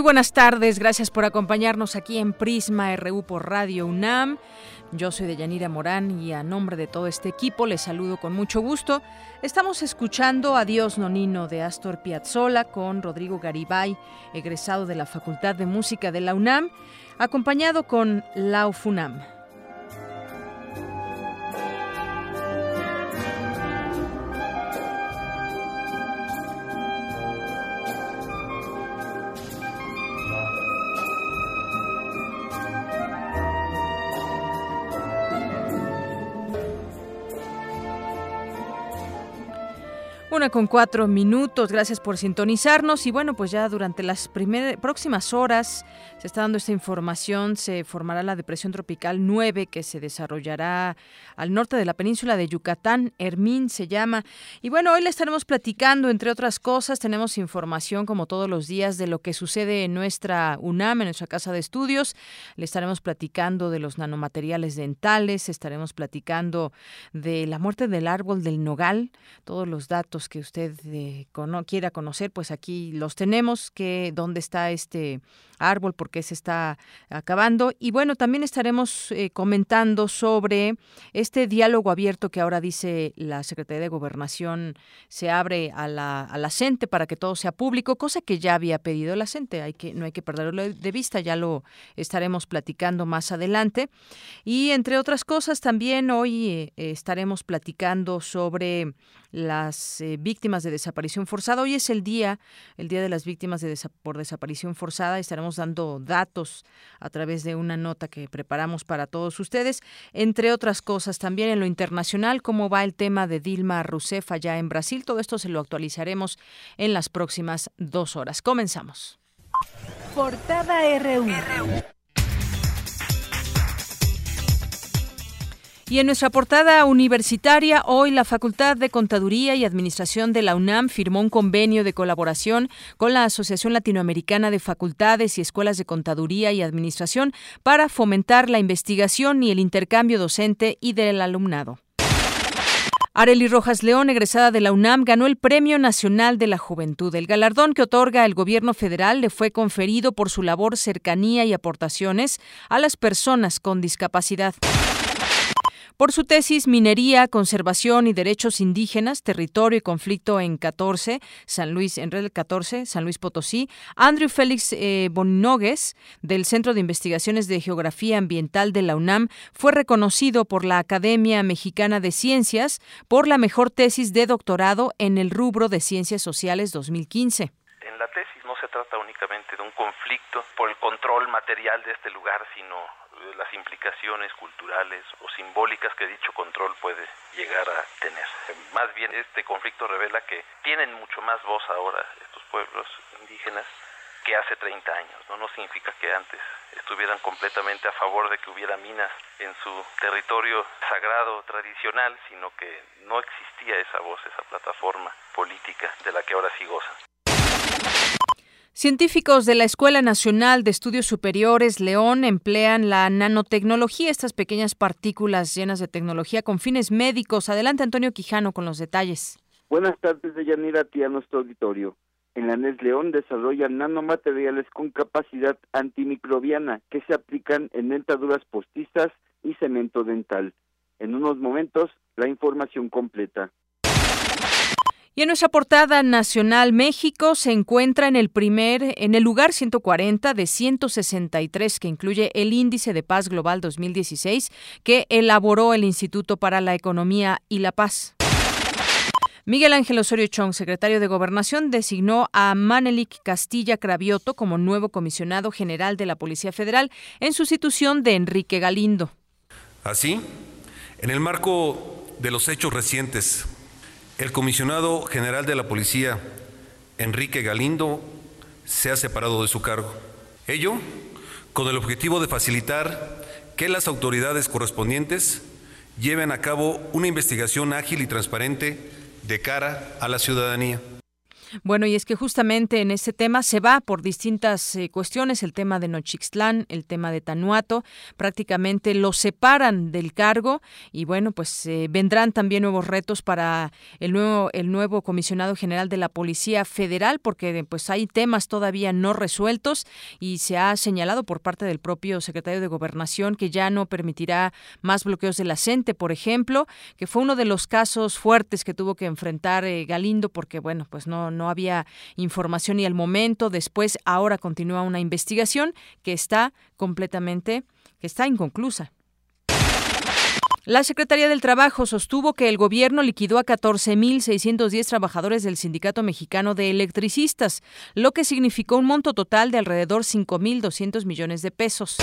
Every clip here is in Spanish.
Muy buenas tardes. Gracias por acompañarnos aquí en Prisma RU por Radio UNAM. Yo soy Deyanira Morán y a nombre de todo este equipo les saludo con mucho gusto. Estamos escuchando Adiós Nonino de Astor Piazzolla con Rodrigo Garibay, egresado de la Facultad de Música de la UNAM, acompañado con Lau Funam. Una con cuatro minutos, gracias por sintonizarnos. Y bueno, pues ya durante las próximas horas se está dando esta información, se formará la depresión tropical 9 que se desarrollará al norte de la península de Yucatán, Hermín se llama. Y bueno, hoy le estaremos platicando, entre otras cosas, tenemos información como todos los días de lo que sucede en nuestra UNAM, en nuestra casa de estudios, le estaremos platicando de los nanomateriales dentales, estaremos platicando de la muerte del árbol del nogal, todos los datos que usted eh, quiera conocer, pues aquí los tenemos, que dónde está este árbol, por qué se está acabando. Y bueno, también estaremos eh, comentando sobre este diálogo abierto que ahora dice la Secretaría de Gobernación se abre a la, a la CENTE para que todo sea público, cosa que ya había pedido la CENTE, hay que, no hay que perderlo de vista, ya lo estaremos platicando más adelante. Y entre otras cosas, también hoy eh, estaremos platicando sobre las eh, víctimas de desaparición forzada. Hoy es el día, el día de las víctimas de por desaparición forzada. Estaremos dando datos a través de una nota que preparamos para todos ustedes. Entre otras cosas, también en lo internacional, cómo va el tema de Dilma Rousseff allá en Brasil. Todo esto se lo actualizaremos en las próximas dos horas. Comenzamos. Portada RU. Y en nuestra portada universitaria, hoy la Facultad de Contaduría y Administración de la UNAM firmó un convenio de colaboración con la Asociación Latinoamericana de Facultades y Escuelas de Contaduría y Administración para fomentar la investigación y el intercambio docente y del alumnado. Areli Rojas León, egresada de la UNAM, ganó el Premio Nacional de la Juventud. El galardón que otorga el gobierno federal le fue conferido por su labor, cercanía y aportaciones a las personas con discapacidad. Por su tesis Minería, Conservación y Derechos Indígenas, Territorio y Conflicto en 14, San Luis, en Red 14, San Luis Potosí, Andrew Félix eh, del Centro de Investigaciones de Geografía Ambiental de la UNAM, fue reconocido por la Academia Mexicana de Ciencias por la mejor tesis de doctorado en el rubro de Ciencias Sociales 2015 En la tesis no se trata únicamente de un conflicto por el control material de este lugar, sino las implicaciones culturales o simbólicas que dicho control puede llegar a tener. Más bien este conflicto revela que tienen mucho más voz ahora estos pueblos indígenas que hace 30 años. No, no significa que antes estuvieran completamente a favor de que hubiera minas en su territorio sagrado tradicional, sino que no existía esa voz, esa plataforma política de la que ahora sí gozan. Científicos de la Escuela Nacional de Estudios Superiores León emplean la nanotecnología, estas pequeñas partículas llenas de tecnología con fines médicos. Adelante, Antonio Quijano, con los detalles. Buenas tardes, de Yanira, a nuestro auditorio. En la NES León desarrollan nanomateriales con capacidad antimicrobiana que se aplican en dentaduras postizas y cemento dental. En unos momentos, la información completa. Y en nuestra portada nacional, México se encuentra en el primer, en el lugar 140 de 163 que incluye el Índice de Paz Global 2016 que elaboró el Instituto para la Economía y la Paz. Miguel Ángel Osorio Chong, secretario de Gobernación, designó a Manelik Castilla Cravioto como nuevo comisionado general de la Policía Federal en sustitución de Enrique Galindo. Así, en el marco de los hechos recientes, el comisionado general de la Policía, Enrique Galindo, se ha separado de su cargo. Ello con el objetivo de facilitar que las autoridades correspondientes lleven a cabo una investigación ágil y transparente de cara a la ciudadanía. Bueno, y es que justamente en este tema se va por distintas eh, cuestiones, el tema de Nochixtlán, el tema de Tanuato, prácticamente lo separan del cargo y bueno, pues eh, vendrán también nuevos retos para el nuevo el nuevo comisionado general de la Policía Federal porque pues hay temas todavía no resueltos y se ha señalado por parte del propio secretario de Gobernación que ya no permitirá más bloqueos de la por ejemplo, que fue uno de los casos fuertes que tuvo que enfrentar eh, Galindo porque bueno, pues no había información y al momento. Después, ahora continúa una investigación que está completamente, que está inconclusa. La Secretaría del Trabajo sostuvo que el gobierno liquidó a 14.610 trabajadores del Sindicato Mexicano de Electricistas, lo que significó un monto total de alrededor 5.200 millones de pesos.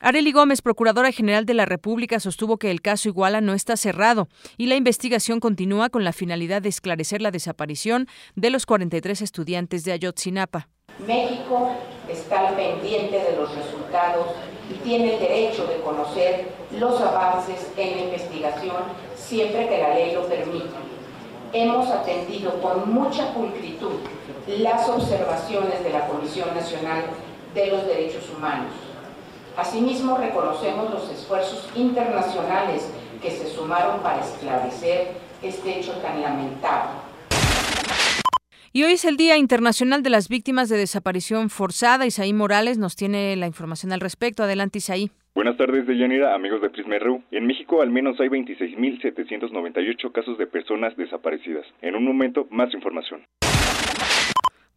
Areli Gómez, Procuradora General de la República, sostuvo que el caso Iguala no está cerrado y la investigación continúa con la finalidad de esclarecer la desaparición de los 43 estudiantes de Ayotzinapa. México está pendiente de los resultados y tiene el derecho de conocer los avances en la investigación siempre que la ley lo permita. Hemos atendido con mucha pulcritud las observaciones de la Comisión Nacional de los Derechos Humanos Asimismo, reconocemos los esfuerzos internacionales que se sumaron para esclarecer este hecho tan lamentable. Y hoy es el Día Internacional de las Víctimas de Desaparición Forzada. Isaí Morales nos tiene la información al respecto. Adelante, Isaí. Buenas tardes, Deyanira, amigos de Prisma RU. En México al menos hay 26.798 casos de personas desaparecidas. En un momento, más información.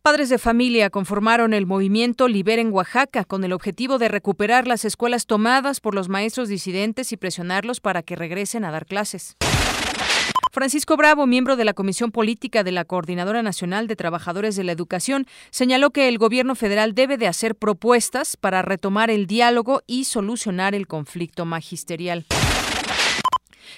Padres de familia conformaron el movimiento Liberen Oaxaca con el objetivo de recuperar las escuelas tomadas por los maestros disidentes y presionarlos para que regresen a dar clases. Francisco Bravo, miembro de la Comisión Política de la Coordinadora Nacional de Trabajadores de la Educación, señaló que el gobierno federal debe de hacer propuestas para retomar el diálogo y solucionar el conflicto magisterial.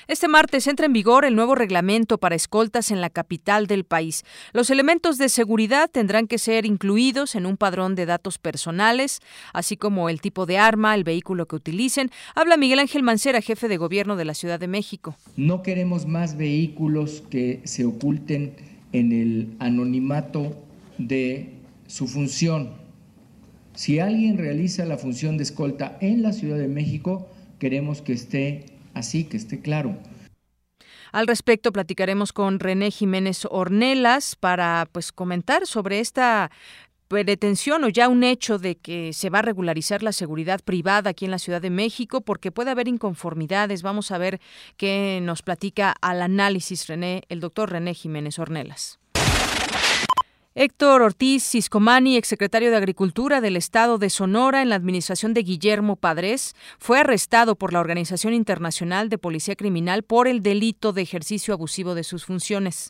Este martes entra en vigor el nuevo reglamento para escoltas en la capital del país. Los elementos de seguridad tendrán que ser incluidos en un padrón de datos personales, así como el tipo de arma, el vehículo que utilicen. Habla Miguel Ángel Mancera, jefe de gobierno de la Ciudad de México. No queremos más vehículos que se oculten en el anonimato de su función. Si alguien realiza la función de escolta en la Ciudad de México, queremos que esté así, que esté claro. Al respecto platicaremos con René Jiménez Ornelas para pues comentar sobre esta pretensión o ya un hecho de que se va a regularizar la seguridad privada aquí en la Ciudad de México porque puede haber inconformidades. Vamos a ver qué nos platica al análisis René, el doctor René Jiménez Ornelas. Héctor Ortiz Ciscomani, exsecretario de Agricultura del Estado de Sonora en la administración de Guillermo Padres, fue arrestado por la Organización Internacional de Policía Criminal por el delito de ejercicio abusivo de sus funciones.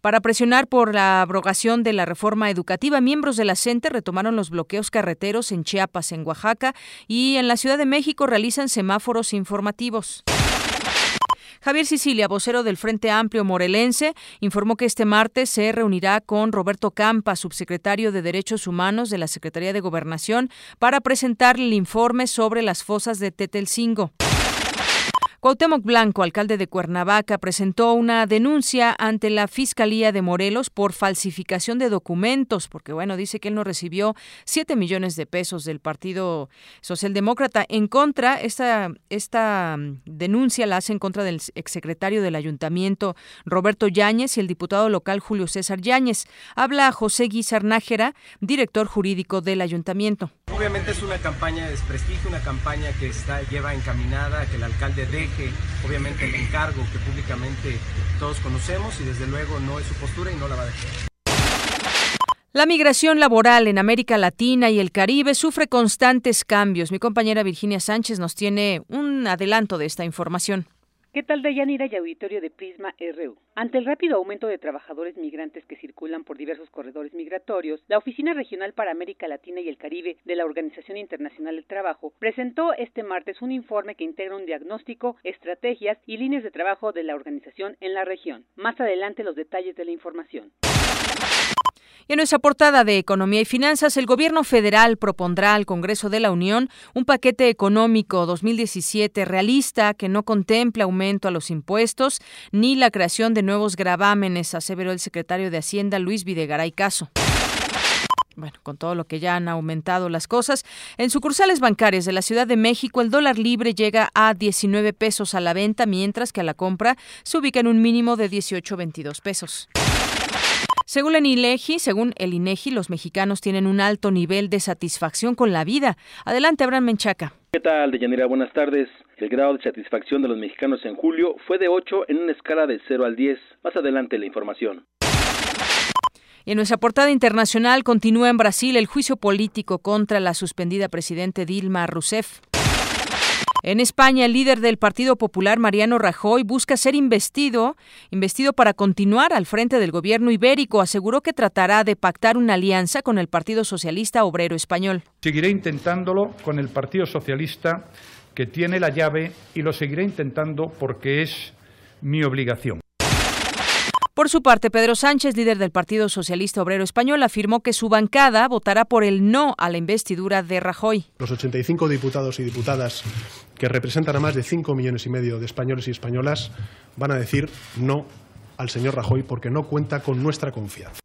Para presionar por la abrogación de la reforma educativa, miembros de la CENTE retomaron los bloqueos carreteros en Chiapas, en Oaxaca y en la Ciudad de México realizan semáforos informativos. Javier Sicilia, vocero del Frente Amplio Morelense, informó que este martes se reunirá con Roberto Campa, subsecretario de Derechos Humanos de la Secretaría de Gobernación, para presentarle el informe sobre las fosas de Tetelcingo. Cuauhtémoc Blanco, alcalde de Cuernavaca, presentó una denuncia ante la Fiscalía de Morelos por falsificación de documentos, porque bueno, dice que él no recibió 7 millones de pesos del Partido Socialdemócrata. En contra, esta, esta mm, denuncia la hace en contra del exsecretario del Ayuntamiento, Roberto Yáñez, y el diputado local Julio César Yáñez. Habla José Guizar Nájera, director jurídico del Ayuntamiento. Obviamente es una campaña de desprestigio, una campaña que está, lleva encaminada a que el alcalde obviamente, el encargo que públicamente todos conocemos y desde luego no es su postura y no la va a dejar. La migración laboral en América Latina y el Caribe sufre constantes cambios. Mi compañera Virginia Sánchez nos tiene un adelanto de esta información. ¿Qué tal Dayanira y auditorio de Prisma RU? Ante el rápido aumento de trabajadores migrantes que circulan por diversos corredores migratorios, la Oficina Regional para América Latina y el Caribe de la Organización Internacional del Trabajo presentó este martes un informe que integra un diagnóstico, estrategias y líneas de trabajo de la organización en la región. Más adelante los detalles de la información. Y en nuestra portada de Economía y Finanzas, el gobierno federal propondrá al Congreso de la Unión un paquete económico 2017 realista que no contempla aumento a los impuestos ni la creación de nuevos gravámenes, aseveró el secretario de Hacienda Luis Videgaray Caso bueno, con todo lo que ya han aumentado las cosas, en sucursales bancarias de la Ciudad de México el dólar libre llega a 19 pesos a la venta, mientras que a la compra se ubica en un mínimo de 18.22 pesos. Según el INEGI, según el INEGI, los mexicanos tienen un alto nivel de satisfacción con la vida. Adelante, Abraham Menchaca. ¿Qué tal, Deyanira? Buenas tardes. El grado de satisfacción de los mexicanos en julio fue de 8 en una escala de 0 al 10. Más adelante la información. Y en nuestra portada internacional continúa en Brasil el juicio político contra la suspendida presidente Dilma Rousseff. En España, el líder del Partido Popular, Mariano Rajoy, busca ser investido, investido para continuar al frente del gobierno ibérico. Aseguró que tratará de pactar una alianza con el Partido Socialista Obrero Español. Seguiré intentándolo con el Partido Socialista, que tiene la llave, y lo seguiré intentando porque es mi obligación. Por su parte, Pedro Sánchez, líder del Partido Socialista Obrero Español, afirmó que su bancada votará por el no a la investidura de Rajoy. Los 85 diputados y diputadas que representan a más de 5 millones y medio de españoles y españolas van a decir no al señor Rajoy porque no cuenta con nuestra confianza.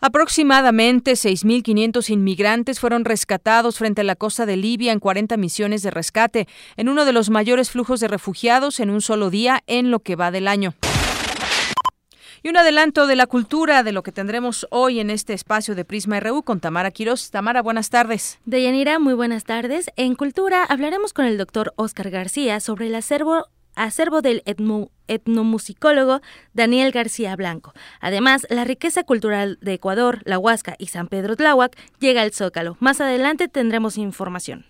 Aproximadamente 6.500 inmigrantes fueron rescatados frente a la costa de Libia en 40 misiones de rescate, en uno de los mayores flujos de refugiados en un solo día en lo que va del año. Y un adelanto de la cultura de lo que tendremos hoy en este espacio de Prisma RU con Tamara Quiroz. Tamara, buenas tardes. Deyanira, muy buenas tardes. En Cultura hablaremos con el doctor Oscar García sobre el acervo acervo del etnomusicólogo Daniel García Blanco. Además, la riqueza cultural de Ecuador, la Huasca y San Pedro Tláhuac llega al Zócalo. Más adelante tendremos información.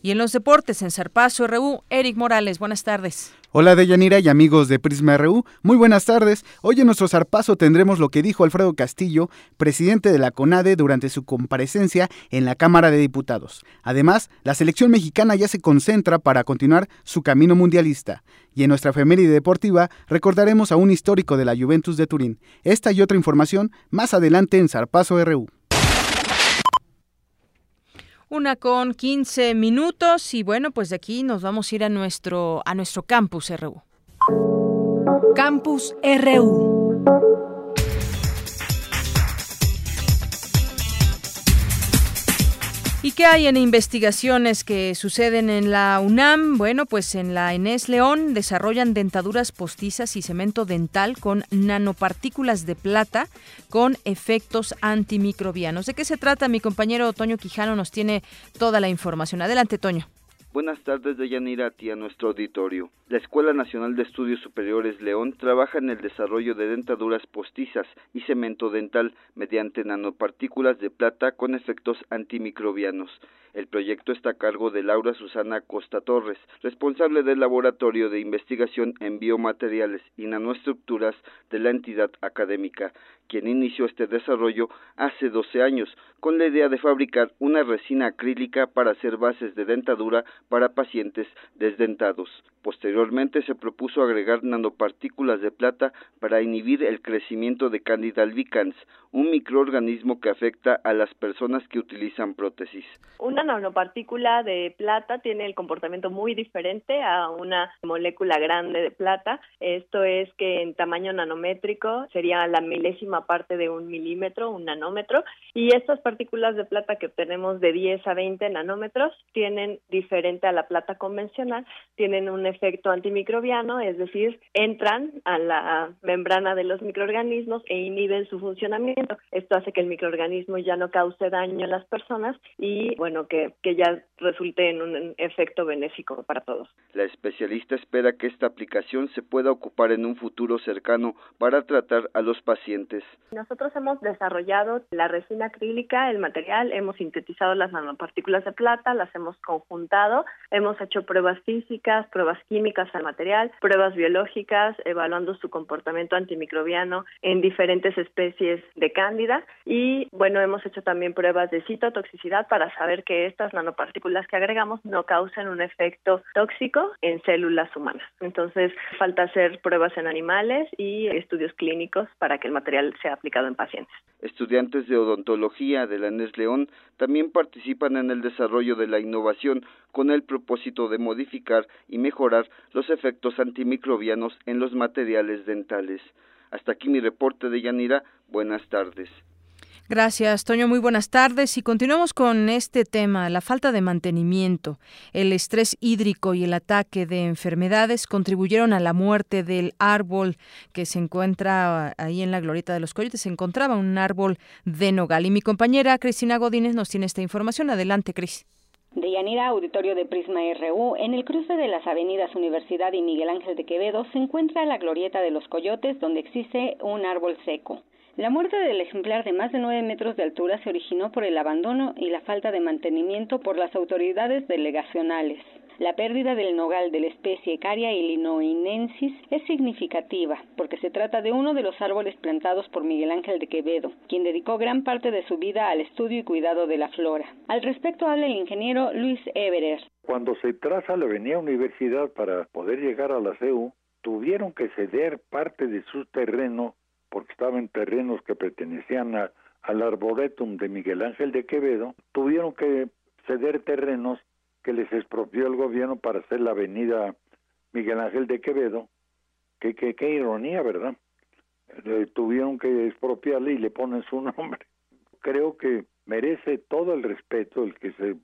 Y en los deportes, en Zarpazo RU, Eric Morales, buenas tardes. Hola Deyanira y amigos de Prisma RU, muy buenas tardes. Hoy en nuestro zarpazo tendremos lo que dijo Alfredo Castillo, presidente de la CONADE, durante su comparecencia en la Cámara de Diputados. Además, la selección mexicana ya se concentra para continuar su camino mundialista. Y en nuestra efeméride deportiva recordaremos a un histórico de la Juventus de Turín. Esta y otra información más adelante en Zarpazo RU. Una con 15 minutos y bueno, pues de aquí nos vamos a ir a nuestro, a nuestro campus RU. Campus RU. ¿Y qué hay en investigaciones que suceden en la UNAM? Bueno, pues en la Enes León desarrollan dentaduras postizas y cemento dental con nanopartículas de plata con efectos antimicrobianos. ¿De qué se trata? Mi compañero Toño Quijano nos tiene toda la información. Adelante, Toño. Buenas tardes, a ti a nuestro auditorio. La Escuela Nacional de Estudios Superiores León trabaja en el desarrollo de dentaduras postizas y cemento dental mediante nanopartículas de plata con efectos antimicrobianos. El proyecto está a cargo de Laura Susana Costa Torres, responsable del Laboratorio de Investigación en Biomateriales y Nanoestructuras de la entidad académica, quien inició este desarrollo hace 12 años, con la idea de fabricar una resina acrílica para hacer bases de dentadura para pacientes desdentados. Posteriormente se propuso agregar nanopartículas de plata para inhibir el crecimiento de Candida albicans, un microorganismo que afecta a las personas que utilizan prótesis. Una nanopartícula de plata tiene el comportamiento muy diferente a una molécula grande de plata. Esto es que en tamaño nanométrico sería la milésima parte de un milímetro, un nanómetro, y estas partículas de plata que obtenemos de 10 a 20 nanómetros tienen diferente a la plata convencional, tienen un efecto antimicrobiano, es decir, entran a la membrana de los microorganismos e inhiben su funcionamiento Esto hace que el microorganismo ya no cause daño a las personas y, bueno, que, que ya resulte en un efecto benéfico para todos. La especialista espera que esta aplicación se pueda ocupar en un futuro cercano para tratar a los pacientes. Nosotros hemos desarrollado la resina acrílica, el material, hemos sintetizado las nanopartículas de plata, las hemos conjuntado, hemos hecho pruebas físicas, pruebas químicas al material, pruebas biológicas, evaluando su comportamiento antimicrobiano en diferentes especies de cándida y bueno, hemos hecho también pruebas de citotoxicidad para saber que estas nanopartículas que agregamos no causan un efecto tóxico en células humanas. Entonces, falta hacer pruebas en animales y estudios clínicos para que el material sea aplicado en pacientes. Estudiantes de odontología de la NES León también participan en el desarrollo de la innovación con el propósito de modificar y mejorar los efectos antimicrobianos en los materiales dentales. Hasta aquí mi reporte de Yanira. Buenas tardes. Gracias, Toño. Muy buenas tardes. Y continuamos con este tema, la falta de mantenimiento, el estrés hídrico y el ataque de enfermedades contribuyeron a la muerte del árbol que se encuentra ahí en la glorieta de los coyotes. Se encontraba un árbol de nogal. Y mi compañera Cristina Godínez nos tiene esta información. Adelante, Cris. De Yanira, auditorio de Prisma RU, en el cruce de las avenidas Universidad y Miguel Ángel de Quevedo se encuentra la glorieta de los coyotes donde existe un árbol seco. La muerte del ejemplar de más de 9 metros de altura se originó por el abandono y la falta de mantenimiento por las autoridades delegacionales. La pérdida del nogal de la especie Caria illinoinensis es significativa porque se trata de uno de los árboles plantados por Miguel Ángel de Quevedo, quien dedicó gran parte de su vida al estudio y cuidado de la flora. Al respecto habla el ingeniero Luis Everer. Cuando se traza la avenida Universidad para poder llegar a la CEU, tuvieron que ceder parte de su terreno porque estaban terrenos que pertenecían al arboretum de Miguel Ángel de Quevedo, tuvieron que ceder terrenos que les expropió el gobierno para hacer la avenida Miguel Ángel de Quevedo. Qué, qué, qué ironía, ¿verdad? Eh, tuvieron que expropiarle y le ponen su nombre. Creo que merece todo el respeto el que se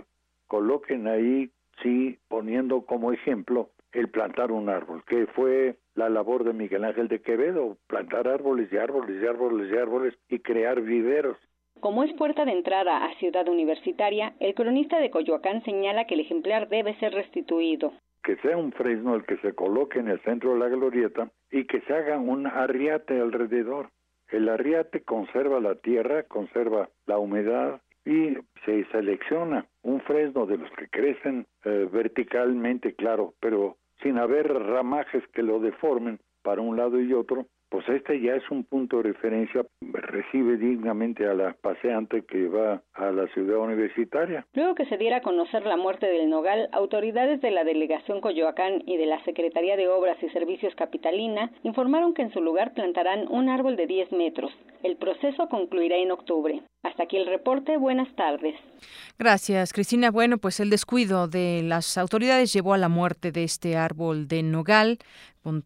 coloquen ahí, sí, poniendo como ejemplo el plantar un árbol, que fue la labor de Miguel Ángel de Quevedo, plantar árboles y árboles y árboles y árboles y crear viveros. Como es puerta de entrada a Ciudad Universitaria, el cronista de Coyoacán señala que el ejemplar debe ser restituido. Que sea un fresno el que se coloque en el centro de la glorieta y que se haga un arriate alrededor. El arriate conserva la tierra, conserva la humedad y se selecciona un fresno de los que crecen eh, verticalmente, claro, pero sin haber ramajes que lo deformen para un lado y otro, pues este ya es un punto de referencia, recibe dignamente a la paseante que va a la ciudad universitaria. Luego que se diera a conocer la muerte del Nogal, autoridades de la delegación Coyoacán y de la Secretaría de Obras y Servicios Capitalina informaron que en su lugar plantarán un árbol de 10 metros. El proceso concluirá en octubre. Hasta aquí el reporte. Buenas tardes. Gracias, Cristina. Bueno, pues el descuido de las autoridades llevó a la muerte de este árbol de nogal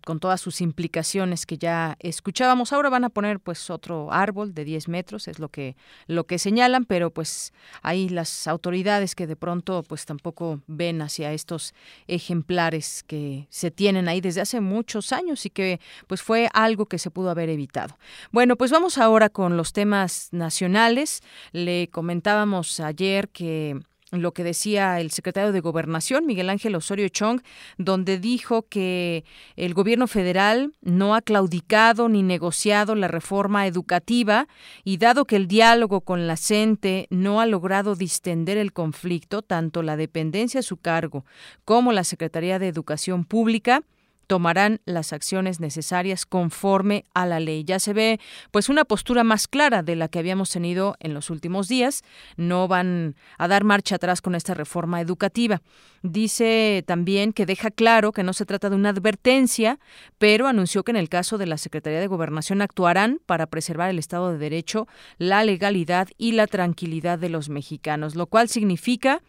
con, todas sus implicaciones que ya escuchábamos. Ahora van a poner pues otro árbol de 10 metros, es lo que, lo que señalan, pero pues hay las autoridades que de pronto pues tampoco ven hacia estos ejemplares que se tienen ahí desde hace muchos años y que pues fue algo que se pudo haber evitado. Bueno, pues vamos ahora con los temas nacionales. Le comentábamos ayer que lo que decía el secretario de Gobernación, Miguel Ángel Osorio Chong, donde dijo que el gobierno federal no ha claudicado ni negociado la reforma educativa y dado que el diálogo con la CENTE no ha logrado distender el conflicto, tanto la dependencia a su cargo como la Secretaría de Educación Pública, tomarán las acciones necesarias conforme a la ley. Ya se ve pues una postura más clara de la que habíamos tenido en los últimos días. No van a dar marcha atrás con esta reforma educativa. Dice también que deja claro que no se trata de una advertencia, pero anunció que en el caso de la Secretaría de Gobernación actuarán para preservar el Estado de Derecho, la legalidad y la tranquilidad de los mexicanos, lo cual significa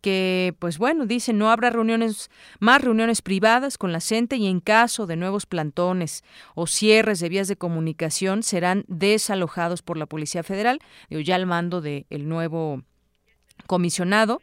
que, pues bueno, dice no habrá reuniones, más reuniones privadas con la gente y en caso de nuevos plantones o cierres de vías de comunicación serán desalojados por la Policía Federal, ya al mando del nuevo comisionado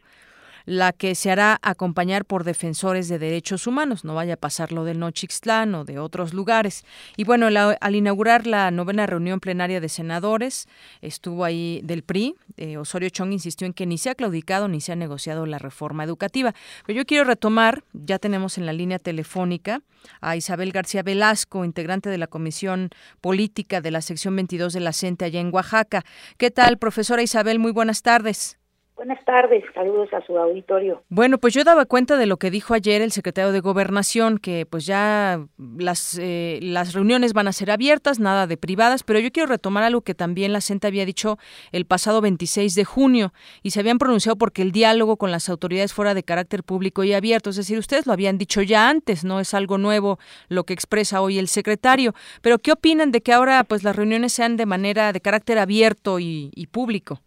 la que se hará acompañar por defensores de derechos humanos. No vaya a pasar lo del Nochixtlán o de otros lugares. Y bueno, al inaugurar la novena reunión plenaria de senadores, estuvo ahí del PRI, eh, Osorio Chong insistió en que ni se ha claudicado ni se ha negociado la reforma educativa. Pero yo quiero retomar, ya tenemos en la línea telefónica a Isabel García Velasco, integrante de la Comisión Política de la sección 22 de la CENTE allá en Oaxaca. ¿Qué tal, profesora Isabel? Muy buenas tardes. Buenas tardes, saludos a su auditorio. Bueno, pues yo daba cuenta de lo que dijo ayer el secretario de Gobernación, que pues ya las, eh, las reuniones van a ser abiertas, nada de privadas, pero yo quiero retomar algo que también la CENTE había dicho el pasado 26 de junio y se habían pronunciado porque el diálogo con las autoridades fuera de carácter público y abierto, es decir, ustedes lo habían dicho ya antes, no es algo nuevo lo que expresa hoy el secretario, pero ¿qué opinan de que ahora pues las reuniones sean de manera de carácter abierto y público?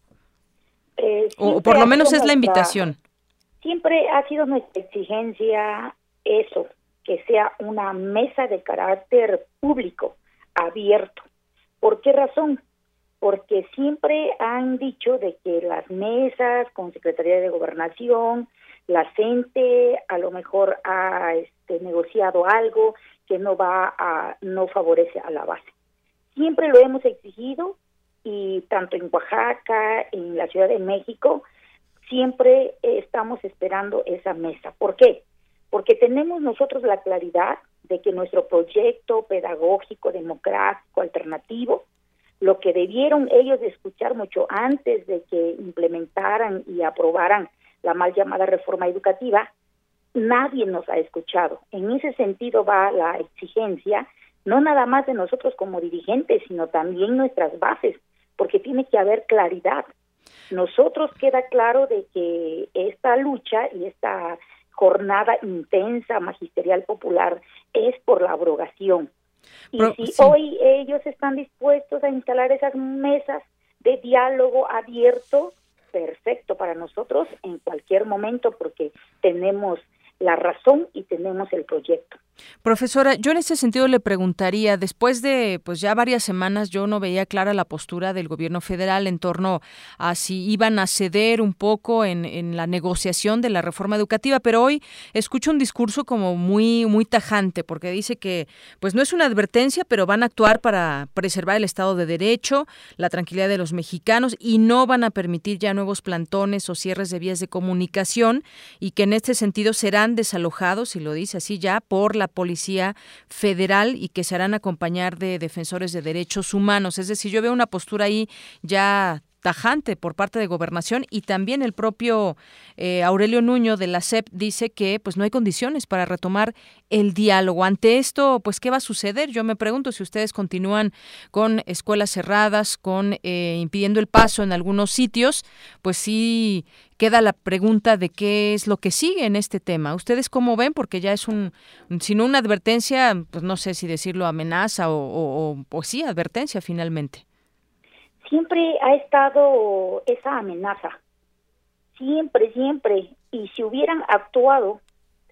Eh, o por lo menos es la invitación. Siempre ha sido nuestra exigencia eso, que sea una mesa de carácter público, abierto. ¿Por qué razón? Porque siempre han dicho de que las mesas con Secretaría de Gobernación, la gente a lo mejor ha este, negociado algo que no va a, no favorece a la base. Siempre lo hemos exigido, y tanto en Oaxaca, en la Ciudad de México, siempre estamos esperando esa mesa. ¿Por qué? Porque tenemos nosotros la claridad de que nuestro proyecto pedagógico, democrático, alternativo, lo que debieron ellos escuchar mucho antes de que implementaran y aprobaran la mal llamada reforma educativa, nadie nos ha escuchado. En ese sentido va la exigencia, no nada más de nosotros como dirigentes, sino también nuestras bases, porque tiene que haber claridad. Nosotros queda claro de que esta lucha y esta jornada intensa magisterial popular es por la abrogación. Y si hoy ellos están dispuestos a instalar esas mesas de diálogo abierto, perfecto para nosotros en cualquier momento porque tenemos la razón y tenemos el proyecto. Profesora, yo en ese sentido le preguntaría, después de pues ya varias semanas yo no veía clara la postura del gobierno federal en torno a si iban a ceder un poco en, en la negociación de la reforma educativa, pero hoy escucho un discurso como muy muy tajante porque dice que pues no es una advertencia, pero van a actuar para preservar el Estado de Derecho, la tranquilidad de los mexicanos y no van a permitir ya nuevos plantones o cierres de vías de comunicación y que en este sentido serán desalojados, y lo dice así ya, por la Policía Federal y que se harán acompañar de defensores de derechos humanos. Es decir, yo veo una postura ahí ya tajante por parte de gobernación y también el propio eh, Aurelio Nuño de la CEP dice que pues no hay condiciones para retomar el diálogo. Ante esto, pues qué va a suceder. Yo me pregunto si ustedes continúan con escuelas cerradas, con eh, impidiendo el paso en algunos sitios, pues sí queda la pregunta de qué es lo que sigue en este tema. ¿Ustedes cómo ven? Porque ya es un, sino una advertencia, pues no sé si decirlo amenaza o, o, sí, advertencia finalmente. Siempre ha estado esa amenaza, siempre, siempre. Y si hubieran actuado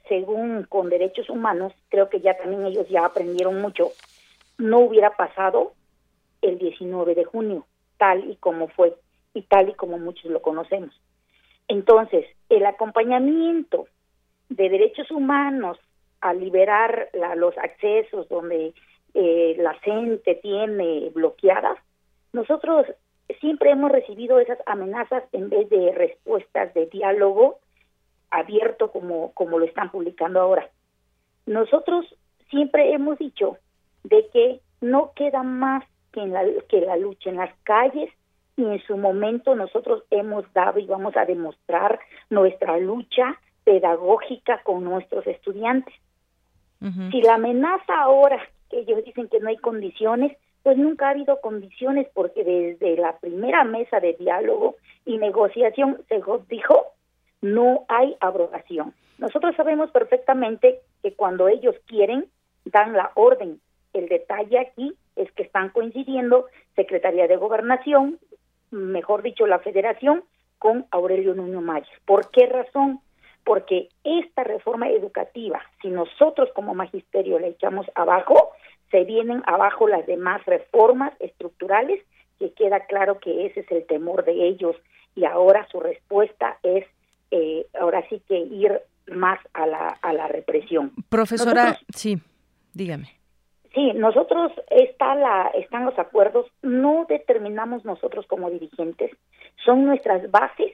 según con derechos humanos, creo que ya también ellos ya aprendieron mucho, no hubiera pasado el 19 de junio, tal y como fue y tal y como muchos lo conocemos. Entonces, el acompañamiento de derechos humanos a liberar los accesos donde eh, la gente tiene bloqueadas, nosotros siempre hemos recibido esas amenazas en vez de respuestas de diálogo abierto como, como lo están publicando ahora. Nosotros siempre hemos dicho de que no queda más que, en la, que la lucha en las calles y en su momento nosotros hemos dado y vamos a demostrar nuestra lucha pedagógica con nuestros estudiantes. Si la amenaza ahora, que ellos dicen que no hay condiciones, pues nunca ha habido condiciones porque desde la primera mesa de diálogo y negociación se dijo no hay abrogación. Nosotros sabemos perfectamente que cuando ellos quieren dan la orden. El detalle aquí es que están coincidiendo Secretaría de Gobernación, mejor dicho, la federación con Aurelio Nuño Mayer. ¿Por qué razón? Porque esta reforma educativa, si nosotros como magisterio la echamos abajo, se vienen abajo las demás reformas estructurales, que queda claro que ese es el temor de ellos y ahora su respuesta es eh, ahora sí que ir más a la, a la represión. Profesora, sí, dígame. Sí, nosotros está la, están los acuerdos, no determinamos nosotros como dirigentes, son nuestras bases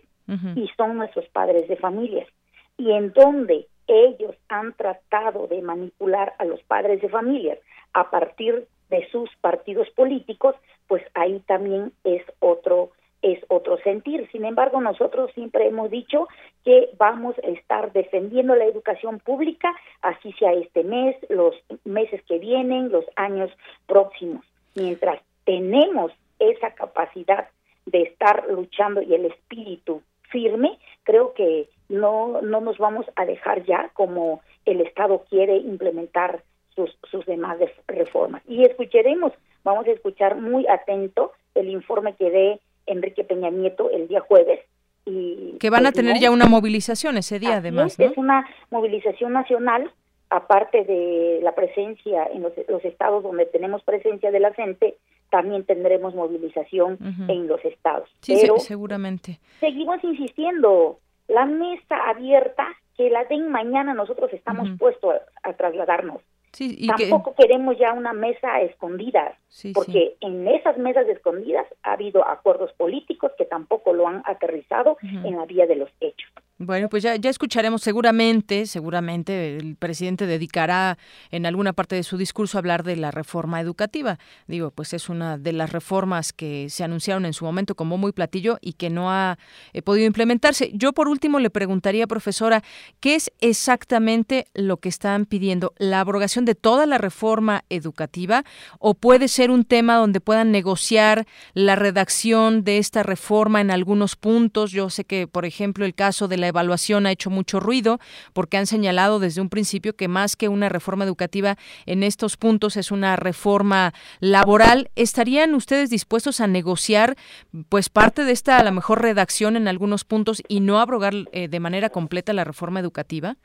y son nuestros padres de familias. Y en donde ellos han tratado de manipular a los padres de familias a partir de sus partidos políticos, pues ahí también es otro es otro sentir. Sin embargo, nosotros siempre hemos dicho que vamos a estar defendiendo la educación pública, así sea este mes, los meses que vienen, los años próximos. Mientras tenemos esa capacidad de estar luchando y el espíritu firme, creo que no, no nos vamos a dejar ya como el Estado quiere implementar sus, sus demás reformas. Y escucharemos, vamos a escuchar muy atento el informe que dé Enrique Peña Nieto el día jueves. Y, que van a tener ya una movilización ese día, además. Es una movilización nacional, aparte de la presencia en los, estados donde tenemos presencia de la gente, también tendremos movilización en los estados. Sí, seguramente. Seguimos insistiendo, la mesa abierta, que la den mañana, nosotros estamos puestos a trasladarnos. Tampoco queremos ya una mesa escondida, porque en esas mesas escondidas ha habido acuerdos políticos que tampoco lo han aterrizado en la vía de los hechos. Bueno, pues ya, escucharemos seguramente, seguramente el presidente dedicará en alguna parte de su discurso a hablar de la reforma educativa. Digo, pues es una de las reformas que se anunciaron en su momento como muy platillo y que no ha eh, podido implementarse. Yo por último le preguntaría, profesora, ¿qué es exactamente lo que están pidiendo? ¿La abrogación de toda la reforma educativa o puede ser un tema donde puedan negociar la redacción de esta reforma en algunos puntos? Yo sé que, por ejemplo, el caso de la evaluación ha hecho mucho ruido porque han señalado desde un principio que más que una reforma educativa en estos puntos es una reforma laboral. ¿Estarían ustedes dispuestos a negociar pues parte de esta a lo mejor redacción en algunos puntos y no abrogar eh, de manera completa la reforma educativa?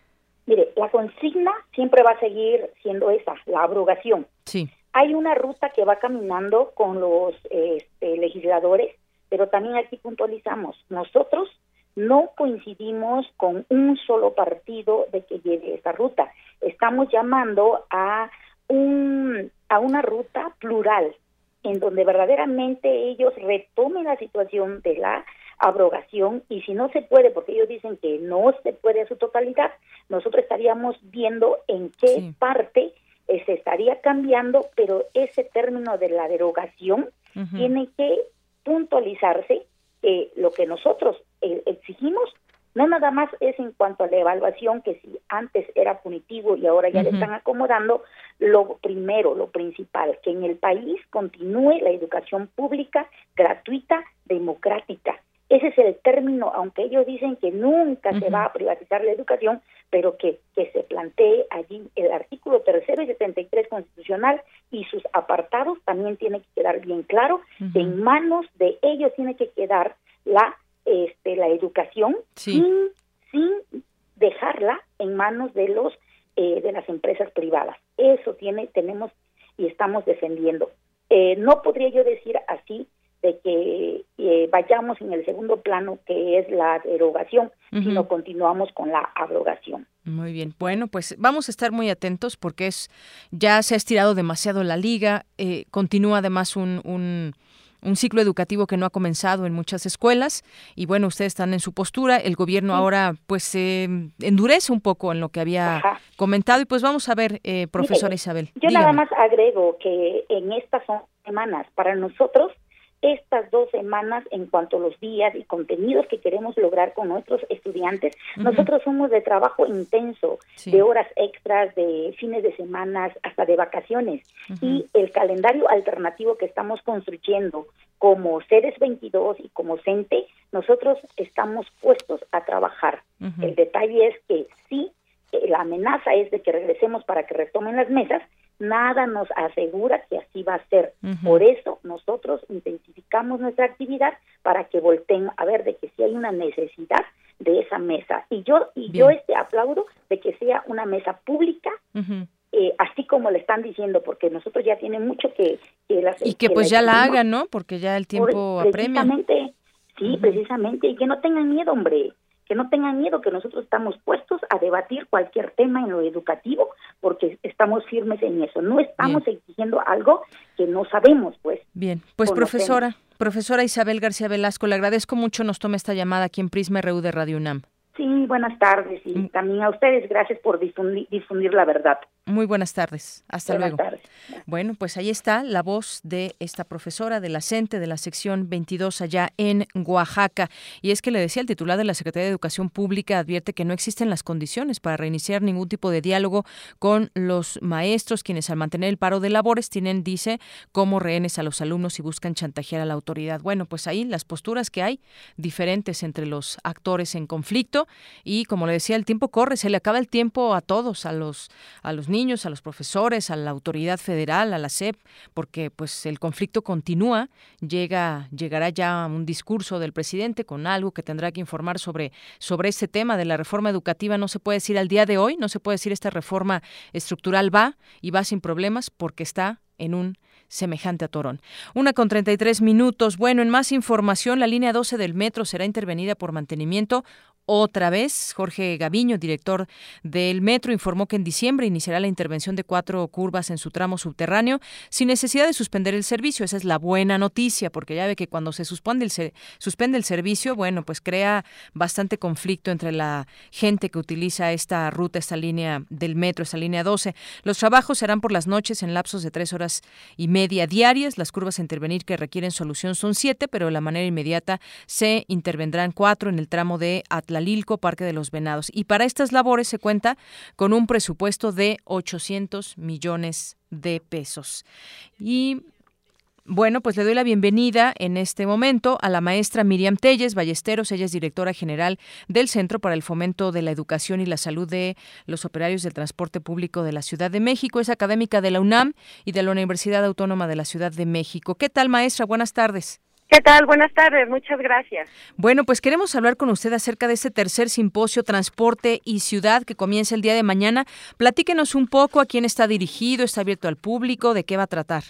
Mire, la consigna siempre va a seguir siendo esa, la abrogación. Sí. Hay una ruta que va caminando con los este, legisladores, pero también aquí puntualizamos, nosotros no coincidimos con un solo partido de que lleve esta ruta. Estamos llamando a un a una ruta plural en donde verdaderamente ellos retomen la situación de la abrogación y si no se puede, porque ellos dicen que no se puede a su totalidad, nosotros estaríamos viendo en qué parte eh, se estaría cambiando, pero ese término de la derogación tiene que puntualizarse eh, lo que nosotros eh, exigimos no nada más es en cuanto a la evaluación, que si antes era punitivo y ahora ya le están acomodando, lo primero, lo principal, que en el país continúe la educación pública, gratuita, democrática. Ese es el término, aunque ellos dicen que nunca se va a privatizar la educación, pero que, que se plantee allí el artículo tercero y 73 constitucional y sus apartados también tiene que quedar bien claro, en manos de ellos tiene que quedar la este, la educación sin, sin dejarla en manos de los eh, de las empresas privadas. Eso tiene, tenemos y estamos defendiendo. Eh, no podría yo decir así de que eh, vayamos en el segundo plano que es la derogación, sino continuamos con la abrogación. Muy bien, bueno, pues vamos a estar muy atentos porque es ya se ha estirado demasiado la liga, continúa además un, un un ciclo educativo que no ha comenzado en muchas escuelas. Y bueno, ustedes están en su postura, el gobierno ahora pues se endurece un poco en lo que había comentado. Y pues vamos a ver, eh, profesora Isabel. Yo nada más agrego que en estas semanas para nosotros estas dos semanas en cuanto a los días y contenidos que queremos lograr con nuestros estudiantes. Nosotros somos de trabajo intenso, de horas extras, de fines de semanas, hasta de vacaciones. Y el calendario alternativo que estamos construyendo como seres 22 y como CENTE, nosotros estamos puestos a trabajar. El detalle es que sí, eh, la amenaza es de que regresemos para que retomen las mesas, nada nos asegura que así va a ser. Por eso nosotros intensificamos nuestra actividad para que volteen a ver de que si hay una necesidad de esa mesa. Y yo y yo este aplaudo de que sea una mesa pública. Eh, así como le están diciendo, porque nosotros ya tienen mucho que... y que, pues ya la hagan, ¿no? Porque ya el tiempo apremia. Precisamente, sí, precisamente, y que no tengan miedo, hombre que no tengan miedo, que nosotros estamos puestos a debatir cualquier tema en lo educativo, porque estamos firmes en eso. No estamos exigiendo algo que no sabemos, pues. Bien, pues profesora, profesora Isabel García Velasco, le agradezco mucho nos tome esta llamada aquí en Prisma RU de Radio UNAM. Sí, buenas tardes y mm. también a ustedes gracias por difundir, difundir la verdad. Muy buenas tardes. Hasta luego. Bueno, pues ahí está la voz de esta profesora de la CENTE de la sección 22 allá en Oaxaca. Y es que le decía el titular de la Secretaría de Educación Pública advierte que no existen las condiciones para reiniciar ningún tipo de diálogo con los maestros, quienes al mantener el paro de labores tienen, dice, como rehenes a los alumnos y buscan chantajear a la autoridad. Bueno, pues ahí las posturas que hay diferentes entre los actores en conflicto y como le decía, el tiempo corre, se le acaba el tiempo a todos, a los a los niños niños, a los profesores, a la autoridad federal, a la SEP, porque pues el conflicto continúa, llega llegará ya un discurso del presidente con algo que tendrá que informar sobre sobre este tema de la reforma educativa, no se puede decir al día de hoy, no se puede decir esta reforma estructural va y va sin problemas porque está en un semejante a Torón. Una con 33 minutos. Bueno, en más información, la línea 12 del metro será intervenida por mantenimiento otra vez. Jorge Gaviño, director del metro, informó que en diciembre iniciará la intervención de cuatro curvas en su tramo subterráneo sin necesidad de suspender el servicio. Esa es la buena noticia, porque ya ve que cuando se suspende el, servicio, bueno, pues crea bastante conflicto entre la gente que utiliza esta ruta, esta línea del metro, esta línea 12. Los trabajos serán por las noches en lapsos de tres horas y media diarias. Las curvas a intervenir que requieren solución son siete, pero de la manera inmediata se intervendrán cuatro en el tramo de Atlas Lilco, Parque de los Venados. Y para estas labores se cuenta con un presupuesto de 800 millones de pesos. Y bueno, pues le doy la bienvenida en este momento a la maestra Miriam Telles Ballesteros. Ella es directora general del Centro para el Fomento de la Educación y la Salud de los Operarios del Transporte Público de la Ciudad de México. Es académica de la UNAM y de la Universidad Autónoma de la Ciudad de México. ¿Qué tal, maestra? Buenas tardes. ¿Qué tal? Buenas tardes, muchas gracias. Bueno, pues queremos hablar con usted acerca de este tercer simposio Transporte y Ciudad que comienza el día de mañana. Platíquenos un poco a quién está dirigido, está abierto al público, de qué va a tratar.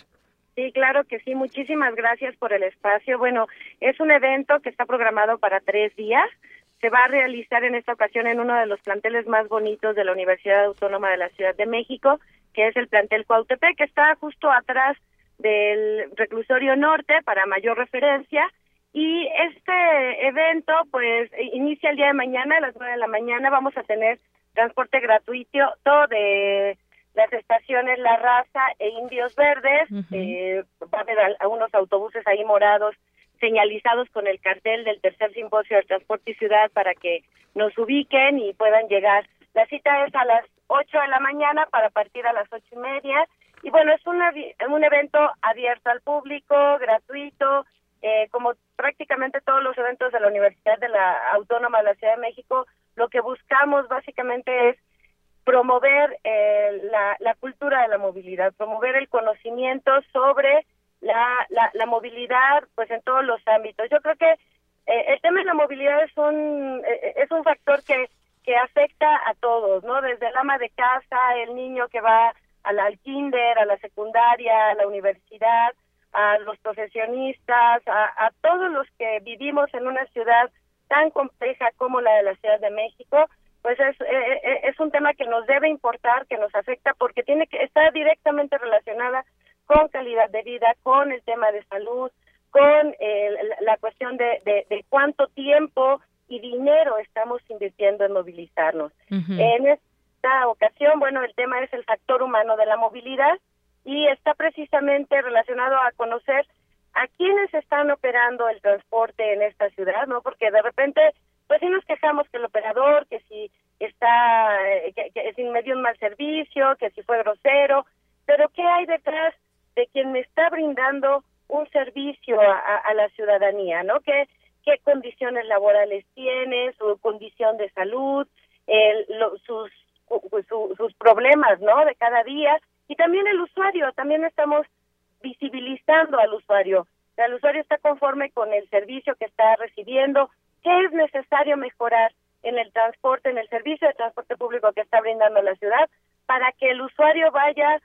Sí, claro que sí. Muchísimas gracias por el espacio. Bueno, es un evento que está programado para tres días. Se va a realizar en esta ocasión en uno de los planteles más bonitos de la Universidad Autónoma de la Ciudad de México, que es el plantel Cuautepec, que está justo atrás del reclusorio norte para mayor referencia. Y este evento pues inicia el día de mañana a las nueve de la mañana. Vamos a tener transporte gratuito todo de las estaciones La Raza e Indios Verdes. Eh, va a haber algunos autobuses ahí morados señalizados con el cartel del tercer simposio de transporte y ciudad para que nos ubiquen y puedan llegar. La cita es a las ocho de la mañana para partir a las ocho y media y bueno, es un evento abierto al público, gratuito, eh, como prácticamente todos los eventos de la Universidad de la Autónoma de la Ciudad de México, lo que buscamos básicamente es promover eh, la, la, cultura de la movilidad, promover el conocimiento sobre la, la, movilidad pues en todos los ámbitos. Yo creo que eh, el tema de la movilidad es un, es un factor que, que afecta a todos, ¿no? Desde el ama de casa, el niño que va al, kinder, a la secundaria, a la universidad, a los profesionistas, a, todos los que vivimos en una ciudad tan compleja como la de la Ciudad de México, pues es, eh, eh, es un tema que nos debe importar, que nos afecta, porque tiene que estar directamente relacionada con calidad de vida, con el tema de salud, con la cuestión de, de, cuánto tiempo y dinero estamos invirtiendo en movilizarnos. En, esta ocasión, bueno, el tema es el factor humano de la movilidad y está precisamente relacionado a conocer a quiénes están operando el transporte en esta ciudad, ¿no? Porque de repente, pues sí nos quejamos que el operador, que si está, eh, que, que si me dio un mal servicio, que si fue grosero, pero ¿qué hay detrás de quien me está brindando un servicio a, la ciudadanía, ¿no? ¿Qué, qué condiciones laborales tiene, su condición de salud, el, sus pues, sus problemas, ¿no? De cada día y también el usuario, también estamos visibilizando al usuario. el usuario está conforme con el servicio que está recibiendo, qué es necesario mejorar en el transporte, en el servicio de transporte público que está brindando la ciudad, para que el usuario vaya,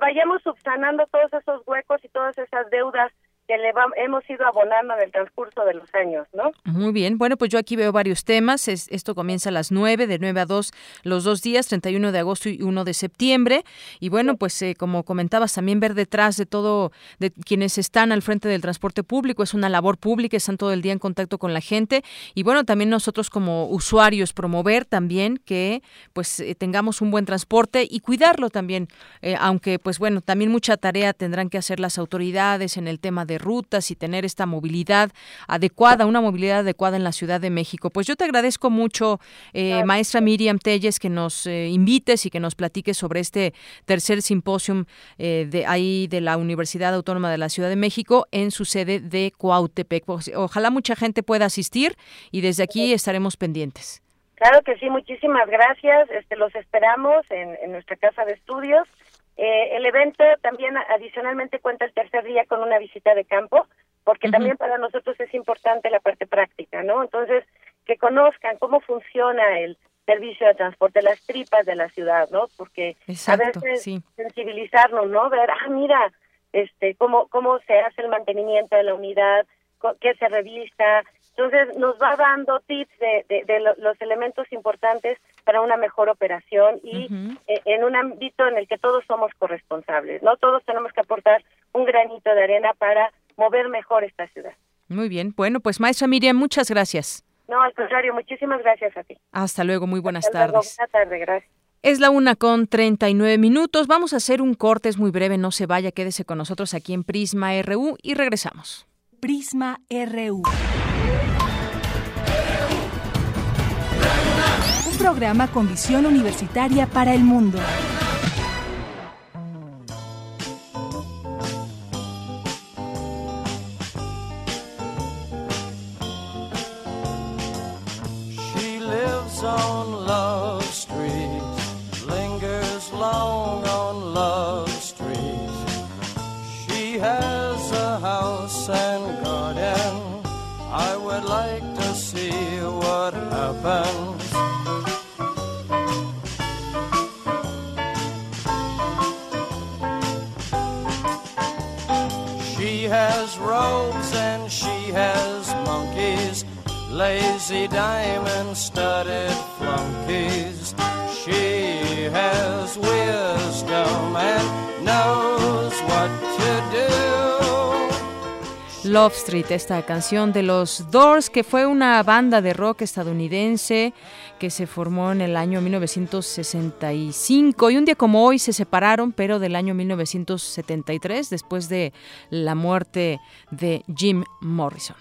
vayamos subsanando todos esos huecos y todas esas deudas que le hemos ido abonando en el transcurso de los años, ¿no? Muy bien. Bueno, pues yo aquí veo varios temas. esto comienza a las 9, de 9 a 2 los dos días, 31 de agosto y 1 de septiembre. Y bueno, pues eh, como comentabas, también ver detrás de todo, de quienes están al frente del transporte público, es una labor pública, están todo el día en contacto con la gente. Y bueno, también nosotros como usuarios promover también que pues eh, tengamos un buen transporte y cuidarlo también, eh, aunque pues bueno, también mucha tarea tendrán que hacer las autoridades en el tema de rutas y tener esta movilidad adecuada, una movilidad adecuada en la Ciudad de México. Pues yo te agradezco mucho, eh, maestra Miriam Telles, que nos eh, invites y que nos platiques sobre este tercer simposium eh, de ahí de la Universidad Autónoma de la Ciudad de México en su sede de Coautepec. Pues, ojalá mucha gente pueda asistir y desde aquí estaremos pendientes. Claro que sí, muchísimas gracias. Este, los esperamos en, en nuestra casa de estudios eh, el evento también adicionalmente cuenta el tercer día con una visita de campo, porque también para nosotros es importante la parte práctica, ¿no? Entonces, que conozcan cómo funciona el servicio de transporte, las tripas de la ciudad, ¿no? Porque a veces sensibilizarnos, ¿no? Ver, ah, mira, este, cómo, cómo se hace el mantenimiento de la unidad, qué se revista, entonces nos va dando tips de, de, los elementos importantes para una mejor operación y eh, en un ámbito en el que todos somos corresponsables, ¿no? Todos tenemos que aportar un granito de arena para mover mejor esta ciudad. Muy bien. Bueno, pues maestra Miriam, muchas gracias. No, al contrario, muchísimas gracias a ti. Hasta luego, muy buenas tardes. Buenas tardes, gracias. Es la una con 39 minutos. Vamos a hacer un corte, es muy breve, no se vaya, quédese con nosotros aquí en Prisma RU y regresamos. Prisma RU. Programa con visión universitaria para el mundo. I would like to see what happens. She has robes and she has monkeys, lazy diamond studded flunkies. She has wisdom and knows what to do. Love Street, esta canción de los Doors, que fue una banda de rock estadounidense que se formó en el año 1965 y un día como hoy se separaron, pero del año 1973, después de la muerte de Jim Morrison.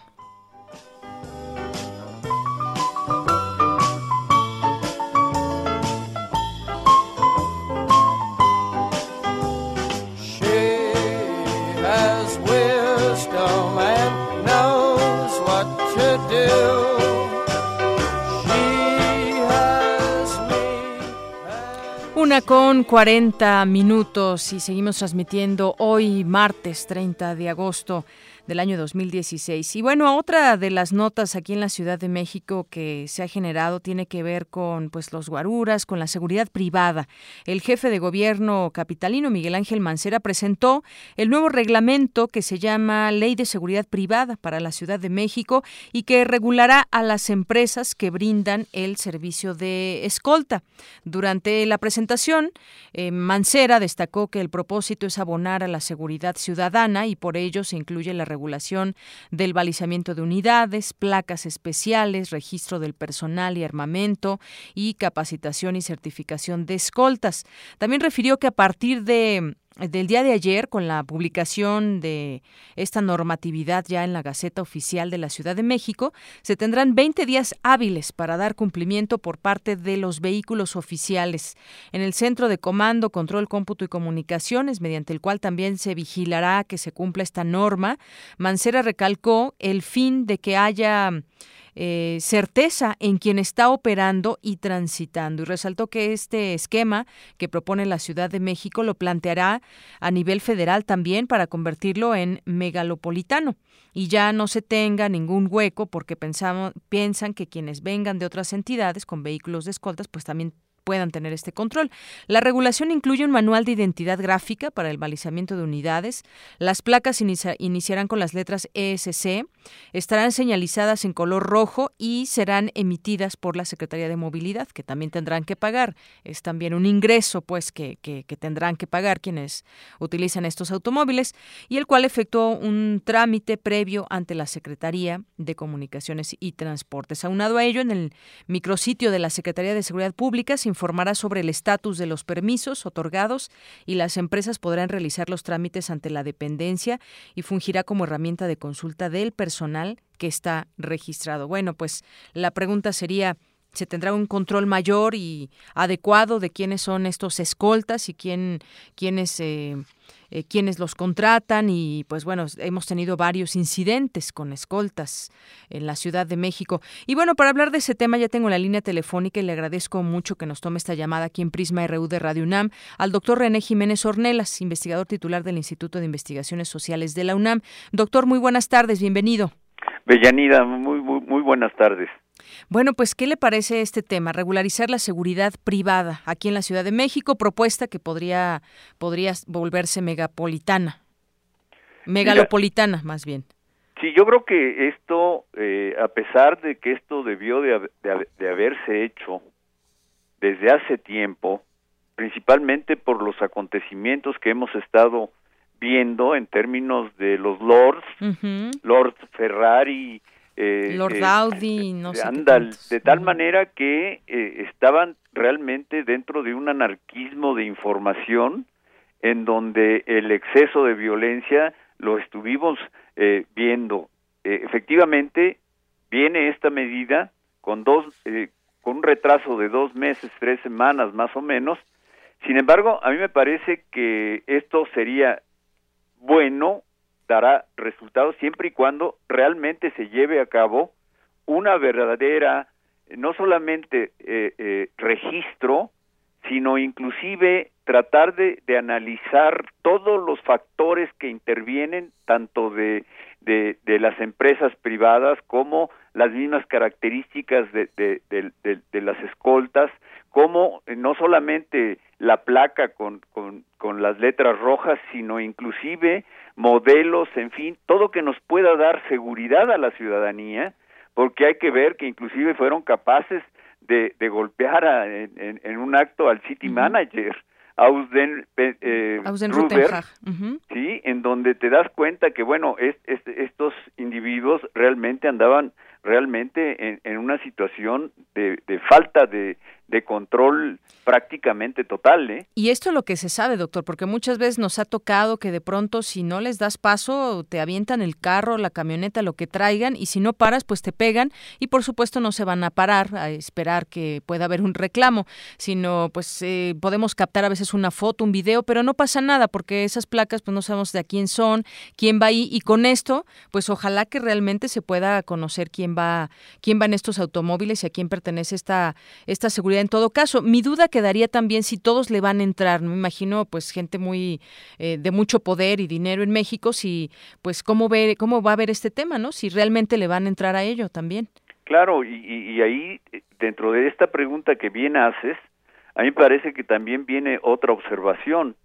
Una con 40 minutos y seguimos transmitiendo hoy martes 30 de agosto del año 2016. Y bueno, otra de las notas aquí en la Ciudad de México que se ha generado tiene que ver con pues los guaruras, con la seguridad privada. El jefe de gobierno capitalino Miguel Ángel Mancera presentó el nuevo reglamento que se llama Ley de Seguridad Privada para la Ciudad de México y que regulará a las empresas que brindan el servicio de escolta. Durante la presentación, eh, Mancera destacó que el propósito es abonar a la seguridad ciudadana y por ello se incluye la regulación del balizamiento de unidades, placas especiales, registro del personal y armamento y capacitación y certificación de escoltas. También refirió que a partir de del día de ayer, con la publicación de esta normatividad ya en la Gaceta Oficial de la Ciudad de México, se tendrán 20 días hábiles para dar cumplimiento por parte de los vehículos oficiales. En el Centro de Comando, Control, Cómputo y Comunicaciones, mediante el cual también se vigilará que se cumpla esta norma, Mancera recalcó el fin de que haya eh, certeza en quien está operando y transitando. Y resaltó que este esquema que propone la Ciudad de México lo planteará a nivel federal también para convertirlo en megalopolitano y ya no se tenga ningún hueco porque pensamos, piensan que quienes vengan de otras entidades con vehículos de escoltas pues también puedan tener este control. La regulación incluye un manual de identidad gráfica para el balizamiento de unidades. Las placas iniciarán con las letras ESC, estarán señalizadas en color rojo y serán emitidas por la Secretaría de Movilidad, que también tendrán que pagar. Es también un ingreso, pues, que, tendrán que pagar quienes utilizan estos automóviles y el cual efectuó un trámite previo ante la Secretaría de Comunicaciones y Transportes. Aunado a ello, en el micrositio de la Secretaría de Seguridad Pública se informará sobre el estatus de los permisos otorgados y las empresas podrán realizar los trámites ante la dependencia y fungirá como herramienta de consulta del personal que está registrado. Bueno, pues la pregunta sería, se tendrá un control mayor y adecuado de quiénes son estos escoltas y quién, quiénes, eh, eh, quiénes los contratan y pues bueno, hemos tenido varios incidentes con escoltas en la Ciudad de México. Y bueno, para hablar de ese tema ya tengo la línea telefónica y le agradezco mucho que nos tome esta llamada aquí en Prisma RU de Radio UNAM al doctor René Jiménez Ornelas, investigador titular del Instituto de Investigaciones Sociales de la UNAM. Doctor, muy buenas tardes, bienvenido. Bellanida, muy, muy buenas tardes. Bueno, pues, ¿qué le parece este tema? Regularizar la seguridad privada aquí en la Ciudad de México, propuesta que podría, podría volverse megapolitana, megalopolitana más bien. Sí, yo creo que esto, eh, a pesar de que esto debió de, de haberse hecho desde hace tiempo, principalmente por los acontecimientos que hemos estado viendo en términos de los lords, Lord Ferrari, eh, Lord eh, no sé de tal manera que eh, estaban realmente dentro de un anarquismo de información en donde el exceso de violencia lo estuvimos eh, viendo. efectivamente, viene esta medida con dos, con un retraso de dos meses, tres semanas más o menos. Sin embargo, a mí me parece que esto sería bueno dará resultados siempre y cuando realmente se lleve a cabo una verdadera, no solamente eh, eh, registro, sino inclusive tratar de, de, analizar todos los factores que intervienen, tanto de, de, de las empresas privadas como las mismas características de, de, las escoltas, como no solamente la placa con, con, con las letras rojas, sino inclusive modelos, en fin, todo que nos pueda dar seguridad a la ciudadanía, porque hay que ver que inclusive fueron capaces de, de golpear en, en, un acto al city manager, Ausden, eh, sí, en donde te das cuenta que bueno, es, estos individuos realmente andaban realmente en, en una situación de, de falta de, control prácticamente total. ¿eh? Y esto es lo que se sabe, doctor, porque muchas veces nos ha tocado que de pronto si no les das paso, te avientan el carro, la camioneta, lo que traigan, y si no paras, pues te pegan, y por supuesto no se van a parar a esperar que pueda haber un reclamo, sino pues eh, podemos captar a veces una foto, un video, pero no pasa nada, porque esas placas pues no sabemos de a quién son, quién va ahí, y con esto, pues ojalá que realmente se pueda conocer quién va, quién va en estos automóviles y a quién pertenece esta, esta seguridad en todo caso. Mi duda quedaría también si todos le van a entrar. Me imagino, pues, gente muy eh, de mucho poder y dinero en México, si, pues, cómo ver, cómo va a ver este tema, ¿no? Si realmente le van a entrar a ello también. Claro, y, y ahí, dentro de esta pregunta que bien haces, a mí me parece que también viene otra observación.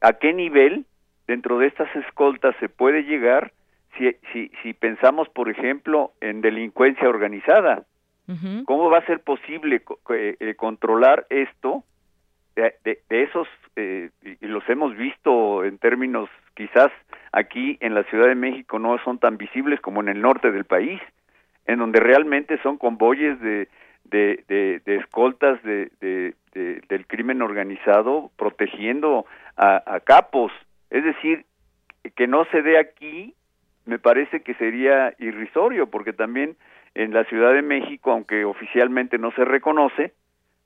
¿A qué nivel dentro de estas escoltas se puede llegar si, si, si pensamos, por ejemplo, en delincuencia organizada? ¿Cómo va a ser posible eh, eh, controlar esto de, esos, eh, y los hemos visto en términos quizás aquí en la Ciudad de México no son tan visibles como en el norte del país, en donde realmente son convoyes de, de, de, escoltas de, del crimen organizado protegiendo a, a capos. Es decir, que no se dé aquí me parece que sería irrisorio, porque también en la Ciudad de México, aunque oficialmente no se reconoce,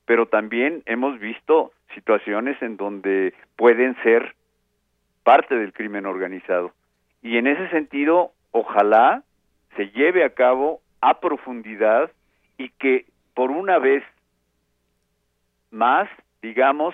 pero también hemos visto situaciones en donde pueden ser parte del crimen organizado. Y en ese sentido, ojalá se lleve a cabo a profundidad y que por una vez más, digamos,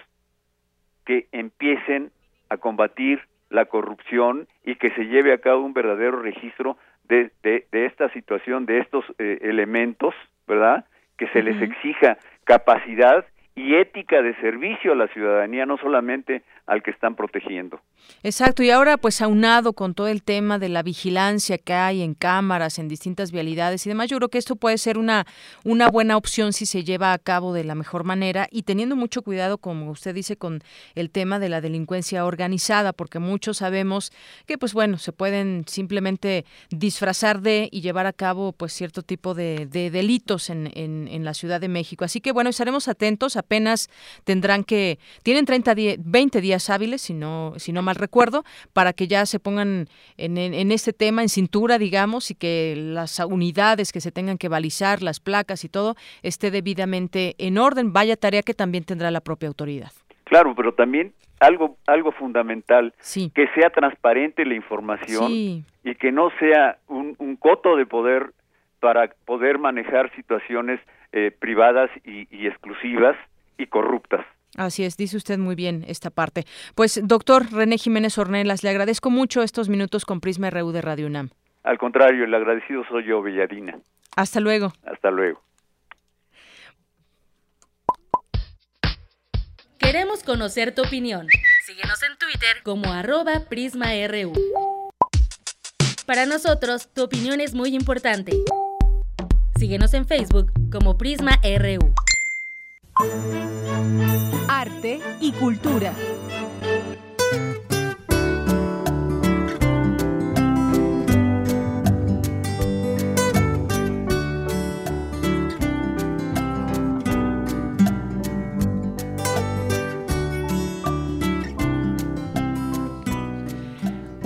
que empiecen a combatir la corrupción y que se lleve a cabo un verdadero registro de, de, esta situación, de estos eh, elementos, ¿verdad? Que se les exija capacidad y ética de servicio a la ciudadanía, no solamente al que están protegiendo. Exacto, y ahora pues aunado con todo el tema de la vigilancia que hay en cámaras, en distintas vialidades y demás, yo creo que esto puede ser una, una buena opción si se lleva a cabo de la mejor manera y teniendo mucho cuidado, como usted dice, con el tema de la delincuencia organizada, porque muchos sabemos que pues bueno, se pueden simplemente disfrazar de y llevar a cabo pues cierto tipo de, delitos en, en, en, la Ciudad de México. Así que bueno, estaremos atentos, apenas tendrán que, tienen 30 20 días hábiles, si no, si no mal recuerdo, para que ya se pongan en, en, este tema en cintura, digamos, y que las unidades que se tengan que balizar, las placas y todo, esté debidamente en orden. Vaya tarea que también tendrá la propia autoridad. Claro, pero también algo algo fundamental que sea transparente la información y que no sea un, un, coto de poder para poder manejar situaciones eh, privadas y, y exclusivas y corruptas. Así es, dice usted muy bien esta parte. Pues, doctor René Jiménez Ornelas, le agradezco mucho estos minutos con Prisma RU de Radio UNAM. Al contrario, el agradecido soy yo, Belladina. Hasta luego. Hasta luego. Queremos conocer tu opinión. Síguenos en Twitter como arroba PrismaRU. Para nosotros, tu opinión es muy importante. Síguenos en Facebook como PrismaRU. Arte y cultura.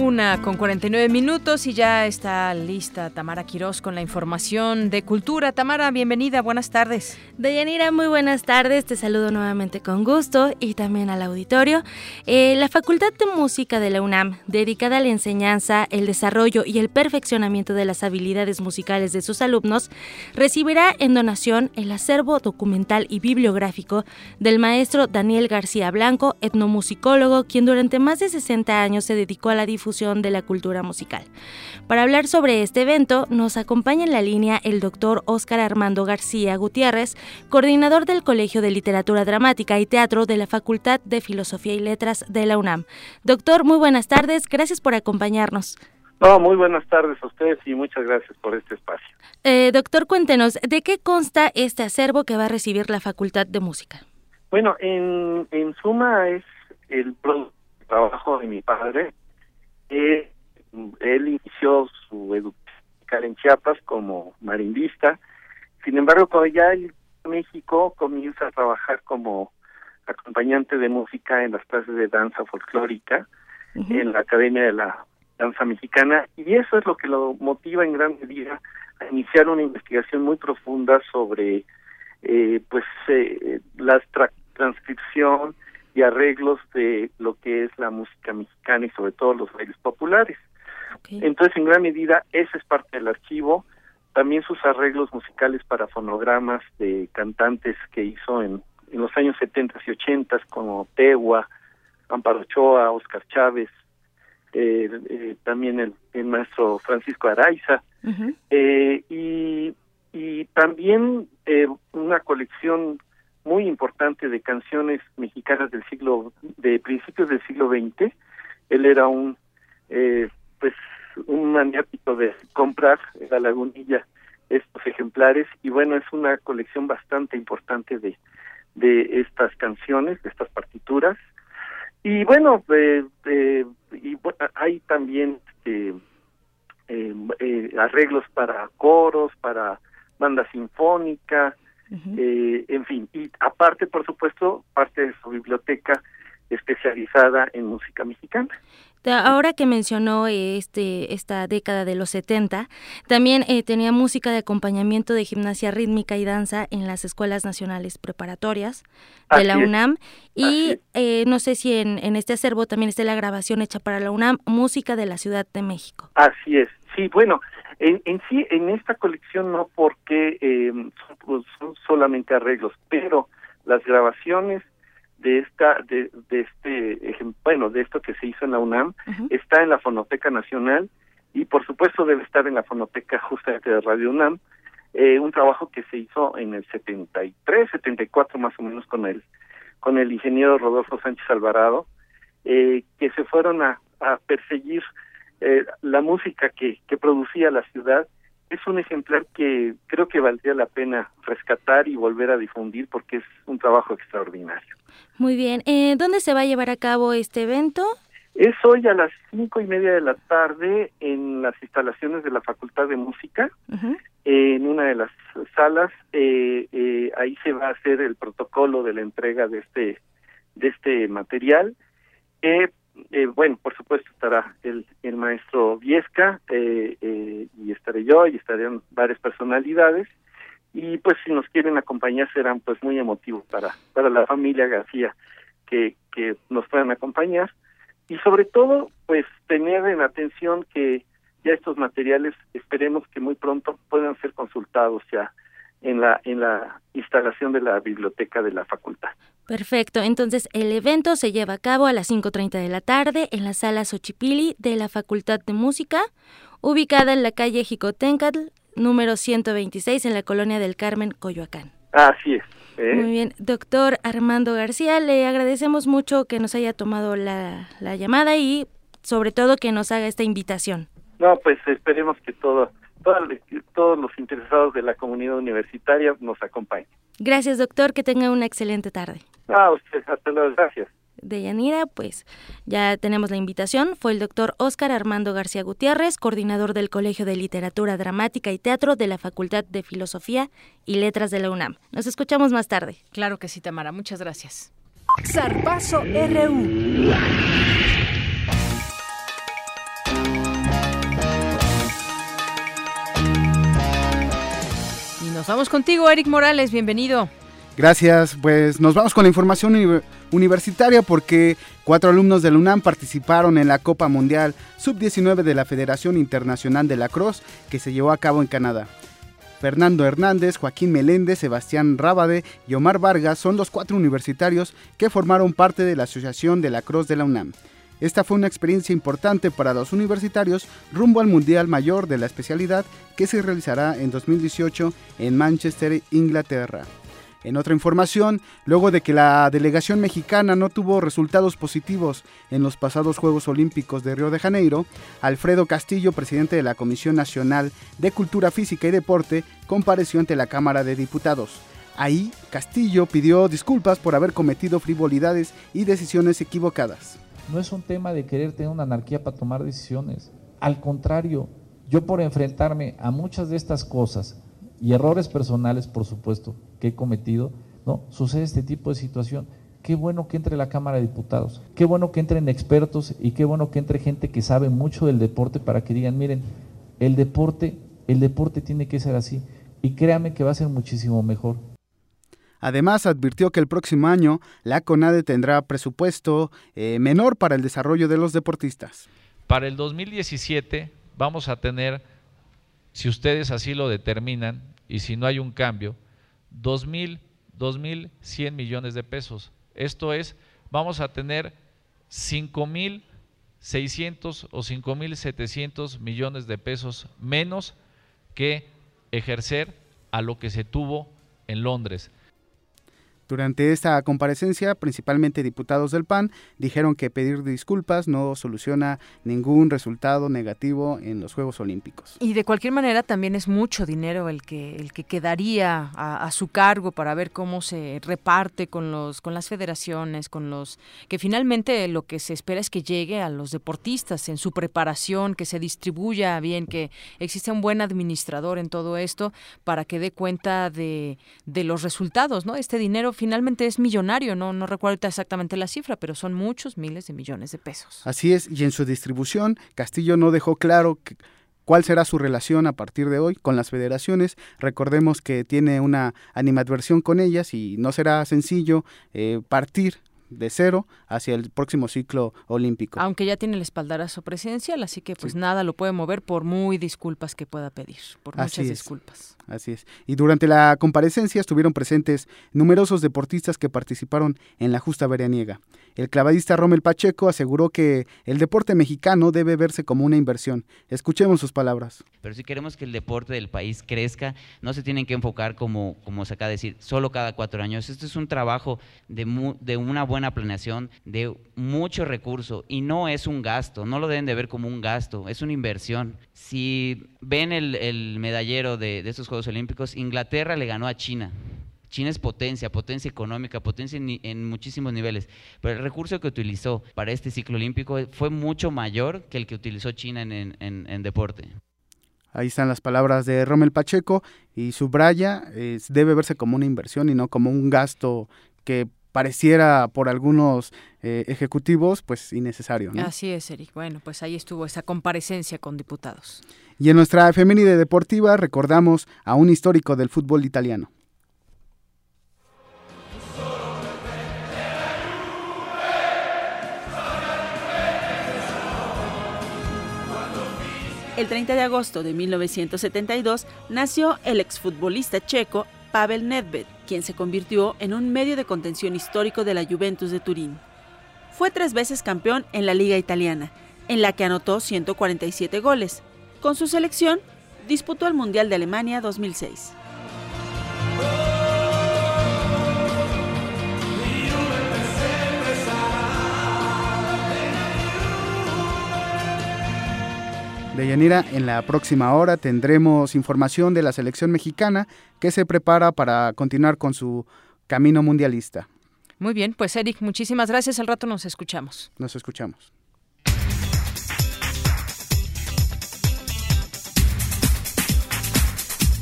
Una con 49 minutos y ya está lista Tamara Quirós con la información de cultura. Tamara, bienvenida, buenas tardes. Deyanira, muy buenas tardes, te saludo nuevamente con gusto y también al auditorio. Eh, la Facultad de Música de la UNAM, dedicada a la enseñanza, el desarrollo y el perfeccionamiento de las habilidades musicales de sus alumnos, recibirá en donación el acervo documental y bibliográfico del maestro Daniel García Blanco, etnomusicólogo, quien durante más de 60 años se dedicó a la difusión de la cultura musical. Para hablar sobre este evento, nos acompaña en la línea el doctor Óscar Armando García Gutiérrez, coordinador del Colegio de Literatura Dramática y Teatro de la Facultad de Filosofía y Letras de la UNAM. Doctor, muy buenas tardes, gracias por acompañarnos. No, muy buenas tardes a ustedes y muchas gracias por este espacio. Eh, doctor, cuéntenos, ¿de qué consta este acervo que va a recibir la Facultad de Música? Bueno, en, en suma es el trabajo de mi padre, él inició su educación en Chiapas como marimbista. Sin embargo, cuando ya en México comienza a trabajar como acompañante de música en las clases de danza folclórica en la Academia de la Danza Mexicana y eso es lo que lo motiva en gran medida a iniciar una investigación muy profunda sobre eh, pues eh, la transcripción y arreglos de lo que es la música mexicana y sobre todo los bailes populares. Entonces, en gran medida, ese es parte del archivo. También sus arreglos musicales para fonogramas de cantantes que hizo en, en los años 70 y 80 como Tegua, Amparo Ochoa, Oscar Chávez, eh, eh, también el, el, maestro Francisco Araiza, eh, y, y también una colección muy importante de canciones mexicanas del siglo de principios del siglo XX él era un eh, pues un maniático de comprar en la lagunilla estos ejemplares. Y bueno es una colección bastante importante de de estas canciones de estas partituras. Y bueno eh, eh, y hay también eh, arreglos para coros para banda sinfónica eh, en fin, y aparte, por supuesto, parte de su biblioteca especializada en música mexicana. Ahora que mencionó este esta década de los 70, también eh, tenía música de acompañamiento de gimnasia rítmica y danza en las escuelas nacionales preparatorias de la UNAM y eh, no sé si en, en este acervo también está la grabación hecha para la UNAM, música de la Ciudad de México. Así es, sí, bueno, en, en sí, en esta colección no porque eh, son, son, solamente arreglos, pero las grabaciones de esta, de, de este, bueno, de esto que se hizo en la UNAM, está en la Fonoteca Nacional y por supuesto debe estar en la Fonoteca justamente de Radio UNAM. eh, un trabajo que se hizo en el 73, 74 más o menos con el, con el ingeniero Rodolfo Sánchez Alvarado, eh, que se fueron a, a perseguir eh, la música que, que producía la ciudad. Es un ejemplar que creo que valdría la pena rescatar y volver a difundir porque es un trabajo extraordinario. Muy bien. Eh, ¿Dónde se va a llevar a cabo este evento? Es hoy a las cinco y media de la tarde en las instalaciones de la Facultad de Música, en una de las salas. Eh, eh, ahí se va a hacer el protocolo de la entrega de este de este material. Eh, bueno, por supuesto estará el, el maestro Viesca eh, eh, y estaré yo y estarán varias personalidades y pues si nos quieren acompañar serán pues muy emotivos para para la familia García que que nos puedan acompañar. Y sobre todo pues tener en atención que ya estos materiales esperemos que muy pronto puedan ser consultados ya en la en la instalación de la biblioteca de la facultad. Perfecto, entonces el evento se lleva a cabo a las 5.30 de la tarde en la sala Xochipili de la Facultad de Música, ubicada en la calle Jicotencatl, número 126 en la colonia del Carmen, Coyoacán. Así es. ¿eh? Muy bien, doctor Armando García, le agradecemos mucho que nos haya tomado la, la llamada y sobre todo que nos haga esta invitación. No, pues esperemos que todo, todo- todos los interesados de la comunidad universitaria nos acompañen. Gracias, doctor, que tenga una excelente tarde. Ah, usted, hasta luego, gracias. de Yanira, pues ya tenemos la invitación. Fue el doctor Óscar Armando García Gutiérrez, coordinador del Colegio de Literatura Dramática y Teatro de la Facultad de Filosofía y Letras de la UNAM. Nos escuchamos más tarde. Claro que sí, Tamara. Muchas gracias. Zarpazo RU. Nos vamos contigo, Eric Morales. Bienvenido. Gracias, pues nos vamos con la información uni- universitaria porque cuatro alumnos de la UNAM participaron en la Copa Mundial Sub-19 de la Federación Internacional de la Cross que se llevó a cabo en Canadá. Fernando Hernández, Joaquín Meléndez, Sebastián Rábade y Omar Vargas son los cuatro universitarios que formaron parte de la Asociación de la Cross de la UNAM. Esta fue una experiencia importante para los universitarios rumbo al Mundial Mayor de la especialidad que se realizará en 2018 en Manchester, Inglaterra. En otra información, luego de que la delegación mexicana no tuvo resultados positivos en los pasados Juegos Olímpicos de Río de Janeiro, Alfredo Castillo, presidente de la Comisión Nacional de Cultura Física y Deporte, compareció ante la Cámara de Diputados. Ahí, Castillo pidió disculpas por haber cometido frivolidades y decisiones equivocadas. No es un tema de querer tener una anarquía para tomar decisiones. Al contrario, yo por enfrentarme a muchas de estas cosas y errores personales, por supuesto, que he cometido, ¿no? Sucede este tipo de situación. Qué bueno que entre la Cámara de Diputados, qué bueno que entren expertos y qué bueno que entre gente que sabe mucho del deporte para que digan, miren, el deporte, el deporte tiene que ser así. Y créame que va a ser muchísimo mejor. Además, advirtió que el próximo año la CONADE tendrá presupuesto eh, menor para el desarrollo de los deportistas. Para el 2017 vamos a tener, si ustedes así lo determinan y si no hay un cambio, 2.000, 2.100 millones de pesos. Esto es, vamos a tener 5.600 o 5.700 millones de pesos menos que ejercer a lo que se tuvo en Londres. Durante esta comparecencia, principalmente diputados del PAN dijeron que pedir disculpas no soluciona ningún resultado negativo en los Juegos Olímpicos. Y de cualquier manera también es mucho dinero el que el que quedaría a, a, su cargo para ver cómo se reparte con los con las federaciones, con los que finalmente lo que se espera es que llegue a los deportistas en su preparación, que se distribuya bien, que exista un buen administrador en todo esto para que dé cuenta de, de los resultados, ¿no? Este dinero finalmente es millonario, no recuerdo exactamente la cifra, pero son muchos miles de millones de pesos. Así es, y en su distribución, Castillo no dejó claro que, cuál será su relación a partir de hoy con las federaciones. Recordemos que tiene una animadversión con ellas y no será sencillo eh, partir de cero hacia el próximo ciclo olímpico. Aunque ya tiene el espaldarazo presidencial, así que pues nada lo puede mover por muy disculpas que pueda pedir, por muchas disculpas. Así es. Y durante la comparecencia estuvieron presentes numerosos deportistas que participaron en la justa veraniega. El clavadista Rommel Pacheco aseguró que el deporte mexicano debe verse como una inversión. Escuchemos sus palabras. Pero si queremos que el deporte del país crezca, no se tienen que enfocar como, como se acaba de decir, solo cada cuatro años. Esto es un trabajo de, de una buena planeación, de mucho recurso y no es un gasto, no lo deben de ver como un gasto, es una inversión. Si ven el, medallero de, de estos Juegos Olímpicos, Inglaterra le ganó a China. China es potencia, potencia económica, potencia en, muchísimos niveles, pero el recurso que utilizó para este ciclo olímpico fue mucho mayor que el que utilizó China en, deporte. Ahí están las palabras de Rommel Pacheco y subraya, debe verse como una inversión y no como un gasto que pareciera por algunos eh, ejecutivos pues innecesario. Así es, Eric. Bueno, pues ahí estuvo esa comparecencia con diputados. Y en nuestra efeméride deportiva recordamos a un histórico del fútbol italiano. El 30 de agosto de 1972 nació el exfutbolista checo Pavel Nedved, quien se convirtió en un medio de contención histórico de la Juventus de Turín. Fue tres veces campeón en la Liga Italiana, en la que anotó 147 goles. Con su selección, disputó el Mundial de Alemania 2006. Deyanira, en la próxima hora tendremos información de la selección mexicana que se prepara para continuar con su camino mundialista. Muy bien, pues Eric, muchísimas gracias. Al rato nos escuchamos. Nos escuchamos.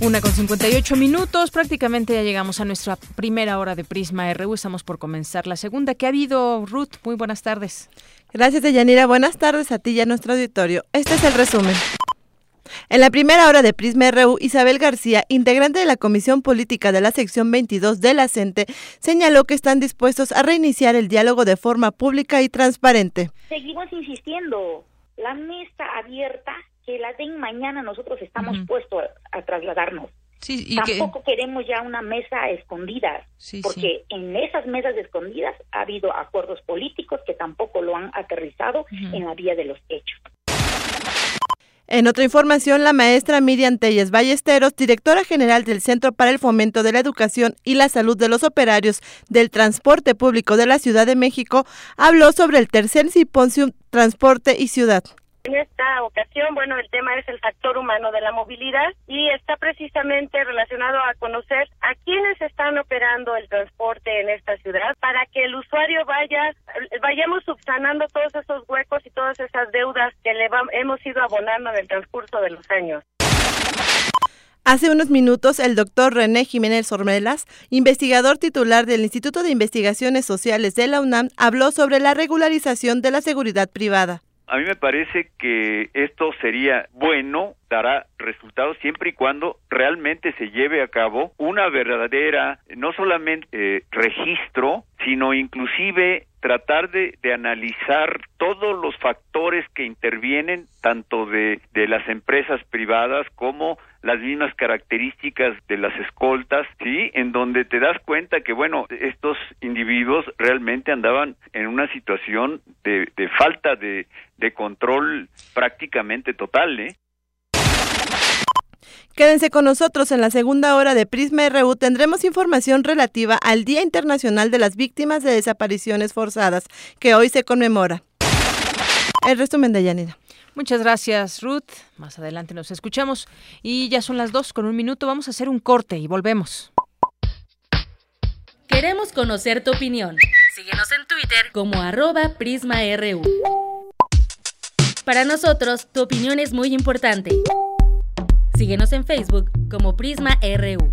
Una con 58 minutos, prácticamente ya llegamos a nuestra primera hora de Prisma RU. Estamos por comenzar la segunda. ¿Qué ha habido, Ruth? Muy buenas tardes. Gracias, Deyanira. Buenas tardes a ti y a nuestro auditorio. Este es el resumen. En la primera hora de Prisma RU, Isabel García, integrante de la Comisión Política de la sección 22 de la CENTE, señaló que están dispuestos a reiniciar el diálogo de forma pública y transparente. Seguimos insistiendo, la mesa abierta que la den mañana nosotros estamos puestos a, trasladarnos. Tampoco queremos ya una mesa escondida, porque en esas mesas escondidas ha habido acuerdos políticos que tampoco lo han aterrizado en la vía de los hechos. En otra información, la maestra Miriam Telles Ballesteros, directora general del Centro para el Fomento de la Educación y la Salud de los Operarios del Transporte Público de la Ciudad de México, habló sobre el tercer simposio Transporte y Ciudad. En esta ocasión, bueno, el tema es el factor humano de la movilidad y está precisamente relacionado a conocer a quienes están operando el transporte en esta ciudad para que el usuario vaya, vayamos subsanando todos esos huecos y todas esas deudas que le hemos ido abonando en el transcurso de los años. Hace unos minutos, el doctor René Jiménez Ormelas, investigador titular del Instituto de Investigaciones Sociales de la UNAM, habló sobre la regularización de la seguridad privada. A mí me parece que esto sería bueno, dará resultados siempre y cuando realmente se lleve a cabo una verdadera, no solamente eh, registro, sino inclusive tratar de, analizar todos los factores que intervienen, tanto de, de las empresas privadas como las mismas características de las escoltas, ¿sí? En donde te das cuenta que, bueno, estos individuos realmente andaban en una situación de, de falta de, de control prácticamente total, ¿eh? Quédense con nosotros en la segunda hora de Prisma RU. Tendremos información relativa al Día Internacional de las Víctimas de Desapariciones Forzadas, que hoy se conmemora. El resumen de Yanina. Muchas gracias, Ruth. Más adelante nos escuchamos. Y ya son las dos con un minuto. Vamos a hacer un corte y volvemos. Queremos conocer tu opinión. Síguenos en Twitter como arroba PrismaRU. Para nosotros, tu opinión es muy importante. Síguenos en Facebook como Prisma RU.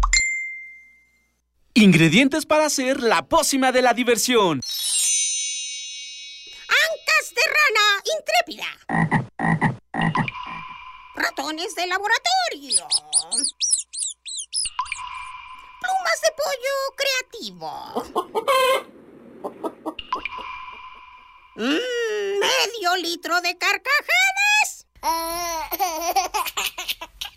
Ingredientes para hacer la pócima de la diversión. Ancas de rana intrépida. Ratones de laboratorio. Plumas de pollo creativo. Mm, medio litro de carcajadas.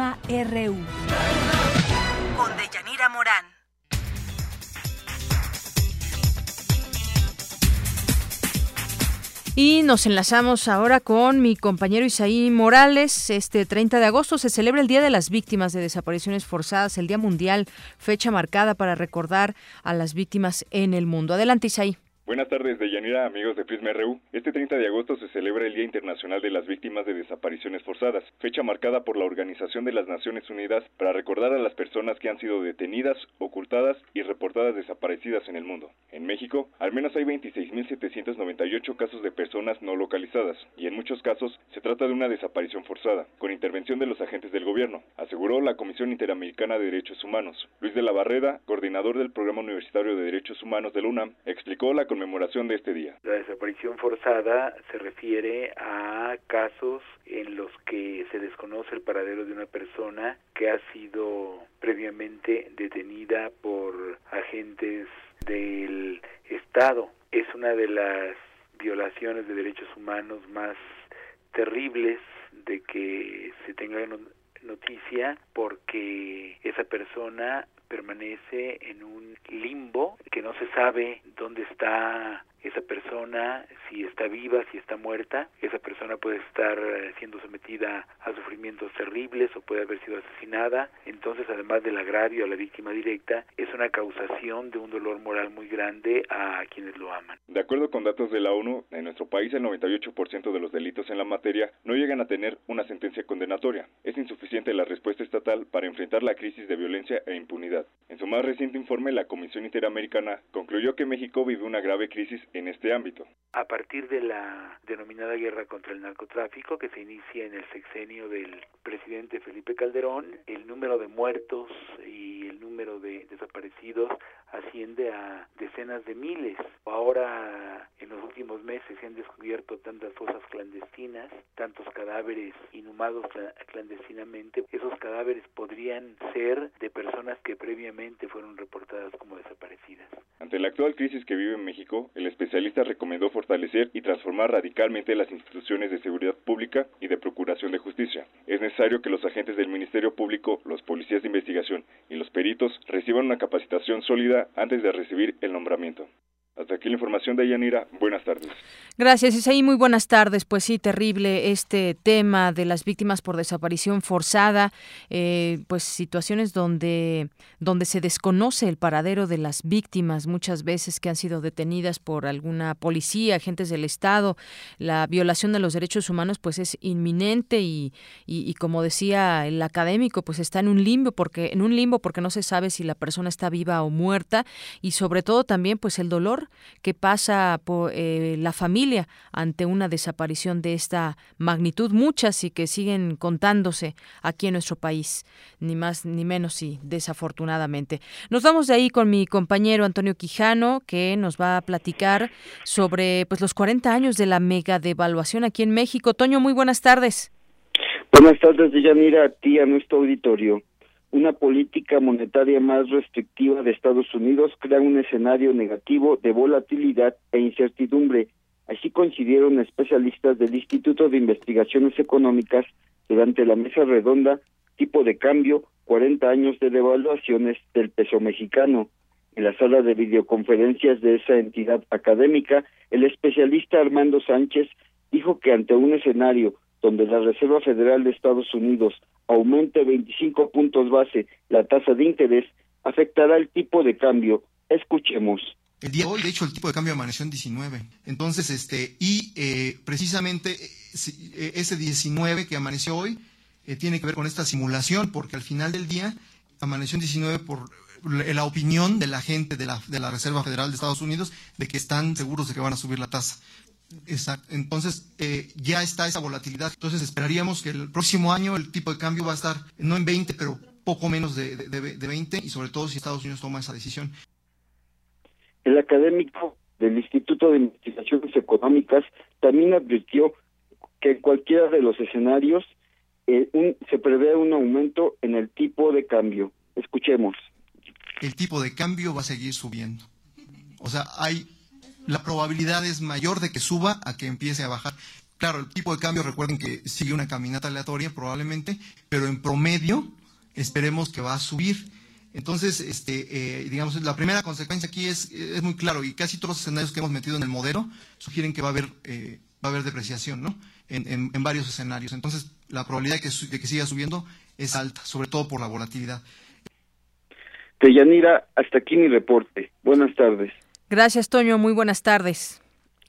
Prisma RU. Con Deyanira Morán. Y nos enlazamos ahora con mi compañero Isaí Morales. Este 30 de agosto se celebra el Día de las Víctimas de Desapariciones Forzadas, el Día Mundial, fecha marcada para recordar a las víctimas en el mundo. Adelante, Isaí. Buenas tardes, Deyanira, amigos de Prisma. Este 30 de agosto se celebra el Día Internacional de las Víctimas de Desapariciones Forzadas, fecha marcada por la Organización de las Naciones Unidas para recordar a las personas que han sido detenidas, ocultadas y reportadas desaparecidas en el mundo. En México, al menos hay 26.798 casos de personas no localizadas, y en muchos casos se trata de una desaparición forzada, con intervención de los agentes del gobierno, aseguró la Comisión Interamericana de Derechos Humanos. Luis de la Barreda, coordinador del Programa Universitario de Derechos Humanos de la UNAM, explicó la este. La desaparición forzada se refiere a casos en los que se desconoce el paradero de una persona que ha sido previamente detenida por agentes del Estado. Es una de las violaciones de derechos humanos más terribles de que se tenga noticia porque esa persona permanece en un limbo que no se sabe dónde está esa persona, si está viva, si está muerta, esa persona puede estar eh, siendo sometida a sufrimientos terribles o puede haber sido asesinada, entonces además del agravio a la víctima directa, es una causación de un dolor moral muy grande a quienes lo aman. De acuerdo con datos de la ONU, en nuestro país el 98% de los delitos en la materia no llegan a tener una sentencia condenatoria. Es insuficiente la respuesta estatal para enfrentar la crisis de violencia e impunidad. En su más reciente informe, la Comisión Interamericana concluyó que México vive una grave crisis en este ámbito. A partir de la denominada guerra contra el narcotráfico que se inicia en el sexenio del presidente Felipe Calderón, el número de muertos y el número de desaparecidos asciende a decenas de miles. Ahora, en los últimos meses, se han descubierto tantas fosas clandestinas, tantos cadáveres inhumados clandestinamente. Esos cadáveres podrían ser de personas que previamente fueron reportadas como desaparecidas. Ante la actual crisis que vive México, el especialista recomendó fortalecer y transformar radicalmente las instituciones de seguridad pública y de procuración de justicia. Es necesario que los agentes del Ministerio Público, los policías de investigación y los peritos reciban una capacitación sólida antes de recibir el nombramiento. Aquí la información de Yanira. Buenas tardes. Gracias, Isaí. Muy buenas tardes. Pues sí, terrible este tema de las víctimas por desaparición forzada, eh, pues situaciones donde, donde se desconoce el paradero de las víctimas, muchas veces que han sido detenidas por alguna policía, agentes del Estado. La violación de los derechos humanos pues es inminente y, y, como decía el académico, pues está en un limbo porque, en un limbo porque no se sabe si la persona está viva o muerta y sobre todo también pues el dolor ¿Qué pasa por eh, la familia ante una desaparición de esta magnitud? Muchas y que siguen contándose aquí en nuestro país, ni más ni menos y desafortunadamente. Nos vamos de ahí con mi compañero Antonio Quijano, que nos va a platicar sobre pues los 40 años de la mega devaluación aquí en México. Toño, muy buenas tardes. Buenas tardes, Yanira, a ti, a nuestro auditorio. Una política monetaria más restrictiva de Estados Unidos crea un escenario negativo de volatilidad e incertidumbre. Así coincidieron especialistas del Instituto de Investigaciones Económicas durante la mesa redonda tipo de cambio 40 años de devaluaciones del peso mexicano. En la sala de videoconferencias de esa entidad académica, el especialista Armando Sánchez dijo que ante un escenario donde la Reserva Federal de Estados Unidos aumente 25 puntos base la tasa de interés, afectará el tipo de cambio. Escuchemos. El día de hoy, de hecho, el tipo de cambio amaneció en 19. Entonces, este, y eh, precisamente eh, ese 19 que amaneció hoy eh, tiene que ver con esta simulación, porque al final del día amaneció en 19 por la opinión de la gente de la, de la Reserva Federal de Estados Unidos de que están seguros de que van a subir la tasa. Exacto. Entonces, eh, ya está esa volatilidad. Entonces, esperaríamos que el próximo año el tipo de cambio va a estar no en 20, pero poco menos de, de, 20, y sobre todo si Estados Unidos toma esa decisión. El académico del Instituto de Investigaciones Económicas también advirtió que en cualquiera de los escenarios eh, se prevé un aumento en el tipo de cambio. Escuchemos. El tipo de cambio va a seguir subiendo. O sea, hay la probabilidad es mayor de que suba a que empiece a bajar. Claro, el tipo de cambio, recuerden que sigue una caminata aleatoria probablemente, pero en promedio esperemos que va a subir. Entonces, este, eh, digamos, la primera consecuencia aquí es, es muy claro y casi todos los escenarios que hemos metido en el modelo sugieren que va a haber, eh, va a haber depreciación, ¿no? En, en, varios escenarios. Entonces, la probabilidad de que, de que siga subiendo es alta, sobre todo por la volatilidad. Deyanira, hasta aquí mi reporte. Buenas tardes. Gracias, Toño. Muy buenas tardes.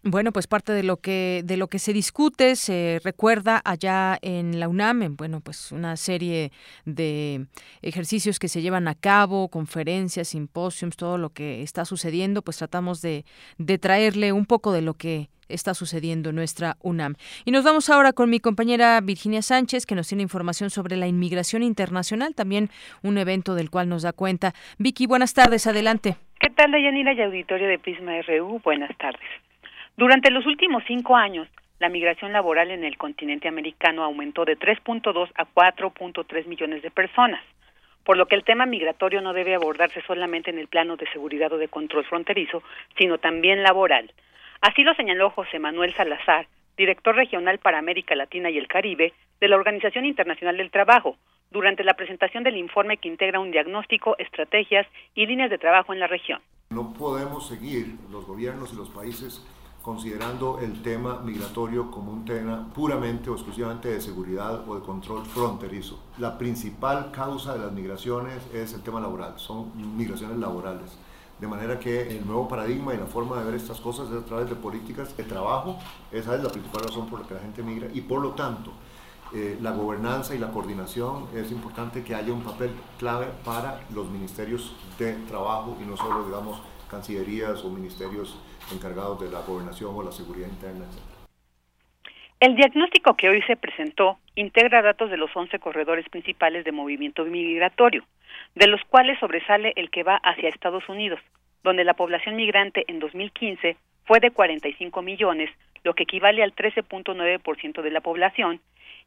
Bueno, pues parte de lo que de lo que se discute se recuerda allá en la UNAM, bueno, pues una serie de ejercicios que se llevan a cabo, conferencias, simposios, todo lo que está sucediendo, pues tratamos de, de traerle un poco de lo que está sucediendo en nuestra UNAM. Y nos vamos ahora con mi compañera Virginia Sánchez, que nos tiene información sobre la inmigración internacional, también un evento del cual nos da cuenta. Vicky, buenas tardes, adelante. ¿Qué tal, Dayanira y auditorio de Prisma RU? Buenas tardes. Durante los últimos cinco años, la migración laboral en el continente americano aumentó de 3.2 a 4.3 millones de personas, por lo que el tema migratorio no debe abordarse solamente en el plano de seguridad o de control fronterizo, sino también laboral, Así lo señaló José Manuel Salazar, director regional para América Latina y el Caribe de la Organización Internacional del Trabajo, durante la presentación del informe que integra un diagnóstico, estrategias y líneas de trabajo en la región. No podemos seguir los gobiernos y los países considerando el tema migratorio como un tema puramente o exclusivamente de seguridad o de control fronterizo. La principal causa de las migraciones es el tema laboral, son migraciones laborales. De manera que el nuevo paradigma y la forma de ver estas cosas es a través de políticas de trabajo. Esa es la principal razón por la que la gente migra y por lo tanto eh, la gobernanza y la coordinación es importante que haya un papel clave para los ministerios de trabajo y no solo, digamos, cancillerías o ministerios encargados de la gobernación o la seguridad interna, etc. El diagnóstico que hoy se presentó integra datos de los 11 corredores principales de movimiento migratorio, de los cuales sobresale el que va hacia Estados Unidos, donde la población migrante en 2015 fue de 45 millones, lo que equivale al 13.9% de la población,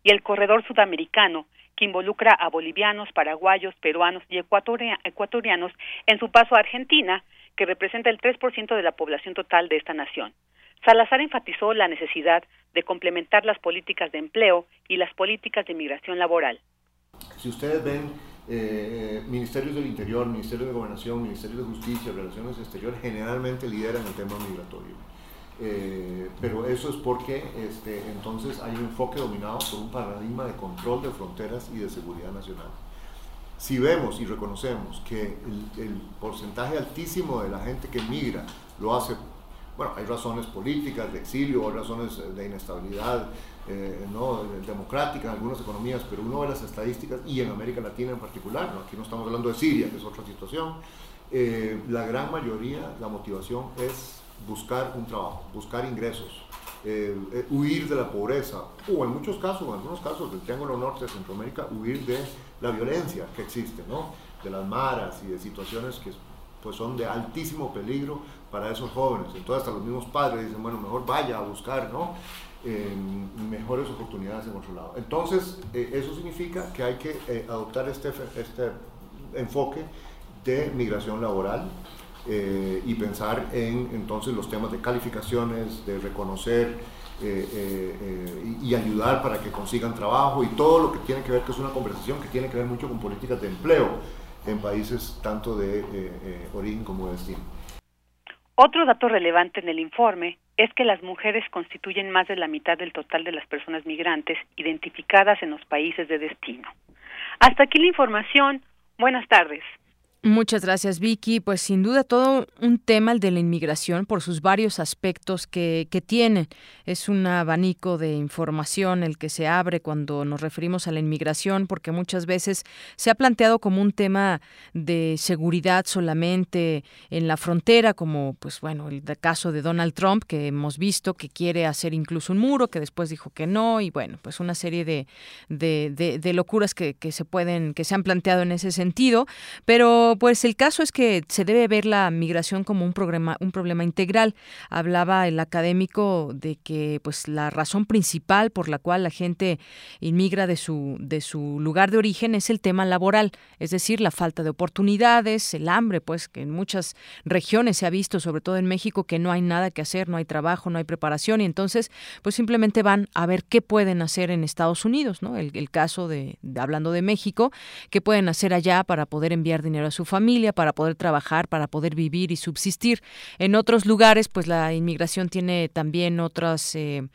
y el corredor sudamericano, que involucra a bolivianos, paraguayos, peruanos y ecuatorianos en su paso a Argentina, que representa el 3% de la población total de esta nación. Salazar enfatizó la necesidad de complementar las políticas de empleo y las políticas de migración laboral. Si ustedes ven eh, ministerios del Interior, Ministerio de Gobernación, Ministerio de Justicia, Relaciones Exteriores, generalmente lideran el tema migratorio. Eh, pero eso es porque este, entonces hay un enfoque dominado por un paradigma de control de fronteras y de seguridad nacional. Si vemos y reconocemos que el, el porcentaje altísimo de la gente que migra lo hace bueno, hay razones políticas de exilio, hay razones de inestabilidad eh, no, algunas economías, pero uno ve las estadísticas y en América Latina en particular, aquí no estamos hablando de Siria, que es otra situación, eh, la gran mayoría, la motivación es buscar un trabajo, buscar ingresos, eh, eh, huir de la pobreza, o en muchos casos, en algunos casos del Triángulo Norte de Centroamérica, huir de la violencia que existe, ¿no? de las maras y de situaciones que pues, son de altísimo peligro para esos jóvenes. Entonces hasta los mismos padres dicen, bueno, mejor vaya a buscar ¿no? mejores oportunidades en otro lado. Entonces, eh, eso significa que hay que adoptar este, este enfoque de migración laboral, eh, y pensar en entonces los temas de calificaciones, de reconocer eh, eh, y ayudar para que consigan trabajo y todo lo que tiene que ver, que es una conversación que tiene que ver mucho con políticas de empleo en países tanto de origen como de destino. Otro dato relevante en el informe es que las mujeres constituyen más de la mitad del total de las personas migrantes identificadas en los países de destino. Hasta aquí la información. Buenas tardes. Muchas gracias, Vicky. Pues sin duda todo un tema el de la inmigración por sus varios aspectos que, que tiene. Es un abanico de información el que se abre cuando nos referimos a la inmigración, porque muchas veces se ha planteado como un tema de seguridad solamente en la frontera, como pues bueno, el caso de Donald Trump, que hemos visto que quiere hacer incluso un muro, que después dijo que no, y bueno, pues una serie de, de, de locuras que, que se pueden, que se han planteado en ese sentido. Pero pues el caso es que se debe ver la migración como un problema, un problema integral. Hablaba el académico de que pues la razón principal por la cual la gente inmigra de su, de su lugar de origen es el tema laboral, es decir, la falta de oportunidades, el hambre, pues que en muchas regiones se ha visto, sobre todo en México, que no hay nada que hacer, no hay trabajo, no hay preparación, y entonces pues simplemente van a ver qué pueden hacer en Estados Unidos, ¿no? El, caso de, de hablando de México, qué pueden hacer allá para poder enviar dinero a su familia, para poder trabajar, para poder vivir y subsistir. En otros lugares, pues la inmigración tiene también otras... Eh,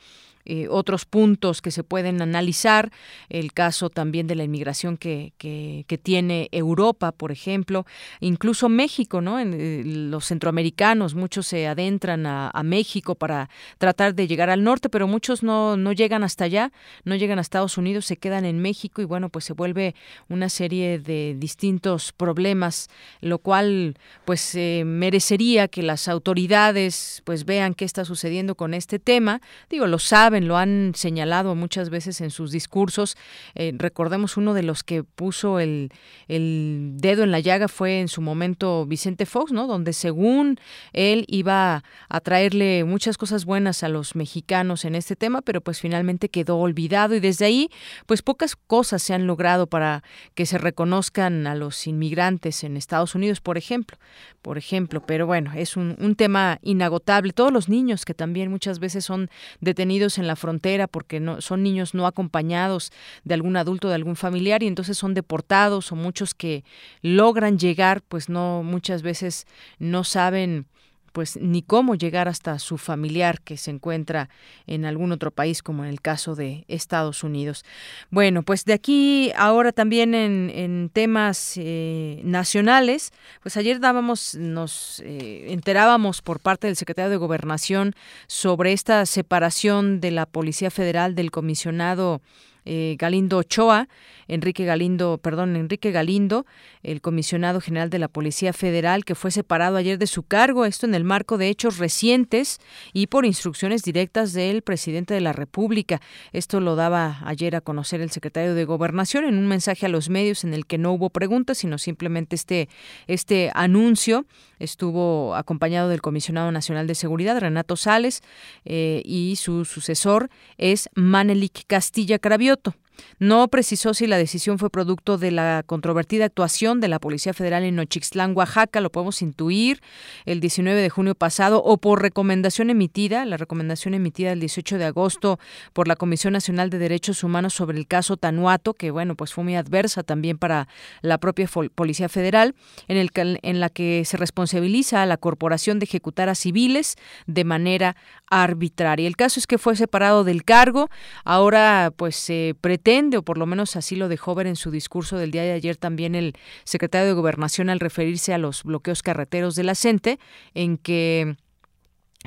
eh, otros puntos que se pueden analizar, el caso también de la inmigración que, que, tiene Europa, por ejemplo, incluso México, ¿no? Eh, los centroamericanos, muchos se adentran a, México para tratar de llegar al norte, pero muchos no, no llegan hasta allá, no llegan a Estados Unidos, se quedan en México y bueno, pues se vuelve una serie de distintos problemas, lo cual pues eh, merecería que las autoridades pues vean qué está sucediendo con este tema, digo, lo saben, lo han señalado muchas veces en sus discursos. Eh, recordemos uno de los que puso el, el, dedo en la llaga fue en su momento Vicente Fox, ¿no? Donde según él iba a traerle muchas cosas buenas a los mexicanos en este tema, pero pues finalmente quedó olvidado y desde ahí pues pocas cosas se han logrado para que se reconozcan a los inmigrantes en Estados Unidos, por ejemplo. Por ejemplo, pero bueno, es un, un tema inagotable. Todos los niños que también muchas veces son detenidos en la frontera porque no, son niños no acompañados de algún adulto, de algún familiar y entonces son deportados o muchos que logran llegar, pues no muchas veces no saben pues ni cómo llegar hasta su familiar que se encuentra en algún otro país como en el caso de Estados Unidos. Bueno, pues de aquí ahora también en, temas eh, nacionales, pues ayer dábamos, nos eh, enterábamos por parte del secretario de Gobernación sobre esta separación de la Policía Federal del comisionado eh, Galindo Ochoa, Enrique Galindo, perdón, Enrique Galindo, el comisionado general de la Policía Federal, que fue separado ayer de su cargo, esto en el marco de hechos recientes y por instrucciones directas del presidente de la República. Esto lo daba ayer a conocer el secretario de Gobernación en un mensaje a los medios en el que no hubo preguntas, sino simplemente este, este anuncio estuvo acompañado del comisionado nacional de seguridad, Renato Sales, eh, y su sucesor es Manelik Castilla Cravioto. No precisó si la decisión fue producto de la controvertida actuación de la Policía Federal en Nochixtlán, Oaxaca, lo podemos intuir, el 19 de junio pasado, o por recomendación emitida, la recomendación emitida el 18 de agosto por la Comisión Nacional de Derechos Humanos sobre el caso Tanuato, que bueno, pues fue muy adversa también para la propia Policía Federal, en, el, en la que se responsabiliza a la corporación de ejecutar a civiles de manera arbitraria. El caso es que fue separado del cargo, ahora pues se pretende o por lo menos así lo dejó ver en su discurso del día de ayer también el secretario de Gobernación al referirse a los bloqueos carreteros de la CENTE, en que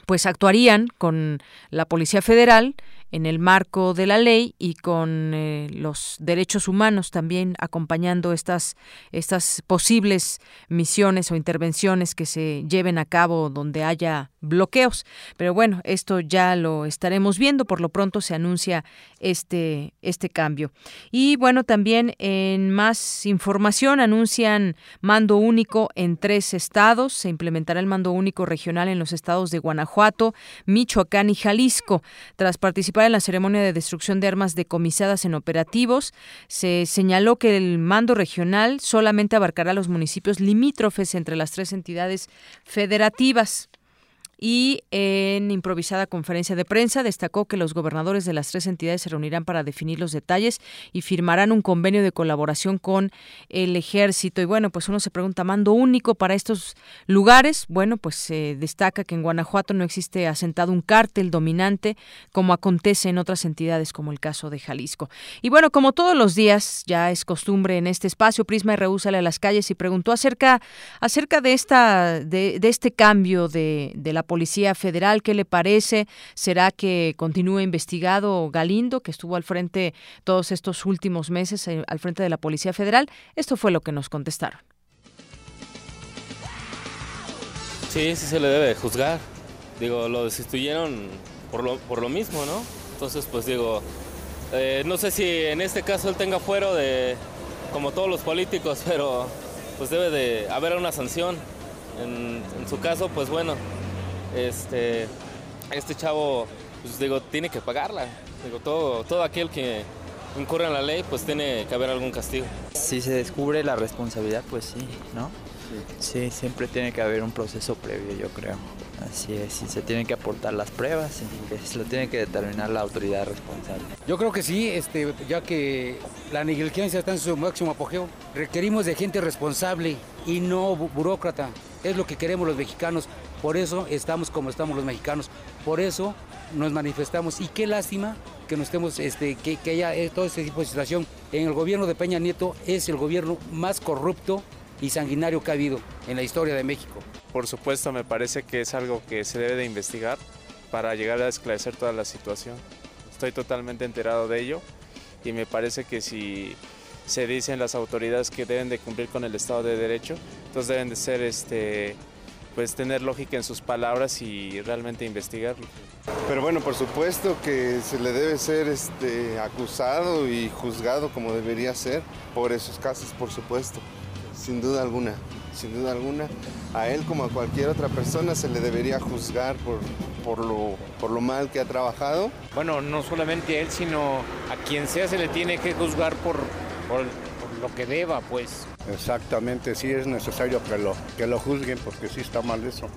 pues actuarían con la Policía Federal en el marco de la ley y con eh, los derechos humanos también acompañando estas estas posibles misiones o intervenciones que se lleven a cabo donde haya bloqueos. Pero bueno, esto ya lo estaremos viendo. Por lo pronto se anuncia este, este cambio. Y bueno, también en más información anuncian mando único en tres estados. Se implementará el mando único regional en los estados de Guanajuato, Michoacán y Jalisco. Tras participar en la ceremonia de destrucción de armas decomisadas en operativos, se señaló que el mando regional solamente abarcará los municipios limítrofes entre las tres entidades federativas y en improvisada conferencia de prensa destacó que los gobernadores de las tres entidades se reunirán para definir los detalles y firmarán un convenio de colaboración con el ejército. Y bueno, pues uno se pregunta, ¿mando único para estos lugares? Bueno, pues se destaca que en Guanajuato no existe asentado un cártel dominante como acontece en otras entidades como el caso de Jalisco. Y bueno, como todos los días, ya es costumbre en este espacio, Prisma RU sale a las calles y preguntó acerca, acerca de, esta, de, este cambio de, de la Policía Federal. ¿Qué le parece? ¿Será que continúe investigado Galindo, que estuvo al frente todos estos últimos meses eh, al frente de la Policía Federal? Esto fue lo que nos contestaron. Sí, sí se le debe juzgar. Digo, lo destituyeron por lo, por lo mismo, ¿no? Entonces, pues digo, eh, no sé si en este caso él tenga fuero de, como todos los políticos, pero pues debe de haber una sanción. En, en su caso, pues bueno, este, este chavo, pues digo, tiene que pagarla. Digo, todo, todo aquel que incurre en la ley, pues tiene que haber algún castigo. Si se descubre la responsabilidad, pues sí, ¿no? Sí, siempre tiene que haber un proceso previo, yo creo. Así es, y se tienen que aportar las pruebas, y se lo tiene que determinar la autoridad responsable. Yo creo que sí, este, ya que la negligencia está en su máximo apogeo, requerimos de gente responsable y no burócrata. Es lo que queremos los mexicanos. Por eso estamos como estamos los mexicanos. Por eso nos manifestamos. Y qué lástima que no estemos, este, que, que haya eh, todo este tipo de situación. En el gobierno de Peña Nieto es el gobierno más corrupto y sanguinario que ha habido en la historia de México. Por supuesto, me parece que es algo que se debe de investigar para llegar a esclarecer toda la situación. Estoy totalmente enterado de ello y me parece que si se dicen las autoridades que deben de cumplir con el Estado de Derecho, entonces deben de ser este pues tener lógica en sus palabras y realmente investigarlo. Pero bueno, por supuesto que se le debe ser este, acusado y juzgado como debería ser por esos casos, por supuesto, sin duda alguna, sin duda alguna. A él como a cualquier otra persona se le debería juzgar por, por, lo, por lo mal que ha trabajado. Bueno, no solamente a él, sino a quien sea se le tiene que juzgar por, por, por lo que deba, pues. Exactamente, sí es necesario que lo, que lo juzguen porque sí está mal eso.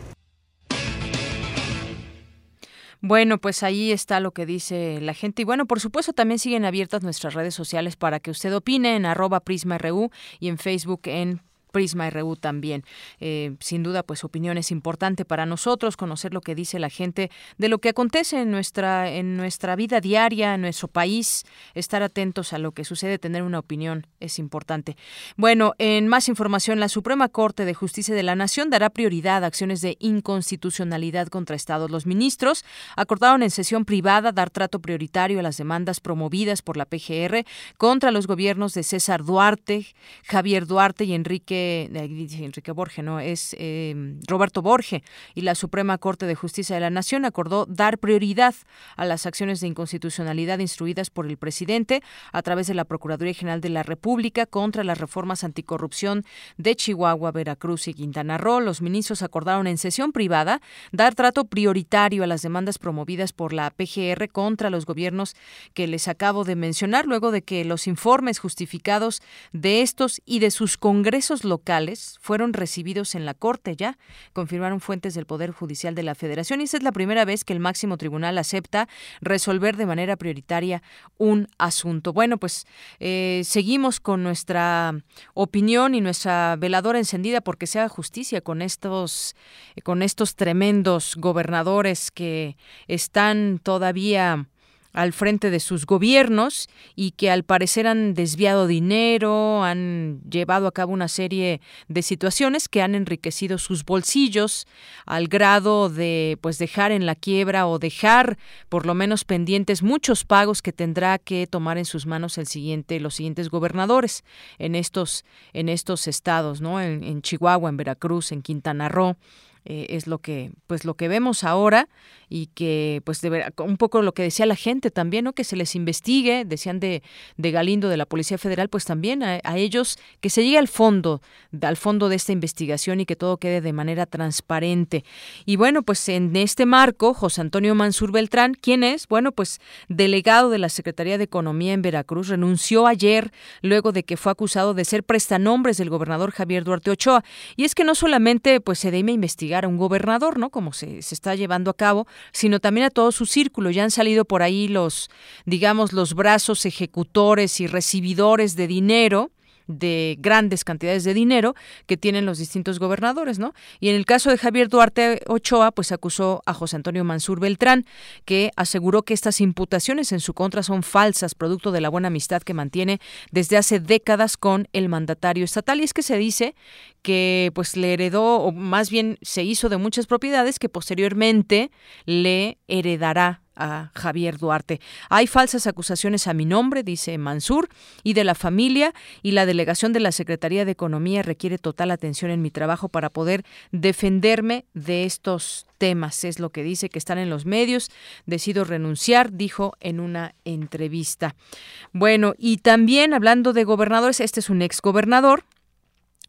Bueno, pues ahí está lo que dice la gente. Y bueno, por supuesto, también siguen abiertas nuestras redes sociales para que usted opine en arroba PrismaRU y en Facebook en Prisma RU también. Eh, sin duda, pues opinión es importante para nosotros, conocer lo que dice la gente de lo que acontece en nuestra, en nuestra vida diaria, en nuestro país, estar atentos a lo que sucede, tener una opinión es importante. Bueno, en más información, la Suprema Corte de Justicia de la Nación dará prioridad a acciones de inconstitucionalidad contra Estados. Los ministros acordaron en sesión privada dar trato prioritario a las demandas promovidas por la PGR contra los gobiernos de César Duarte, Javier Duarte y Enrique Enrique Borge, no, es eh, Roberto Borge, y la Suprema Corte de Justicia de la Nación acordó dar prioridad a las acciones de inconstitucionalidad instruidas por el presidente a través de la Procuraduría General de la República contra las reformas anticorrupción de Chihuahua, Veracruz y Quintana Roo. Los ministros acordaron en sesión privada dar trato prioritario a las demandas promovidas por la PGR contra los gobiernos que les acabo de mencionar, luego de que los informes justificados de estos y de sus congresos locales fueron recibidos en la Corte ya, confirmaron fuentes del Poder Judicial de la Federación. Y esa es la primera vez que el máximo tribunal acepta resolver de manera prioritaria un asunto. Bueno, pues eh, seguimos con nuestra opinión y nuestra veladora encendida porque se haga justicia con estos, con estos tremendos gobernadores que están todavía al frente de sus gobiernos y que al parecer han desviado dinero, han llevado a cabo una serie de situaciones que han enriquecido sus bolsillos al grado de pues dejar en la quiebra o dejar por lo menos pendientes muchos pagos que tendrá que tomar en sus manos el siguiente los siguientes gobernadores en estos en estos estados, ¿no? En, en Chihuahua, en Veracruz, en Quintana Roo Eh, es lo que pues lo que vemos ahora y que pues de un poco lo que decía la gente también no que se les investigue decían de, de Galindo de la Policía Federal pues también a, ellos que se llegue al fondo al fondo de esta investigación y que todo quede de manera transparente. Y bueno pues en este marco José Antonio Mansur Beltrán quién es bueno pues delegado de la Secretaría de Economía en Veracruz renunció ayer luego de que fue acusado de ser prestanombres del gobernador Javier Duarte Ochoa. Y es que no solamente pues se debe investigar a un gobernador, ¿no? Como se, se está llevando a cabo, sino también a todo su círculo. Ya han salido por ahí los, digamos, los brazos ejecutores y recibidores de dinero de grandes cantidades de dinero que tienen los distintos gobernadores, ¿no? Y en el caso de Javier Duarte Ochoa, pues acusó a José Antonio Mansur Beltrán, que aseguró que estas imputaciones en su contra son falsas, producto de la buena amistad que mantiene desde hace décadas con el mandatario estatal. Y es que se dice que pues le heredó, o más bien se hizo de muchas propiedades que posteriormente le heredará a Javier Duarte. Hay falsas acusaciones a mi nombre, dice Mansur, y de la familia, y la delegación de la Secretaría de Economía requiere total atención en mi trabajo para poder defenderme de estos temas. Es lo que dice que están en los medios. Decido renunciar, dijo en una entrevista. Bueno, y también hablando de gobernadores, este es un ex gobernador,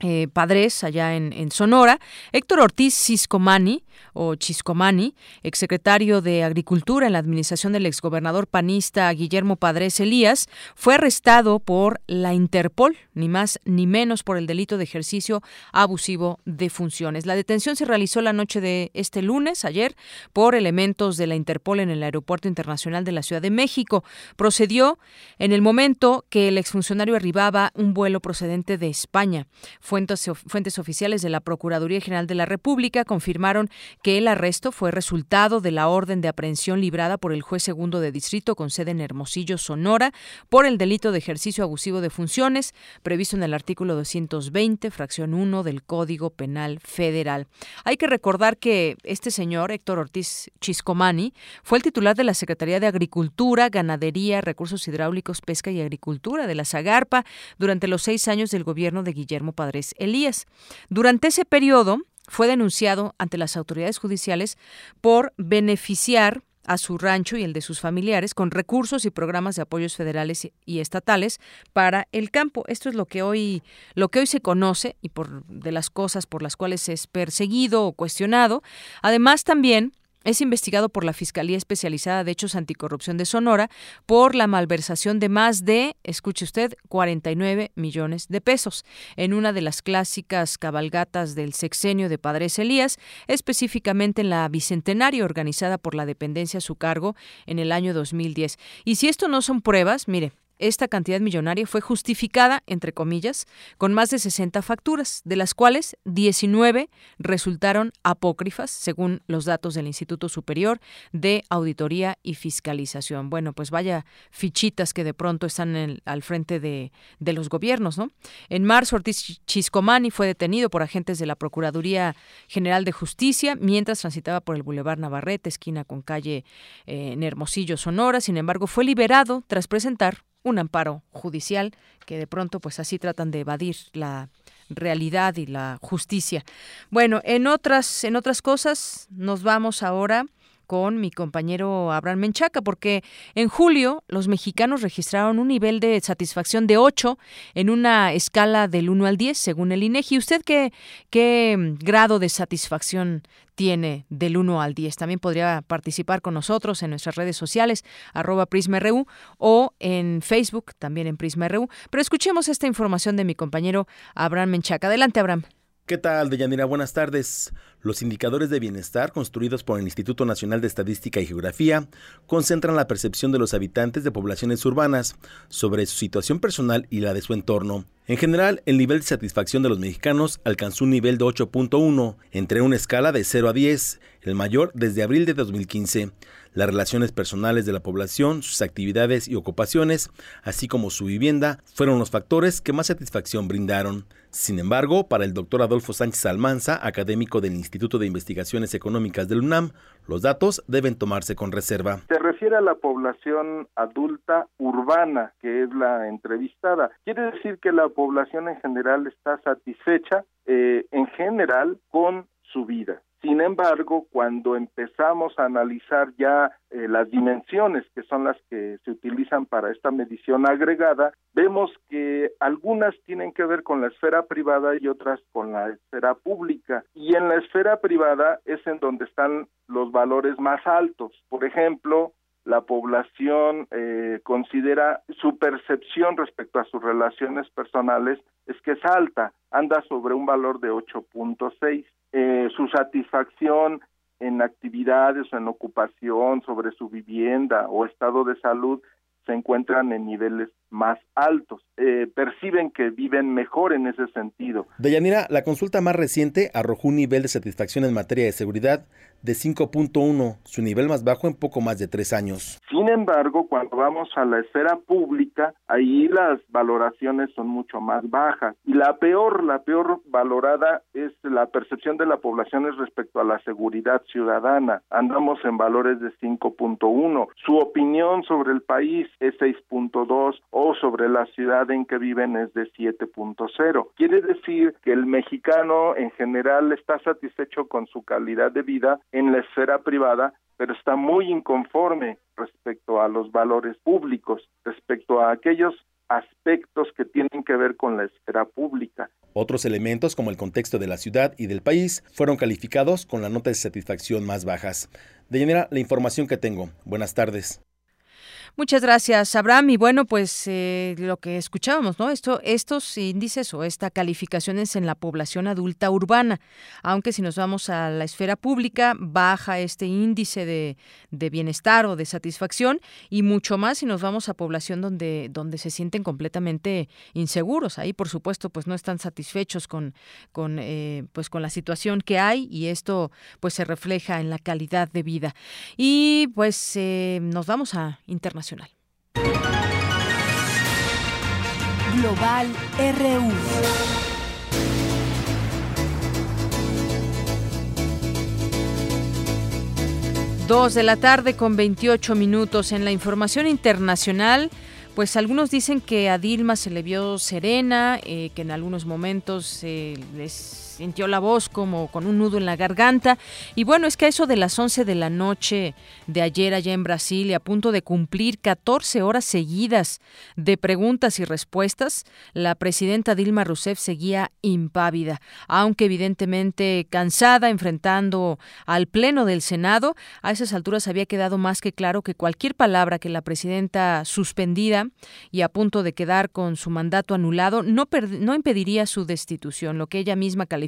eh, padres allá en, en, Sonora, Héctor Ortiz Ciscomani, o Chiscomani, exsecretario de Agricultura en la administración del exgobernador panista Guillermo Padres Elías, fue arrestado por la Interpol, ni más ni menos por el delito de ejercicio abusivo de funciones. La detención se realizó la noche de este lunes, ayer, por elementos de la Interpol en el Aeropuerto Internacional de la Ciudad de México. Procedió en el momento que el exfuncionario arribaba un vuelo procedente de España. Fuentes, fuentes oficiales de la Procuraduría General de la República confirmaron que el arresto fue resultado de la orden de aprehensión librada por el juez segundo de distrito con sede en Hermosillo, Sonora, por el delito de ejercicio abusivo de funciones previsto en el artículo 220, fracción 1 del Código Penal Federal. Hay que recordar que este señor, Héctor Ortiz Chiscomani, fue el titular de la Secretaría de Agricultura, Ganadería, Recursos Hidráulicos, Pesca y Agricultura de la Zagarpa durante los seis años del gobierno de Guillermo Elías. Durante ese periodo, fue denunciado ante las autoridades judiciales por beneficiar a su rancho y el de sus familiares con recursos y programas de apoyos federales y estatales para el campo. Esto es lo que hoy lo que hoy se conoce y por de las cosas por las cuales es perseguido o cuestionado. Además también es investigado por la Fiscalía Especializada de Hechos Anticorrupción de Sonora por la malversación de más de, escuche usted, 49 millones de pesos en una de las clásicas cabalgatas del sexenio de Padres Elías, específicamente en la Bicentenario organizada por la dependencia a su cargo en el año 2010. Y si esto no son pruebas, mire, esta cantidad millonaria fue justificada, entre comillas, con más de 60 facturas, de las cuales 19 resultaron apócrifas, según los datos del Instituto Superior de Auditoría y Fiscalización. Bueno, pues vaya fichitas que de pronto están al frente de, los gobiernos, ¿no? En marzo, Ortiz Chiscomani fue detenido por agentes de la Procuraduría General de Justicia mientras transitaba por el Boulevard Navarrete, esquina con calle eh, en Hermosillo, Sonora. Sin embargo, fue liberado tras presentar un amparo judicial que de pronto pues así tratan de evadir la realidad y la justicia. Bueno, en otras en otras cosas nos vamos ahora con mi compañero Abraham Menchaca, porque en julio los mexicanos registraron un nivel de satisfacción de 8 en una escala del 1 al 10, según el INEGI. ¿Usted qué, qué mm, grado de satisfacción tiene del 1 al 10. También podría participar con nosotros en nuestras redes sociales, arroba PrismaRU, o en Facebook, también en PrismaRU. Pero escuchemos esta información de mi compañero Abraham Menchaca. Adelante, Abraham. ¿Qué tal, Deyanira? Buenas tardes. Los indicadores de bienestar construidos por el Instituto Nacional de Estadística y Geografía concentran la percepción de los habitantes de poblaciones urbanas sobre su situación personal y la de su entorno. En general, el nivel de satisfacción de los mexicanos alcanzó un nivel de 8.1, entre una escala de 0 a 10, el mayor desde abril de 2015 las relaciones personales de la población, sus actividades y ocupaciones, así como su vivienda, fueron los factores que más satisfacción brindaron. Sin embargo, para el doctor Adolfo Sánchez Almanza, académico del Instituto de Investigaciones Económicas del UNAM, los datos deben tomarse con reserva. Se refiere a la población adulta urbana, que es la entrevistada. Quiere decir que la población en general está satisfecha, eh, en general, con su vida Sin embargo, cuando empezamos a analizar ya eh, las dimensiones que son las que se utilizan para esta medición agregada, vemos que algunas tienen que ver con la esfera privada y otras con la esfera pública. Y en la esfera privada es en donde están los valores más altos. Por ejemplo, la población eh, considera su percepción respecto a sus relaciones personales es que es alta, anda sobre un valor de 8.6. Eh, su satisfacción en actividades o en ocupación sobre su vivienda o estado de salud se encuentran en niveles más altos. Eh, perciben que viven mejor en ese sentido. Deyanira, la consulta más reciente arrojó un nivel de satisfacción en materia de seguridad de 5.1, su nivel más bajo en poco más de tres años. Sin embargo, cuando vamos a la esfera pública, ahí las valoraciones son mucho más bajas. Y la peor, la peor valorada es la percepción de la población respecto a la seguridad ciudadana. Andamos en valores de 5.1. Su opinión sobre el país es 6.2 o sobre la ciudad en que viven es de 7.0. Quiere decir que el mexicano en general está satisfecho con su calidad de vida en la esfera privada, pero está muy inconforme respecto a los valores públicos, respecto a aquellos aspectos que tienen que ver con la esfera pública. Otros elementos como el contexto de la ciudad y del país fueron calificados con la nota de satisfacción más bajas. De manera, la información que tengo. Buenas tardes. Muchas gracias, Abraham. Y bueno, pues eh, lo que escuchábamos, ¿no? Esto, estos índices o esta calificación es en la población adulta urbana, aunque si nos vamos a la esfera pública, baja este índice de, bienestar o de satisfacción y mucho más si nos vamos a población donde, donde se sienten completamente inseguros. Ahí, por supuesto, pues no están satisfechos con, eh, pues con la situación que hay y esto pues se refleja en la calidad de vida. Y pues eh, nos vamos a internacional Global RU. Dos de la tarde con 28 minutos en la información internacional. Pues algunos dicen que a Dilma se le vio serena, eh, que en algunos momentos eh, les sintió la voz como con un nudo en la garganta. Y bueno, es que a eso de las 11 de la noche de ayer allá en Brasil, y a punto de cumplir 14 horas seguidas de preguntas y respuestas, la presidenta Dilma Rousseff seguía impávida, aunque evidentemente cansada, enfrentando al Pleno del Senado. A esas alturas había quedado más que claro que cualquier palabra que la presidenta suspendida y a punto de quedar con su mandato anulado no, no impediría su destitución, lo que ella misma calificó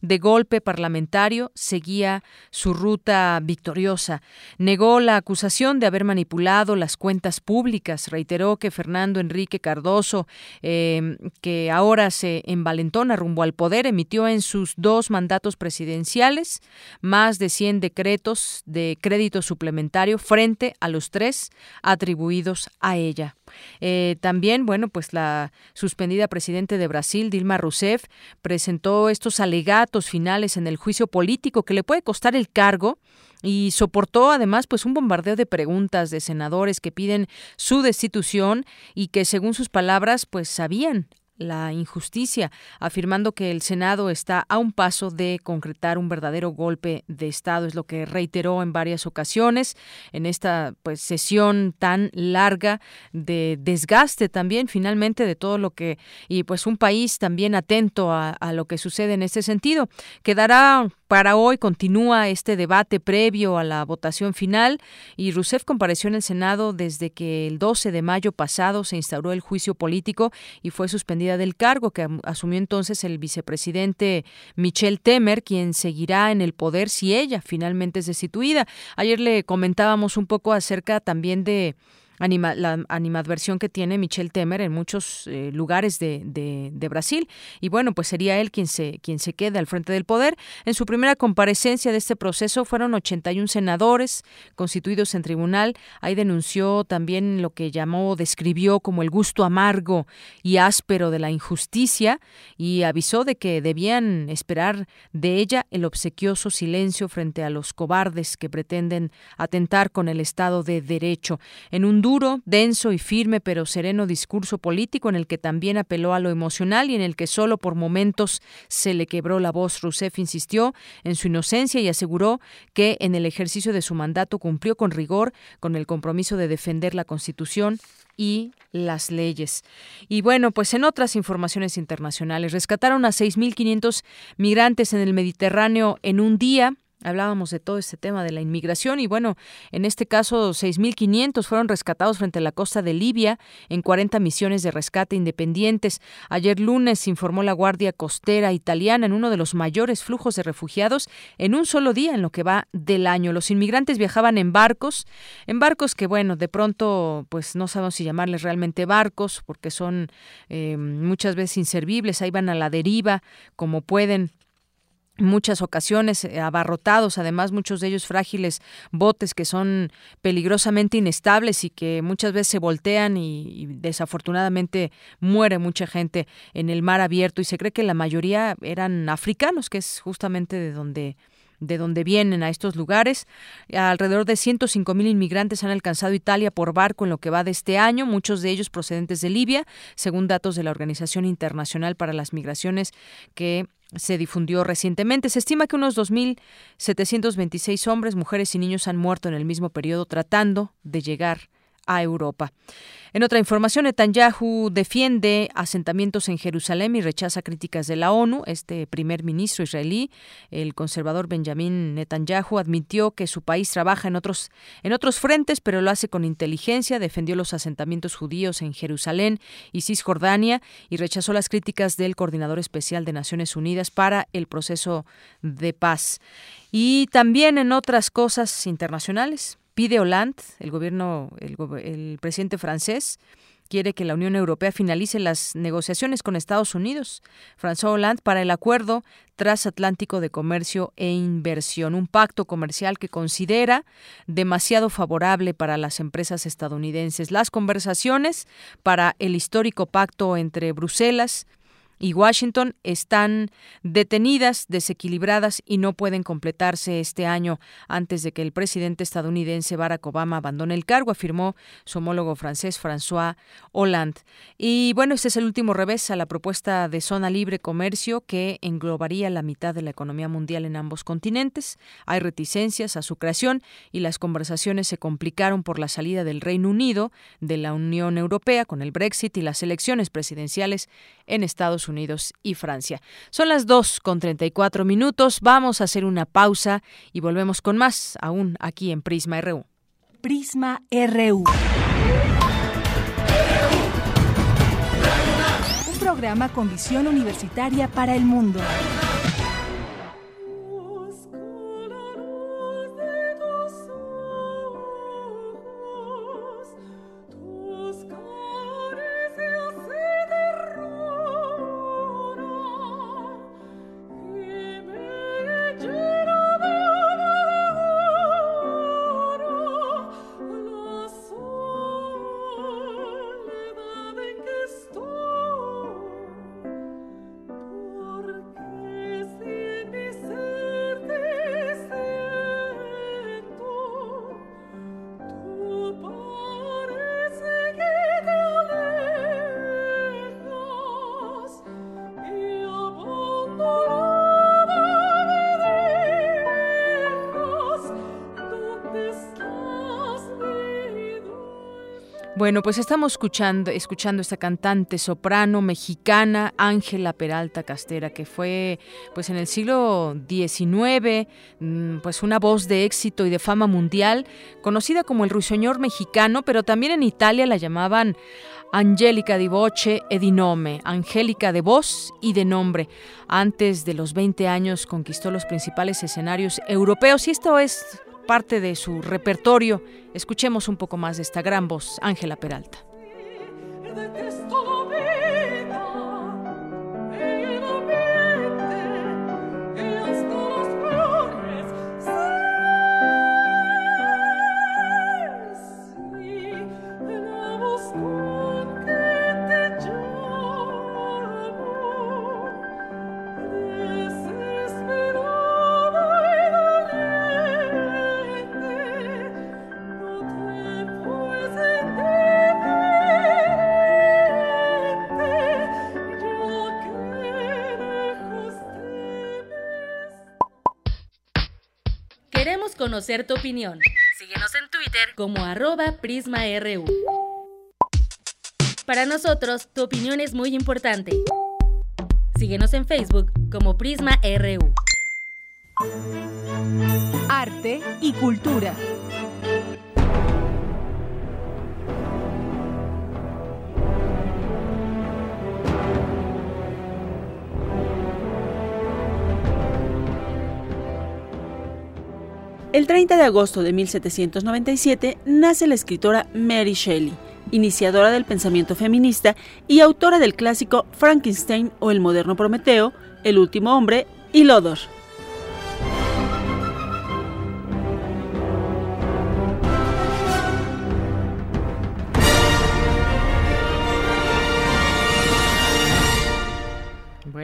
de golpe parlamentario, seguía su ruta victoriosa. Negó la acusación de haber manipulado las cuentas públicas. Reiteró que Fernando Enrique Cardoso, em, que ahora se envalentona rumbo al poder, emitió en sus dos mandatos presidenciales más de 100 decretos de crédito suplementario frente a los tres atribuidos a ella. Eh, también, bueno, pues la suspendida presidente de Brasil, Dilma Rousseff, presentó estos alegatos finales en el juicio político que le puede costar el cargo y soportó además pues un bombardeo de preguntas de senadores que piden su destitución y que según sus palabras pues sabían la injusticia, afirmando que el Senado está a un paso de concretar un verdadero golpe de Estado, es lo que reiteró en varias ocasiones en esta pues sesión tan larga de desgaste también finalmente de todo lo que y pues un país también atento a, a lo que sucede en este sentido. Quedará para hoy continúa este debate previo a la votación final y Rousseff compareció en el Senado desde que el 12 de mayo pasado se instauró el juicio político y fue suspendida del cargo que asumió entonces el vicepresidente Michel Temer, quien seguirá en el poder si ella finalmente es destituida. Ayer le comentábamos un poco acerca también de la animadversión que tiene Michel Temer en muchos eh, lugares de, de, Brasil. Y bueno, pues sería él quien se, quien se quede al frente del poder. En su primera comparecencia de este proceso fueron 81 senadores constituidos en tribunal. Ahí denunció también lo que llamó, describió como el gusto amargo y áspero de la injusticia y avisó de que debían esperar de ella el obsequioso silencio frente a los cobardes que pretenden atentar con el Estado de Derecho. En un duro, denso y firme pero sereno discurso político en el que también apeló a lo emocional y en el que solo por momentos se le quebró la voz. Rousseff insistió en su inocencia y aseguró que en el ejercicio de su mandato cumplió con rigor con el compromiso de defender la Constitución y las leyes. Y bueno, pues en otras informaciones internacionales, rescataron a 6.500 migrantes en el Mediterráneo en un día. Hablábamos de todo este tema de la inmigración y bueno, en este caso 6.500 fueron rescatados frente a la costa de Libia en 40 misiones de rescate independientes. Ayer lunes informó la Guardia Costera italiana en uno de los mayores flujos de refugiados en un solo día en lo que va del año. Los inmigrantes viajaban en barcos, en barcos que bueno, de pronto pues no sabemos si llamarles realmente barcos porque son eh, muchas veces inservibles, ahí van a la deriva como pueden muchas ocasiones eh, abarrotados, además muchos de ellos frágiles botes que son peligrosamente inestables y que muchas veces se voltean y, desafortunadamente muere mucha gente en el mar abierto y se cree que la mayoría eran africanos, que es justamente de donde de donde vienen a estos lugares. Alrededor de 105 mil inmigrantes han alcanzado Italia por barco en lo que va de este año, muchos de ellos procedentes de Libia, según datos de la Organización Internacional para las Migraciones que se difundió recientemente. Se estima que unos 2.726 hombres, mujeres y niños han muerto en el mismo periodo tratando de llegar a Europa. En otra información, Netanyahu defiende asentamientos en Jerusalén y rechaza críticas de la ONU. Este primer ministro israelí, el conservador Benjamin Netanyahu, admitió que su país trabaja en otros, en otros frentes, pero lo hace con inteligencia. Defendió los asentamientos judíos en Jerusalén y Cisjordania y rechazó las críticas del coordinador especial de Naciones Unidas para el proceso de paz. Y también en otras cosas internacionales, pide Hollande, el gobierno, el, presidente francés, quiere que la Unión Europea finalice las negociaciones con Estados Unidos, François Hollande, para el acuerdo transatlántico de comercio e inversión, un pacto comercial que considera demasiado favorable para las empresas estadounidenses. Las conversaciones para el histórico pacto entre Bruselas, y Washington están detenidas, desequilibradas y no pueden completarse este año antes de que el presidente estadounidense Barack Obama abandone el cargo, afirmó su homólogo francés François Hollande. Y bueno, este es el último revés a la propuesta de zona libre comercio que englobaría la mitad de la economía mundial en ambos continentes. Hay reticencias a su creación y las conversaciones se complicaron por la salida del Reino Unido de la Unión Europea con el Brexit y las elecciones presidenciales en Estados Unidos y Francia. Son las 2 con 34 minutos. Vamos a hacer una pausa y volvemos con más, aún aquí en Prisma RU. Prisma RU. Un programa con visión universitaria para el mundo. Bueno, pues estamos escuchando, escuchando esta cantante soprano mexicana Ángela Peralta Castera, que fue pues en el siglo XIX mm, pues una voz de éxito y de fama mundial, conocida como el ruiseñor mexicano, pero también en Italia la llamaban Angélica di voce e di nome, Angélica de voz y de nombre. Antes de los 20 años conquistó los principales escenarios europeos y esto es parte de su repertorio. Escuchemos un poco más de esta gran voz, Ángela Peralta. Conocer tu opinión. Síguenos en Twitter como arroba PrismaRU. Para nosotros, tu opinión es muy importante. Síguenos en Facebook como Prisma RU. Arte y cultura. El 30 de agosto de 1797 nace la escritora Mary Shelley, iniciadora del pensamiento feminista y autora del clásico Frankenstein o el moderno Prometeo, El último hombre y Lodor.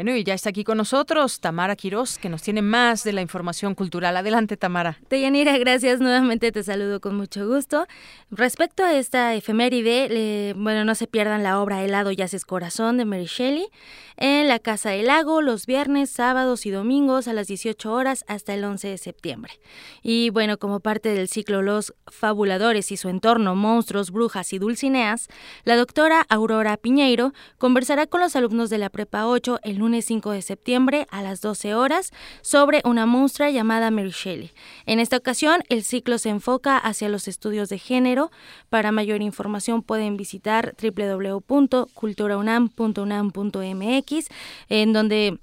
Y ya está aquí con nosotros Tamara Quirós, que nos tiene más de la información cultural. Adelante, Tamara. Deyanira, gracias. Nuevamente te saludo con mucho gusto. Respecto a esta efeméride, bueno, no se pierdan la obra Helado y haces corazón de Mary Shelley en la Casa del Lago los viernes, sábados y domingos a las 18 horas hasta el 11 de septiembre. Y bueno, como parte del ciclo Los Fabuladores y su entorno, monstruos, brujas y dulcineas, la doctora Aurora Piñeiro conversará con los alumnos de la Prepa 8 el lunes 5 de septiembre a las 12 horas sobre una monstrua llamada Mary Shelley. En esta ocasión, el ciclo se enfoca hacia los estudios de género. Para mayor información pueden visitar www.culturaunam.unam.mx, en donde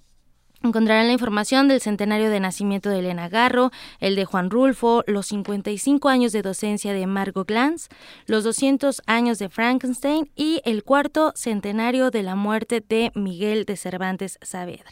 Encontrarán la información del centenario de nacimiento de Elena Garro, el de Juan Rulfo, los 55 años de docencia de Margot Glantz, los 200 años de Frankenstein y el cuarto centenario de la muerte de Miguel de Cervantes Saavedra.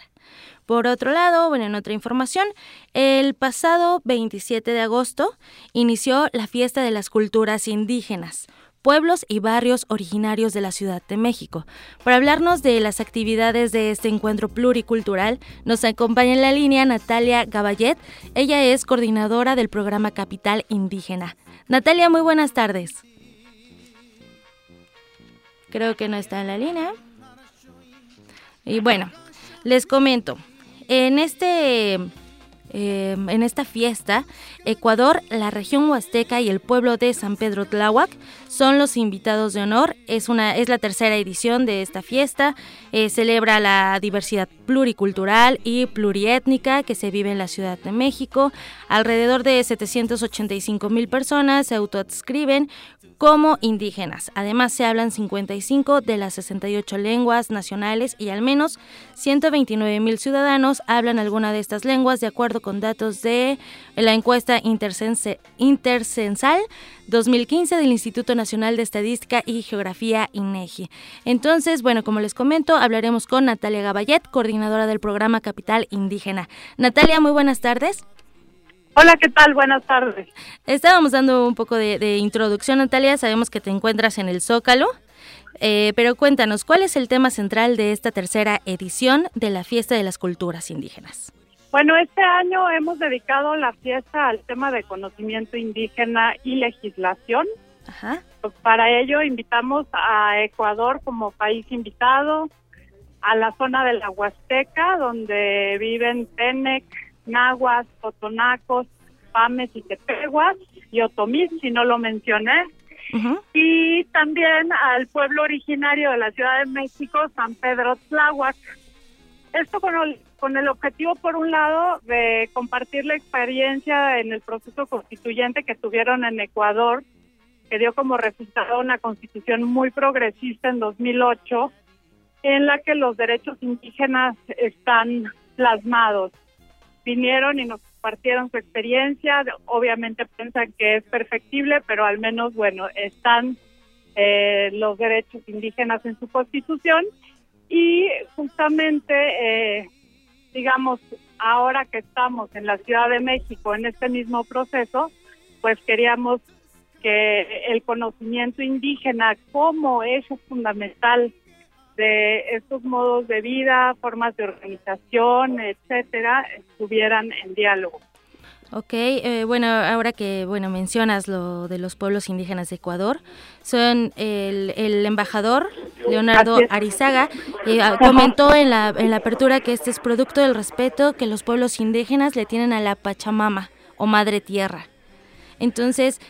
Por otro lado, bueno, en otra información, el pasado 27 de agosto inició la fiesta de las culturas indígenas, pueblos y barrios originarios de la Ciudad de México. Para hablarnos de las actividades de este encuentro pluricultural, nos acompaña en la línea Natalia Gaballet. Ella es coordinadora del programa Capital Indígena. Natalia, muy buenas tardes. Creo que no está en la línea. Y bueno, les comento. En este Em, en esta fiesta, Ecuador, la región huasteca y el pueblo de San Pedro Tláhuac son los invitados de honor. Es, una, es la tercera edición de esta fiesta. Eh, celebra la diversidad pluricultural y pluriétnica que se vive en la Ciudad de México. Alrededor de 785 mil personas se autoadscriben como indígenas. Además, se hablan 55 de las 68 lenguas nacionales y al menos 129 mil ciudadanos hablan alguna de estas lenguas, de acuerdo con datos de la encuesta intercensal 2015 del Instituto Nacional de Estadística y Geografía INEGI. Entonces, bueno, como les comento, hablaremos con Natalia Gaballet, coordinadora del programa Capital Indígena. Natalia, muy buenas tardes. Hola, ¿qué tal? Buenas tardes. Estábamos dando un poco de, introducción, Natalia. Sabemos que te encuentras en el Zócalo. Eh, pero cuéntanos, ¿cuál es el tema central de esta tercera edición de la Fiesta de las Culturas Indígenas? Bueno, este año hemos dedicado la fiesta al tema de conocimiento indígena y legislación. Ajá. Pues para ello invitamos a Ecuador como país invitado, a la zona de la Huasteca, donde viven Tenec, Nahuas, Totonacos, Pames y Tepehuas y Otomís, si no lo mencioné. Y también al pueblo originario de la Ciudad de México, San Pedro Tláhuac. Esto con el, con el objetivo, por un lado, de compartir la experiencia en el proceso constituyente que tuvieron en Ecuador, que dio como resultado una constitución muy progresista en 2008, en la que los derechos indígenas están plasmados vinieron y nos compartieron su experiencia. Obviamente piensan que es perfectible, pero al menos, bueno, están eh, los derechos indígenas en su constitución. Y justamente, eh, digamos, ahora que estamos en la Ciudad de México en este mismo proceso, pues queríamos que el conocimiento indígena como eje fundamental de estos modos de vida, formas de organización, etcétera, estuvieran en diálogo. Ok, eh, bueno, ahora que bueno mencionas lo de los pueblos indígenas de Ecuador, son el, el embajador Leonardo Arizaga eh, ah, comentó en la, en la apertura que este es producto del respeto que los pueblos indígenas le tienen a la Pachamama o Madre Tierra. Entonces,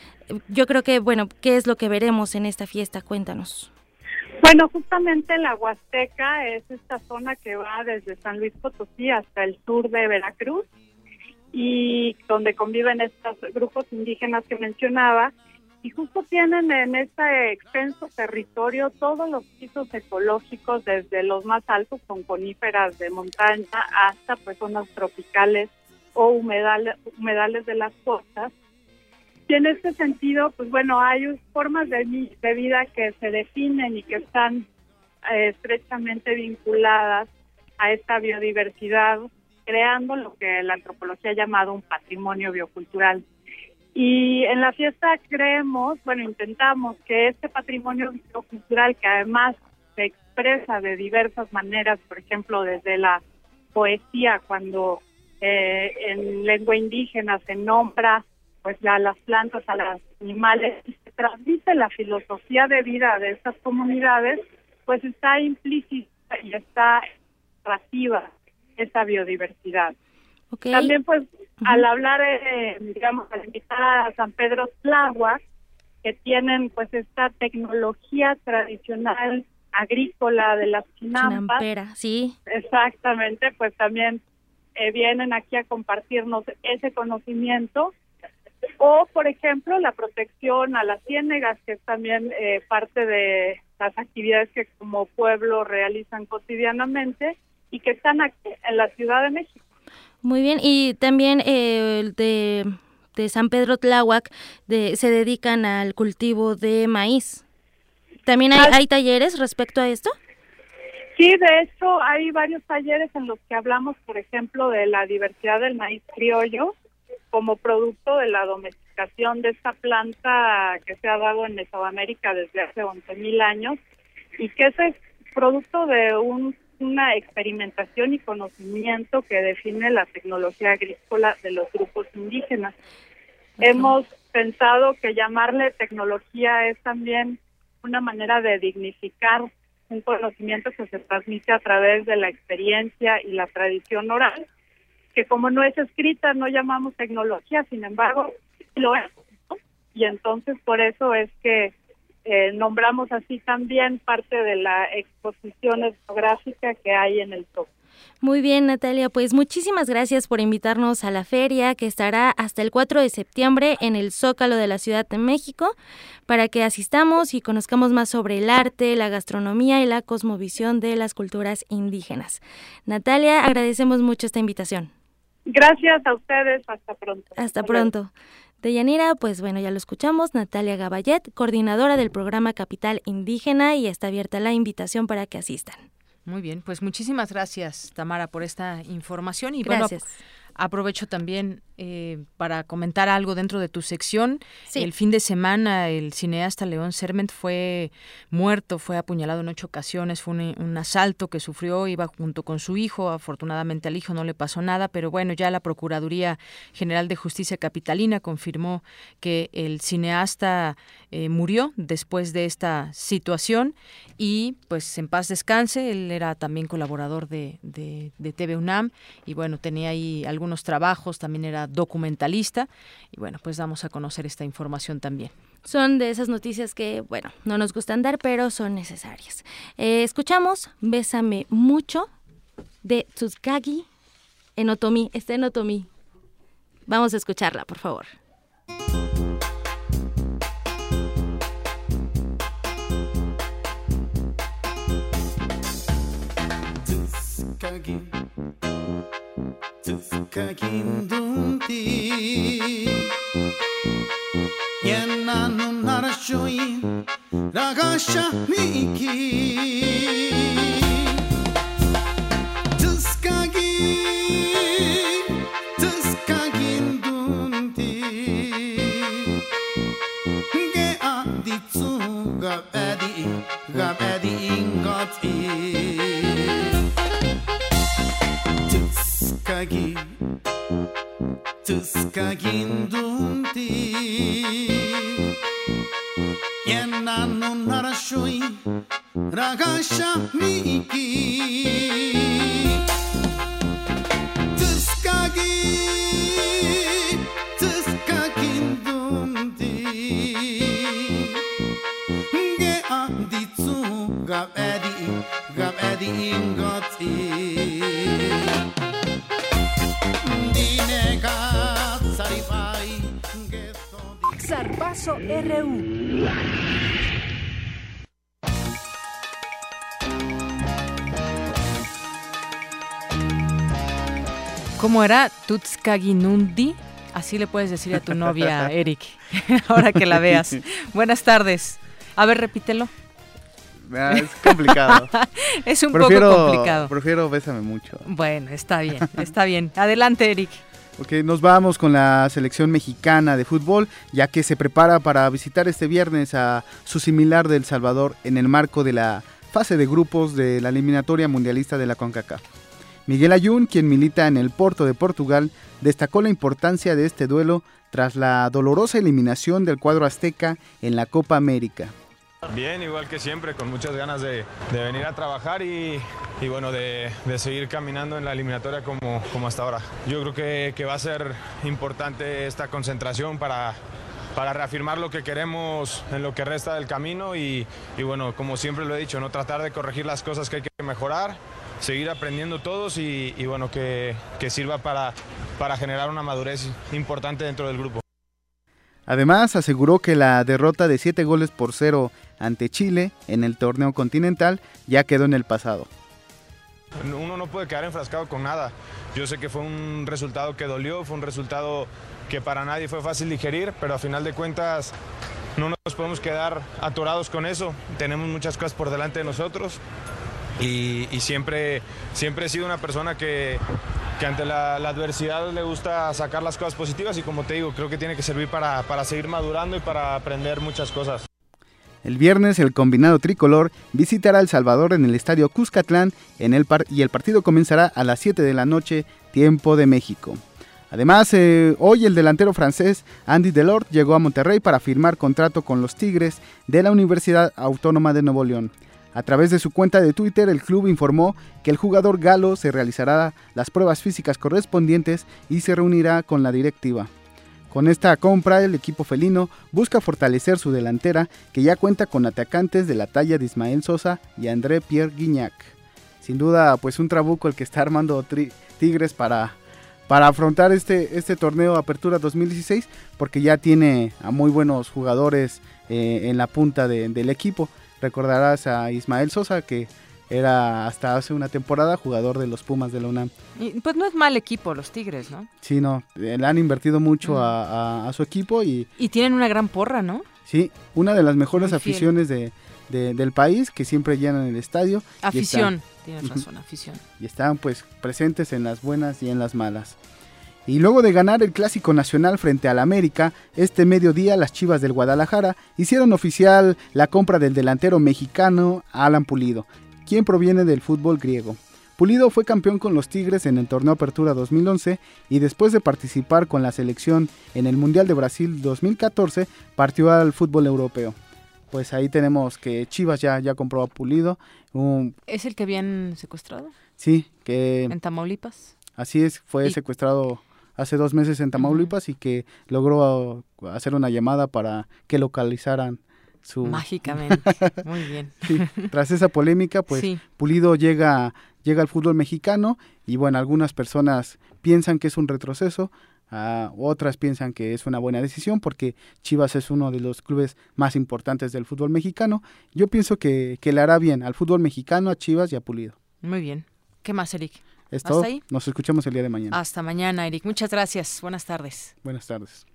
yo creo que, bueno, ¿qué es lo que veremos en esta fiesta? Cuéntanos. Bueno, justamente la Huasteca es esta zona que va desde San Luis Potosí hasta el sur de Veracruz y donde conviven estos grupos indígenas que mencionaba. Y justo tienen en este extenso territorio todos los pisos ecológicos desde los más altos con coníferas de montaña hasta pues zonas tropicales o humedales, humedales de las costas y en este sentido, pues bueno, hay formas de, vida que se definen y que están eh, estrechamente vinculadas a esta biodiversidad, creando lo que la antropología ha llamado un patrimonio biocultural. Y en la fiesta creemos, bueno, intentamos que este patrimonio biocultural, que además se expresa de diversas maneras, por ejemplo, desde la poesía, cuando eh, en lengua indígena se nombra pues a las plantas, a los animales, y se transmite la filosofía de vida de estas comunidades, pues está implícita y está atractiva esa biodiversidad. También pues al hablar, eh, digamos, al invitar a San Pedro Tláhuac, que tienen pues esta tecnología tradicional agrícola de las chinampas. sí. Exactamente, pues también eh, vienen aquí a compartirnos ese conocimiento o, por ejemplo, la protección a las ciénegas, que es también eh, parte de las actividades que como pueblo realizan cotidianamente y que están aquí en la Ciudad de México. Muy bien, y también eh, de, de San Pedro Tláhuac de, se dedican al cultivo de maíz. ¿También hay, hay talleres respecto a esto? Sí, de hecho hay varios talleres en los que hablamos, por ejemplo, de la diversidad del maíz criollo, como producto de la domesticación de esta planta que se ha dado en Mesoamérica desde hace 11.000 años y que es producto de una experimentación y conocimiento que define la tecnología agrícola de los grupos indígenas. Hemos pensado que llamarle tecnología es también una manera de dignificar un conocimiento que se transmite a través de la experiencia y la tradición oral que como no es escrita no llamamos tecnología, sin embargo lo es. Y entonces por eso es que eh, nombramos así también parte de la exposición etnográfica que hay en el TOC. Muy bien, Natalia, pues muchísimas gracias por invitarnos a la feria que estará hasta el 4 de septiembre en el Zócalo de la Ciudad de México para que asistamos y conozcamos más sobre el arte, la gastronomía y la cosmovisión de las culturas indígenas. Natalia, agradecemos mucho esta invitación. Gracias a ustedes, hasta pronto. Hasta pronto. De Yanira, pues bueno, ya lo escuchamos, Natalia Gaballet, coordinadora del programa Capital Indígena y está abierta la invitación para que asistan. Muy bien, pues muchísimas gracias, Tamara, por esta información y gracias. Aprovecho también eh, para comentar algo dentro de tu sección. El fin de semana el cineasta León Serment fue muerto, fue apuñalado en ocho ocasiones, fue un, asalto que sufrió, iba junto con su hijo, afortunadamente al hijo no le pasó nada, pero bueno, ya la Procuraduría General de Justicia Capitalina confirmó que el cineasta eh, murió después de esta situación y pues en paz descanse, él era también colaborador de, de, de TV UNAM y bueno, tenía ahí algunos trabajos, también era documentalista y bueno, pues vamos a conocer esta información también. Son de esas noticias que, bueno, no nos gustan dar, pero son necesarias. Eh, escuchamos Bésame mucho de Tsuskagi en Otomi, está en Otomi. Vamos a escucharla, por favor. kakin Tuf kakin dunti Yenna nun narashoyin Ragasha mi ikin ¿Cómo era? Tutskaginundi. Así le puedes decir a tu novia, Eric, ahora que la veas. Buenas tardes. A ver, repítelo. Ah, Es complicado. es un Prefiero- poco complicado. Prefiero bésame mucho. Bueno, está bien, está bien. Adelante, Eric. Ok, nos vamos con la selección mexicana de fútbol, ya que se prepara para visitar este viernes a su similar de El Salvador en el marco de la fase de grupos de la eliminatoria mundialista de la CONCACAF. Miguel Ayun, quien milita en el Porto de Portugal, destacó la importancia de este duelo tras la dolorosa eliminación del cuadro azteca en la Copa América. Bien, igual que siempre, con muchas ganas de, de venir a trabajar y, y bueno, de, de seguir caminando en la eliminatoria como, como hasta ahora. Yo creo que, que va a ser importante esta concentración para, para reafirmar lo que queremos en lo que resta del camino y, y bueno, como siempre lo he dicho, no tratar de corregir las cosas que hay que mejorar, seguir aprendiendo todos y, y bueno, que, que sirva para, para generar una madurez importante dentro del grupo. Además, aseguró que la derrota de 7 goles por 0 ante Chile en el torneo continental ya quedó en el pasado. Uno no puede quedar enfrascado con nada. Yo sé que fue un resultado que dolió, fue un resultado que para nadie fue fácil digerir, pero a final de cuentas no nos podemos quedar atorados con eso. Tenemos muchas cosas por delante de nosotros y, siempre, siempre he sido una persona que, ante la, la adversidad le gusta sacar las cosas positivas y como te digo, creo que tiene que servir para, para seguir madurando y para aprender muchas cosas. El viernes el combinado tricolor visitará El Salvador en el estadio Cuscatlán en el par- y el partido comenzará a las 7 de la noche, tiempo de México. Además, eh, hoy el delantero francés Andy Delort llegó a Monterrey para firmar contrato con los Tigres de la Universidad Autónoma de Nuevo León. A través de su cuenta de Twitter, el club informó que el jugador galo se realizará las pruebas físicas correspondientes y se reunirá con la directiva. Con esta compra, el equipo felino busca fortalecer su delantera, que ya cuenta con atacantes de la talla de Ismael Sosa y André Pierre Guignac. Sin duda, pues un trabuco el que está armando Tigres para, para afrontar este, este torneo Apertura 2016, porque ya tiene a muy buenos jugadores eh, en la punta de- del equipo. Recordarás a Ismael Sosa, que era hasta hace una temporada jugador de los Pumas de la UNAM. Y, pues no es mal equipo los Tigres, ¿no? Sí, no, eh, le han invertido mucho a, a- a su equipo y Y tienen una gran porra, ¿no? sí, una de las mejores aficiones de, de- del país que siempre llenan el estadio. Afición, están- tienes razón, afición. Y están pues presentes en las buenas y en las malas. Y luego de ganar el Clásico Nacional frente al América, este mediodía las Chivas del Guadalajara hicieron oficial la compra del delantero mexicano Alan Pulido, quien proviene del fútbol griego. Pulido fue campeón con los Tigres en el torneo Apertura 2011 y después de participar con la selección en el Mundial de Brasil 2014 partió al fútbol europeo. Pues ahí tenemos que Chivas ya, ya compró a Pulido. ¿Es el que habían secuestrado sí, que en Tamaulipas? Así es, fue Y- secuestrado hace dos meses en Tamaulipas y que logró uh, hacer una llamada para que localizaran su... Mágicamente, muy bien. Sí, Tras esa polémica, pues Sí. Pulido llega, llega al fútbol mexicano y bueno, algunas personas piensan que es un retroceso, ah, otras piensan que es una buena decisión porque Chivas es uno de los clubes más importantes del fútbol mexicano. Yo pienso que, que le hará bien al fútbol mexicano, a Chivas y a Pulido. Muy bien. ¿Qué más, Eric? Es ¿Hasta todo. ahí? Nos escuchamos el día de mañana. Hasta mañana, Eric. Muchas gracias. Buenas tardes. Buenas tardes.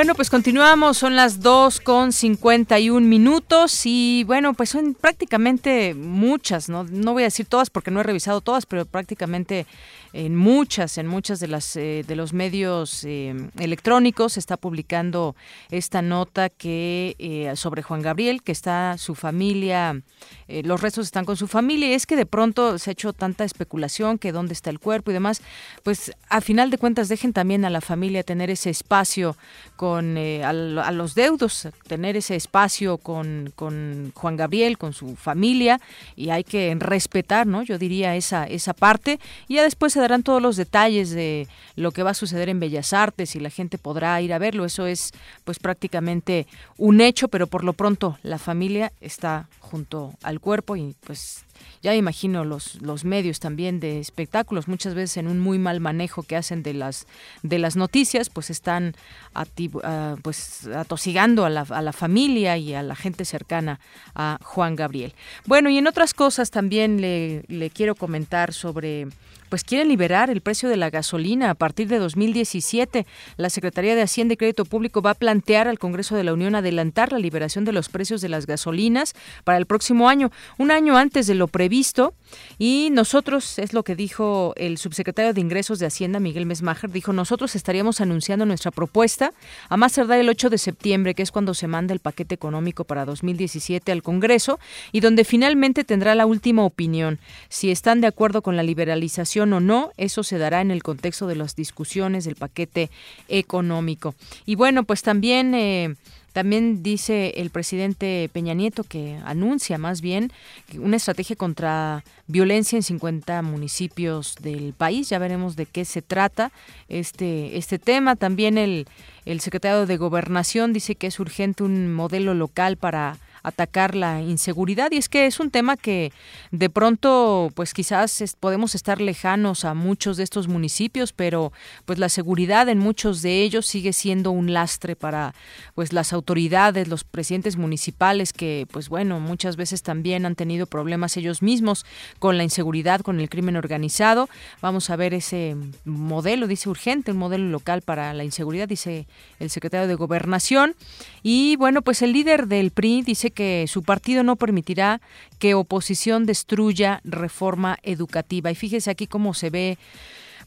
Bueno, pues continuamos, son las 2 con 51 minutos y bueno, pues son prácticamente muchas, ¿no? No voy a decir todas porque no he revisado todas, pero prácticamente en muchas, en muchas de las eh, de los medios eh, electrónicos. Se está publicando esta nota que eh, sobre Juan Gabriel, que está su familia, eh, los restos están con su familia. Y es que de pronto se ha hecho tanta especulación que dónde está el cuerpo y demás, pues a final de cuentas dejen también a la familia tener ese espacio con eh, a, los deudos, tener ese espacio con, con, Juan Gabriel, con su familia, y hay que respetar, ¿no? Yo diría esa, esa parte, y ya después se darán todos los detalles de lo que va a suceder en Bellas Artes y la gente podrá ir a verlo. Eso es pues prácticamente un hecho, pero por lo pronto la familia está junto al cuerpo y pues ya imagino los, los medios también de espectáculos, muchas veces en un muy mal manejo que hacen de las, de las noticias, pues están uh, pues atosigando a la, a la familia y a la gente cercana a Juan Gabriel. Bueno, y en otras cosas también le, le quiero comentar sobre pues quieren liberar el precio de la gasolina a partir de 2017. La Secretaría de Hacienda y Crédito Público va a plantear al Congreso de la Unión adelantar la liberación de los precios de las gasolinas para el próximo año, un año antes de lo previsto. Y nosotros, es lo que dijo el subsecretario de Ingresos de Hacienda, Miguel Mesmacher, dijo, nosotros estaríamos anunciando nuestra propuesta a más tardar el 8 de septiembre, que es cuando se manda el paquete económico para 2017 al Congreso y donde finalmente tendrá la última opinión. Si están de acuerdo con la liberalización o no, eso se dará en el contexto de las discusiones del paquete económico. Y bueno, pues también... Eh, también dice el presidente Peña Nieto que anuncia más bien una estrategia contra violencia en 50 municipios del país. Ya veremos de qué se trata este, este tema. También el, el secretario de Gobernación dice que es urgente un modelo local para atacar la inseguridad. Y es que es un tema que de pronto pues quizás podemos estar lejanos a muchos de estos municipios pero pues la seguridad en muchos de ellos sigue siendo un lastre para pues las autoridades los presidentes municipales que pues bueno muchas veces también han tenido problemas ellos mismos con la inseguridad con el crimen organizado. Vamos a ver ese modelo dice urgente un modelo local para la inseguridad dice el secretario de gobernación. Y bueno pues el líder del PRI dice que su partido no permitirá que oposición destruya reforma educativa. Y fíjese aquí cómo se ve,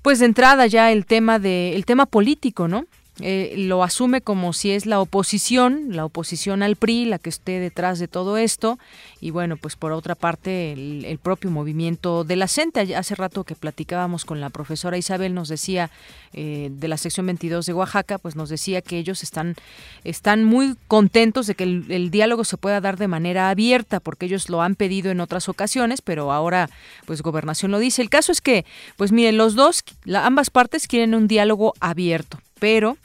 pues de entrada ya el tema de el tema político, ¿no? Eh, lo asume como si es la oposición, la oposición al PRI, la que esté detrás de todo esto. Y bueno, pues por otra parte, el, propio movimiento de la CENTE. Hace rato que platicábamos con la profesora Isabel, nos decía eh, de la sección 22 de Oaxaca, pues nos decía que ellos están, están muy contentos de que el, diálogo se pueda dar de manera abierta, porque ellos lo han pedido en otras ocasiones, pero ahora, pues Gobernación lo dice. El caso es que, pues miren, los dos, ambas partes quieren un diálogo abierto pero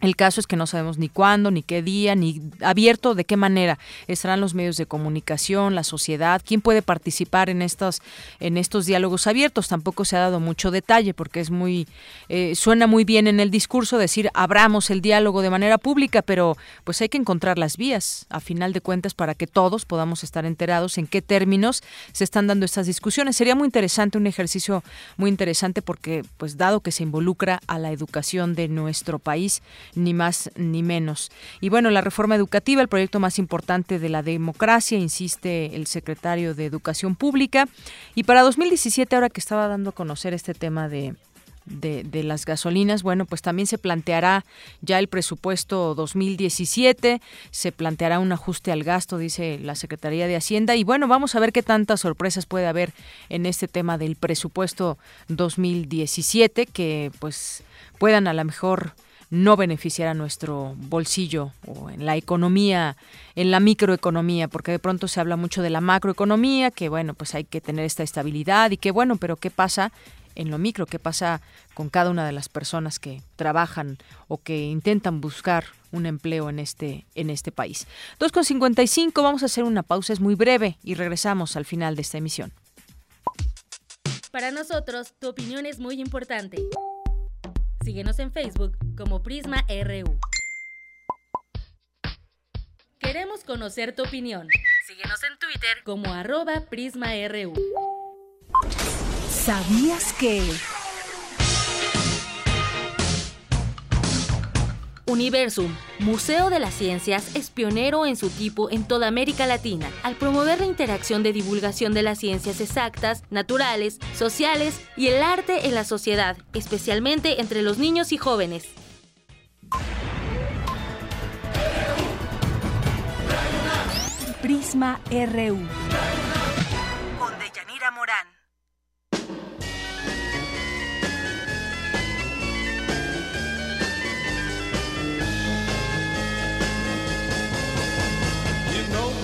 el caso es que no sabemos ni cuándo, ni qué día, ni abierto de qué manera estarán los medios de comunicación, la sociedad, quién puede participar en estos en estos diálogos abiertos. Tampoco se ha dado mucho detalle porque es muy eh, suena muy bien en el discurso decir abramos el diálogo de manera pública, pero pues hay que encontrar las vías a final de cuentas para que todos podamos estar enterados en qué términos se están dando estas discusiones. Sería muy interesante un ejercicio muy interesante porque pues dado que se involucra a la educación de nuestro país ni más ni menos. Y bueno, la reforma educativa, el proyecto más importante de la democracia, insiste el secretario de Educación Pública. Y para 2017, ahora que estaba dando a conocer este tema de, de, las gasolinas, bueno, pues también se planteará ya el presupuesto 2017, se planteará un ajuste al gasto, dice la Secretaría de Hacienda, y bueno, vamos a ver qué tantas sorpresas puede haber en este tema del presupuesto 2017, que pues puedan a lo mejor no beneficiar a nuestro bolsillo o en la economía, en la microeconomía, porque de pronto se habla mucho de la macroeconomía, que bueno, pues hay que tener esta estabilidad y que bueno, pero ¿qué pasa en lo micro? ¿Qué pasa con cada una de las personas que trabajan o que intentan buscar un empleo en este, en este país? 2.55, vamos a hacer una pausa, es muy breve y regresamos al final de esta emisión. Para nosotros, tu opinión es muy importante. Síguenos en Facebook como Prisma RU. Queremos conocer tu opinión. Síguenos en Twitter como arroba PrismaRU. ¿Sabías que... Universum, Museo de las Ciencias, es pionero en su tipo en toda América Latina, al promover la interacción de divulgación de las ciencias exactas, naturales, sociales y el arte en la sociedad, especialmente entre los niños y jóvenes. Prisma RU.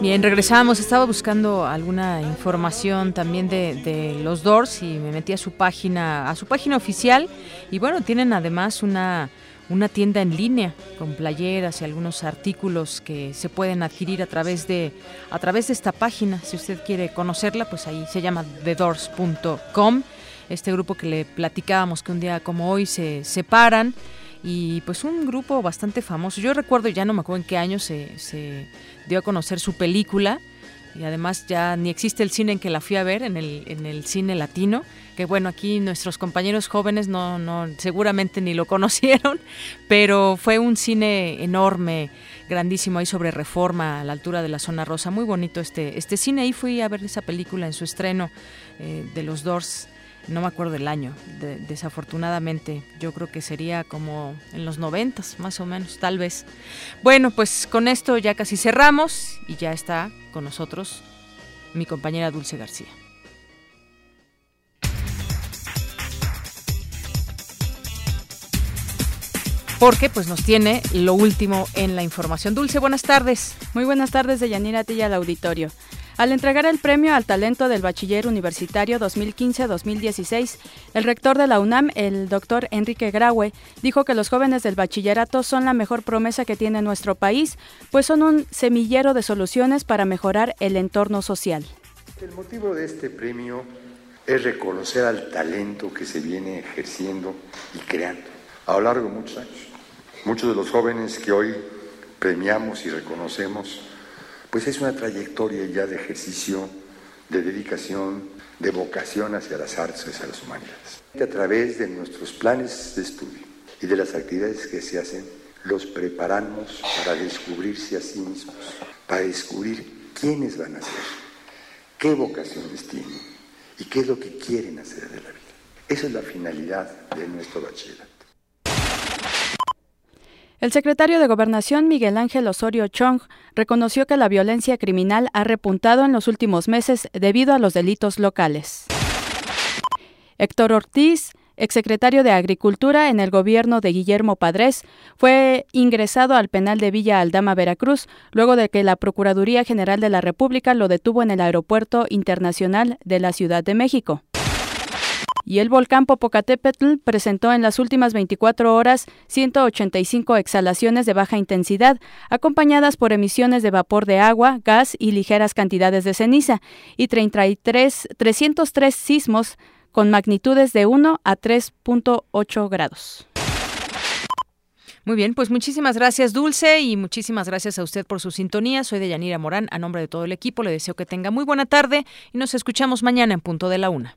Bien, regresamos. Estaba buscando alguna información también de, de los Doors y me metí a su página, a su página oficial. Y bueno, tienen además una, una tienda en línea con playeras y algunos artículos que se pueden adquirir a través de a través de esta página. Si usted quiere conocerla, pues ahí se llama thedoors.com. Este grupo que le platicábamos que un día como hoy se separan y pues un grupo bastante famoso. Yo recuerdo, ya no me acuerdo en qué año se, dio a conocer su película y además ya ni existe el cine en que la fui a ver, en el, en el cine latino, que bueno, aquí nuestros compañeros jóvenes no, no, seguramente ni lo conocieron, pero fue un cine enorme, grandísimo ahí sobre reforma a la altura de la zona rosa, muy bonito este, este cine, ahí fui a ver esa película en su estreno eh, de los Doors no me acuerdo del año, de- desafortunadamente. Yo creo que sería como en los noventas, más o menos, tal vez. Bueno, pues con esto ya casi cerramos y ya está con nosotros mi compañera Dulce García. Porque pues nos tiene lo último en la información. Dulce, buenas tardes. Muy buenas tardes, Deyanira, a ti y al auditorio. Al entregar el premio al talento del bachiller universitario 2015-2016, el rector de la UNAM, el doctor Enrique Graue, dijo que los jóvenes del bachillerato son la mejor promesa que tiene nuestro país, pues son un semillero de soluciones para mejorar el entorno social. El motivo de este premio es reconocer al talento que se viene ejerciendo y creando a lo largo de muchos años. Muchos de los jóvenes que hoy premiamos y reconocemos, pues es una trayectoria ya de ejercicio, de dedicación, de vocación hacia las artes hacia las humanidades. A través de nuestros planes de estudio y de las actividades que se hacen, los preparamos para descubrirse a sí mismos, para descubrir quiénes van a ser, qué vocaciones tienen y qué es lo que quieren hacer de la vida. Esa es la finalidad de nuestro bachillerato. El secretario de Gobernación, Miguel Ángel Osorio Chong, reconoció que la violencia criminal ha repuntado en los últimos meses debido a los delitos locales. Héctor Ortiz, exsecretario de Agricultura en el gobierno de Guillermo Padres, fue ingresado al penal de Villa Aldama, Veracruz, luego de que la Procuraduría General de la República lo detuvo en el Aeropuerto Internacional de la Ciudad de México. Y el volcán Popocatépetl presentó en las últimas 24 horas 185 exhalaciones de baja intensidad, acompañadas por emisiones de vapor de agua, gas y ligeras cantidades de ceniza, y 33, 303 sismos con magnitudes de 1 a 3.8 grados. Muy bien, pues muchísimas gracias Dulce y muchísimas gracias a usted por su sintonía. Soy Deyanira Morán, a nombre de todo el equipo le deseo que tenga muy buena tarde y nos escuchamos mañana en punto de la una.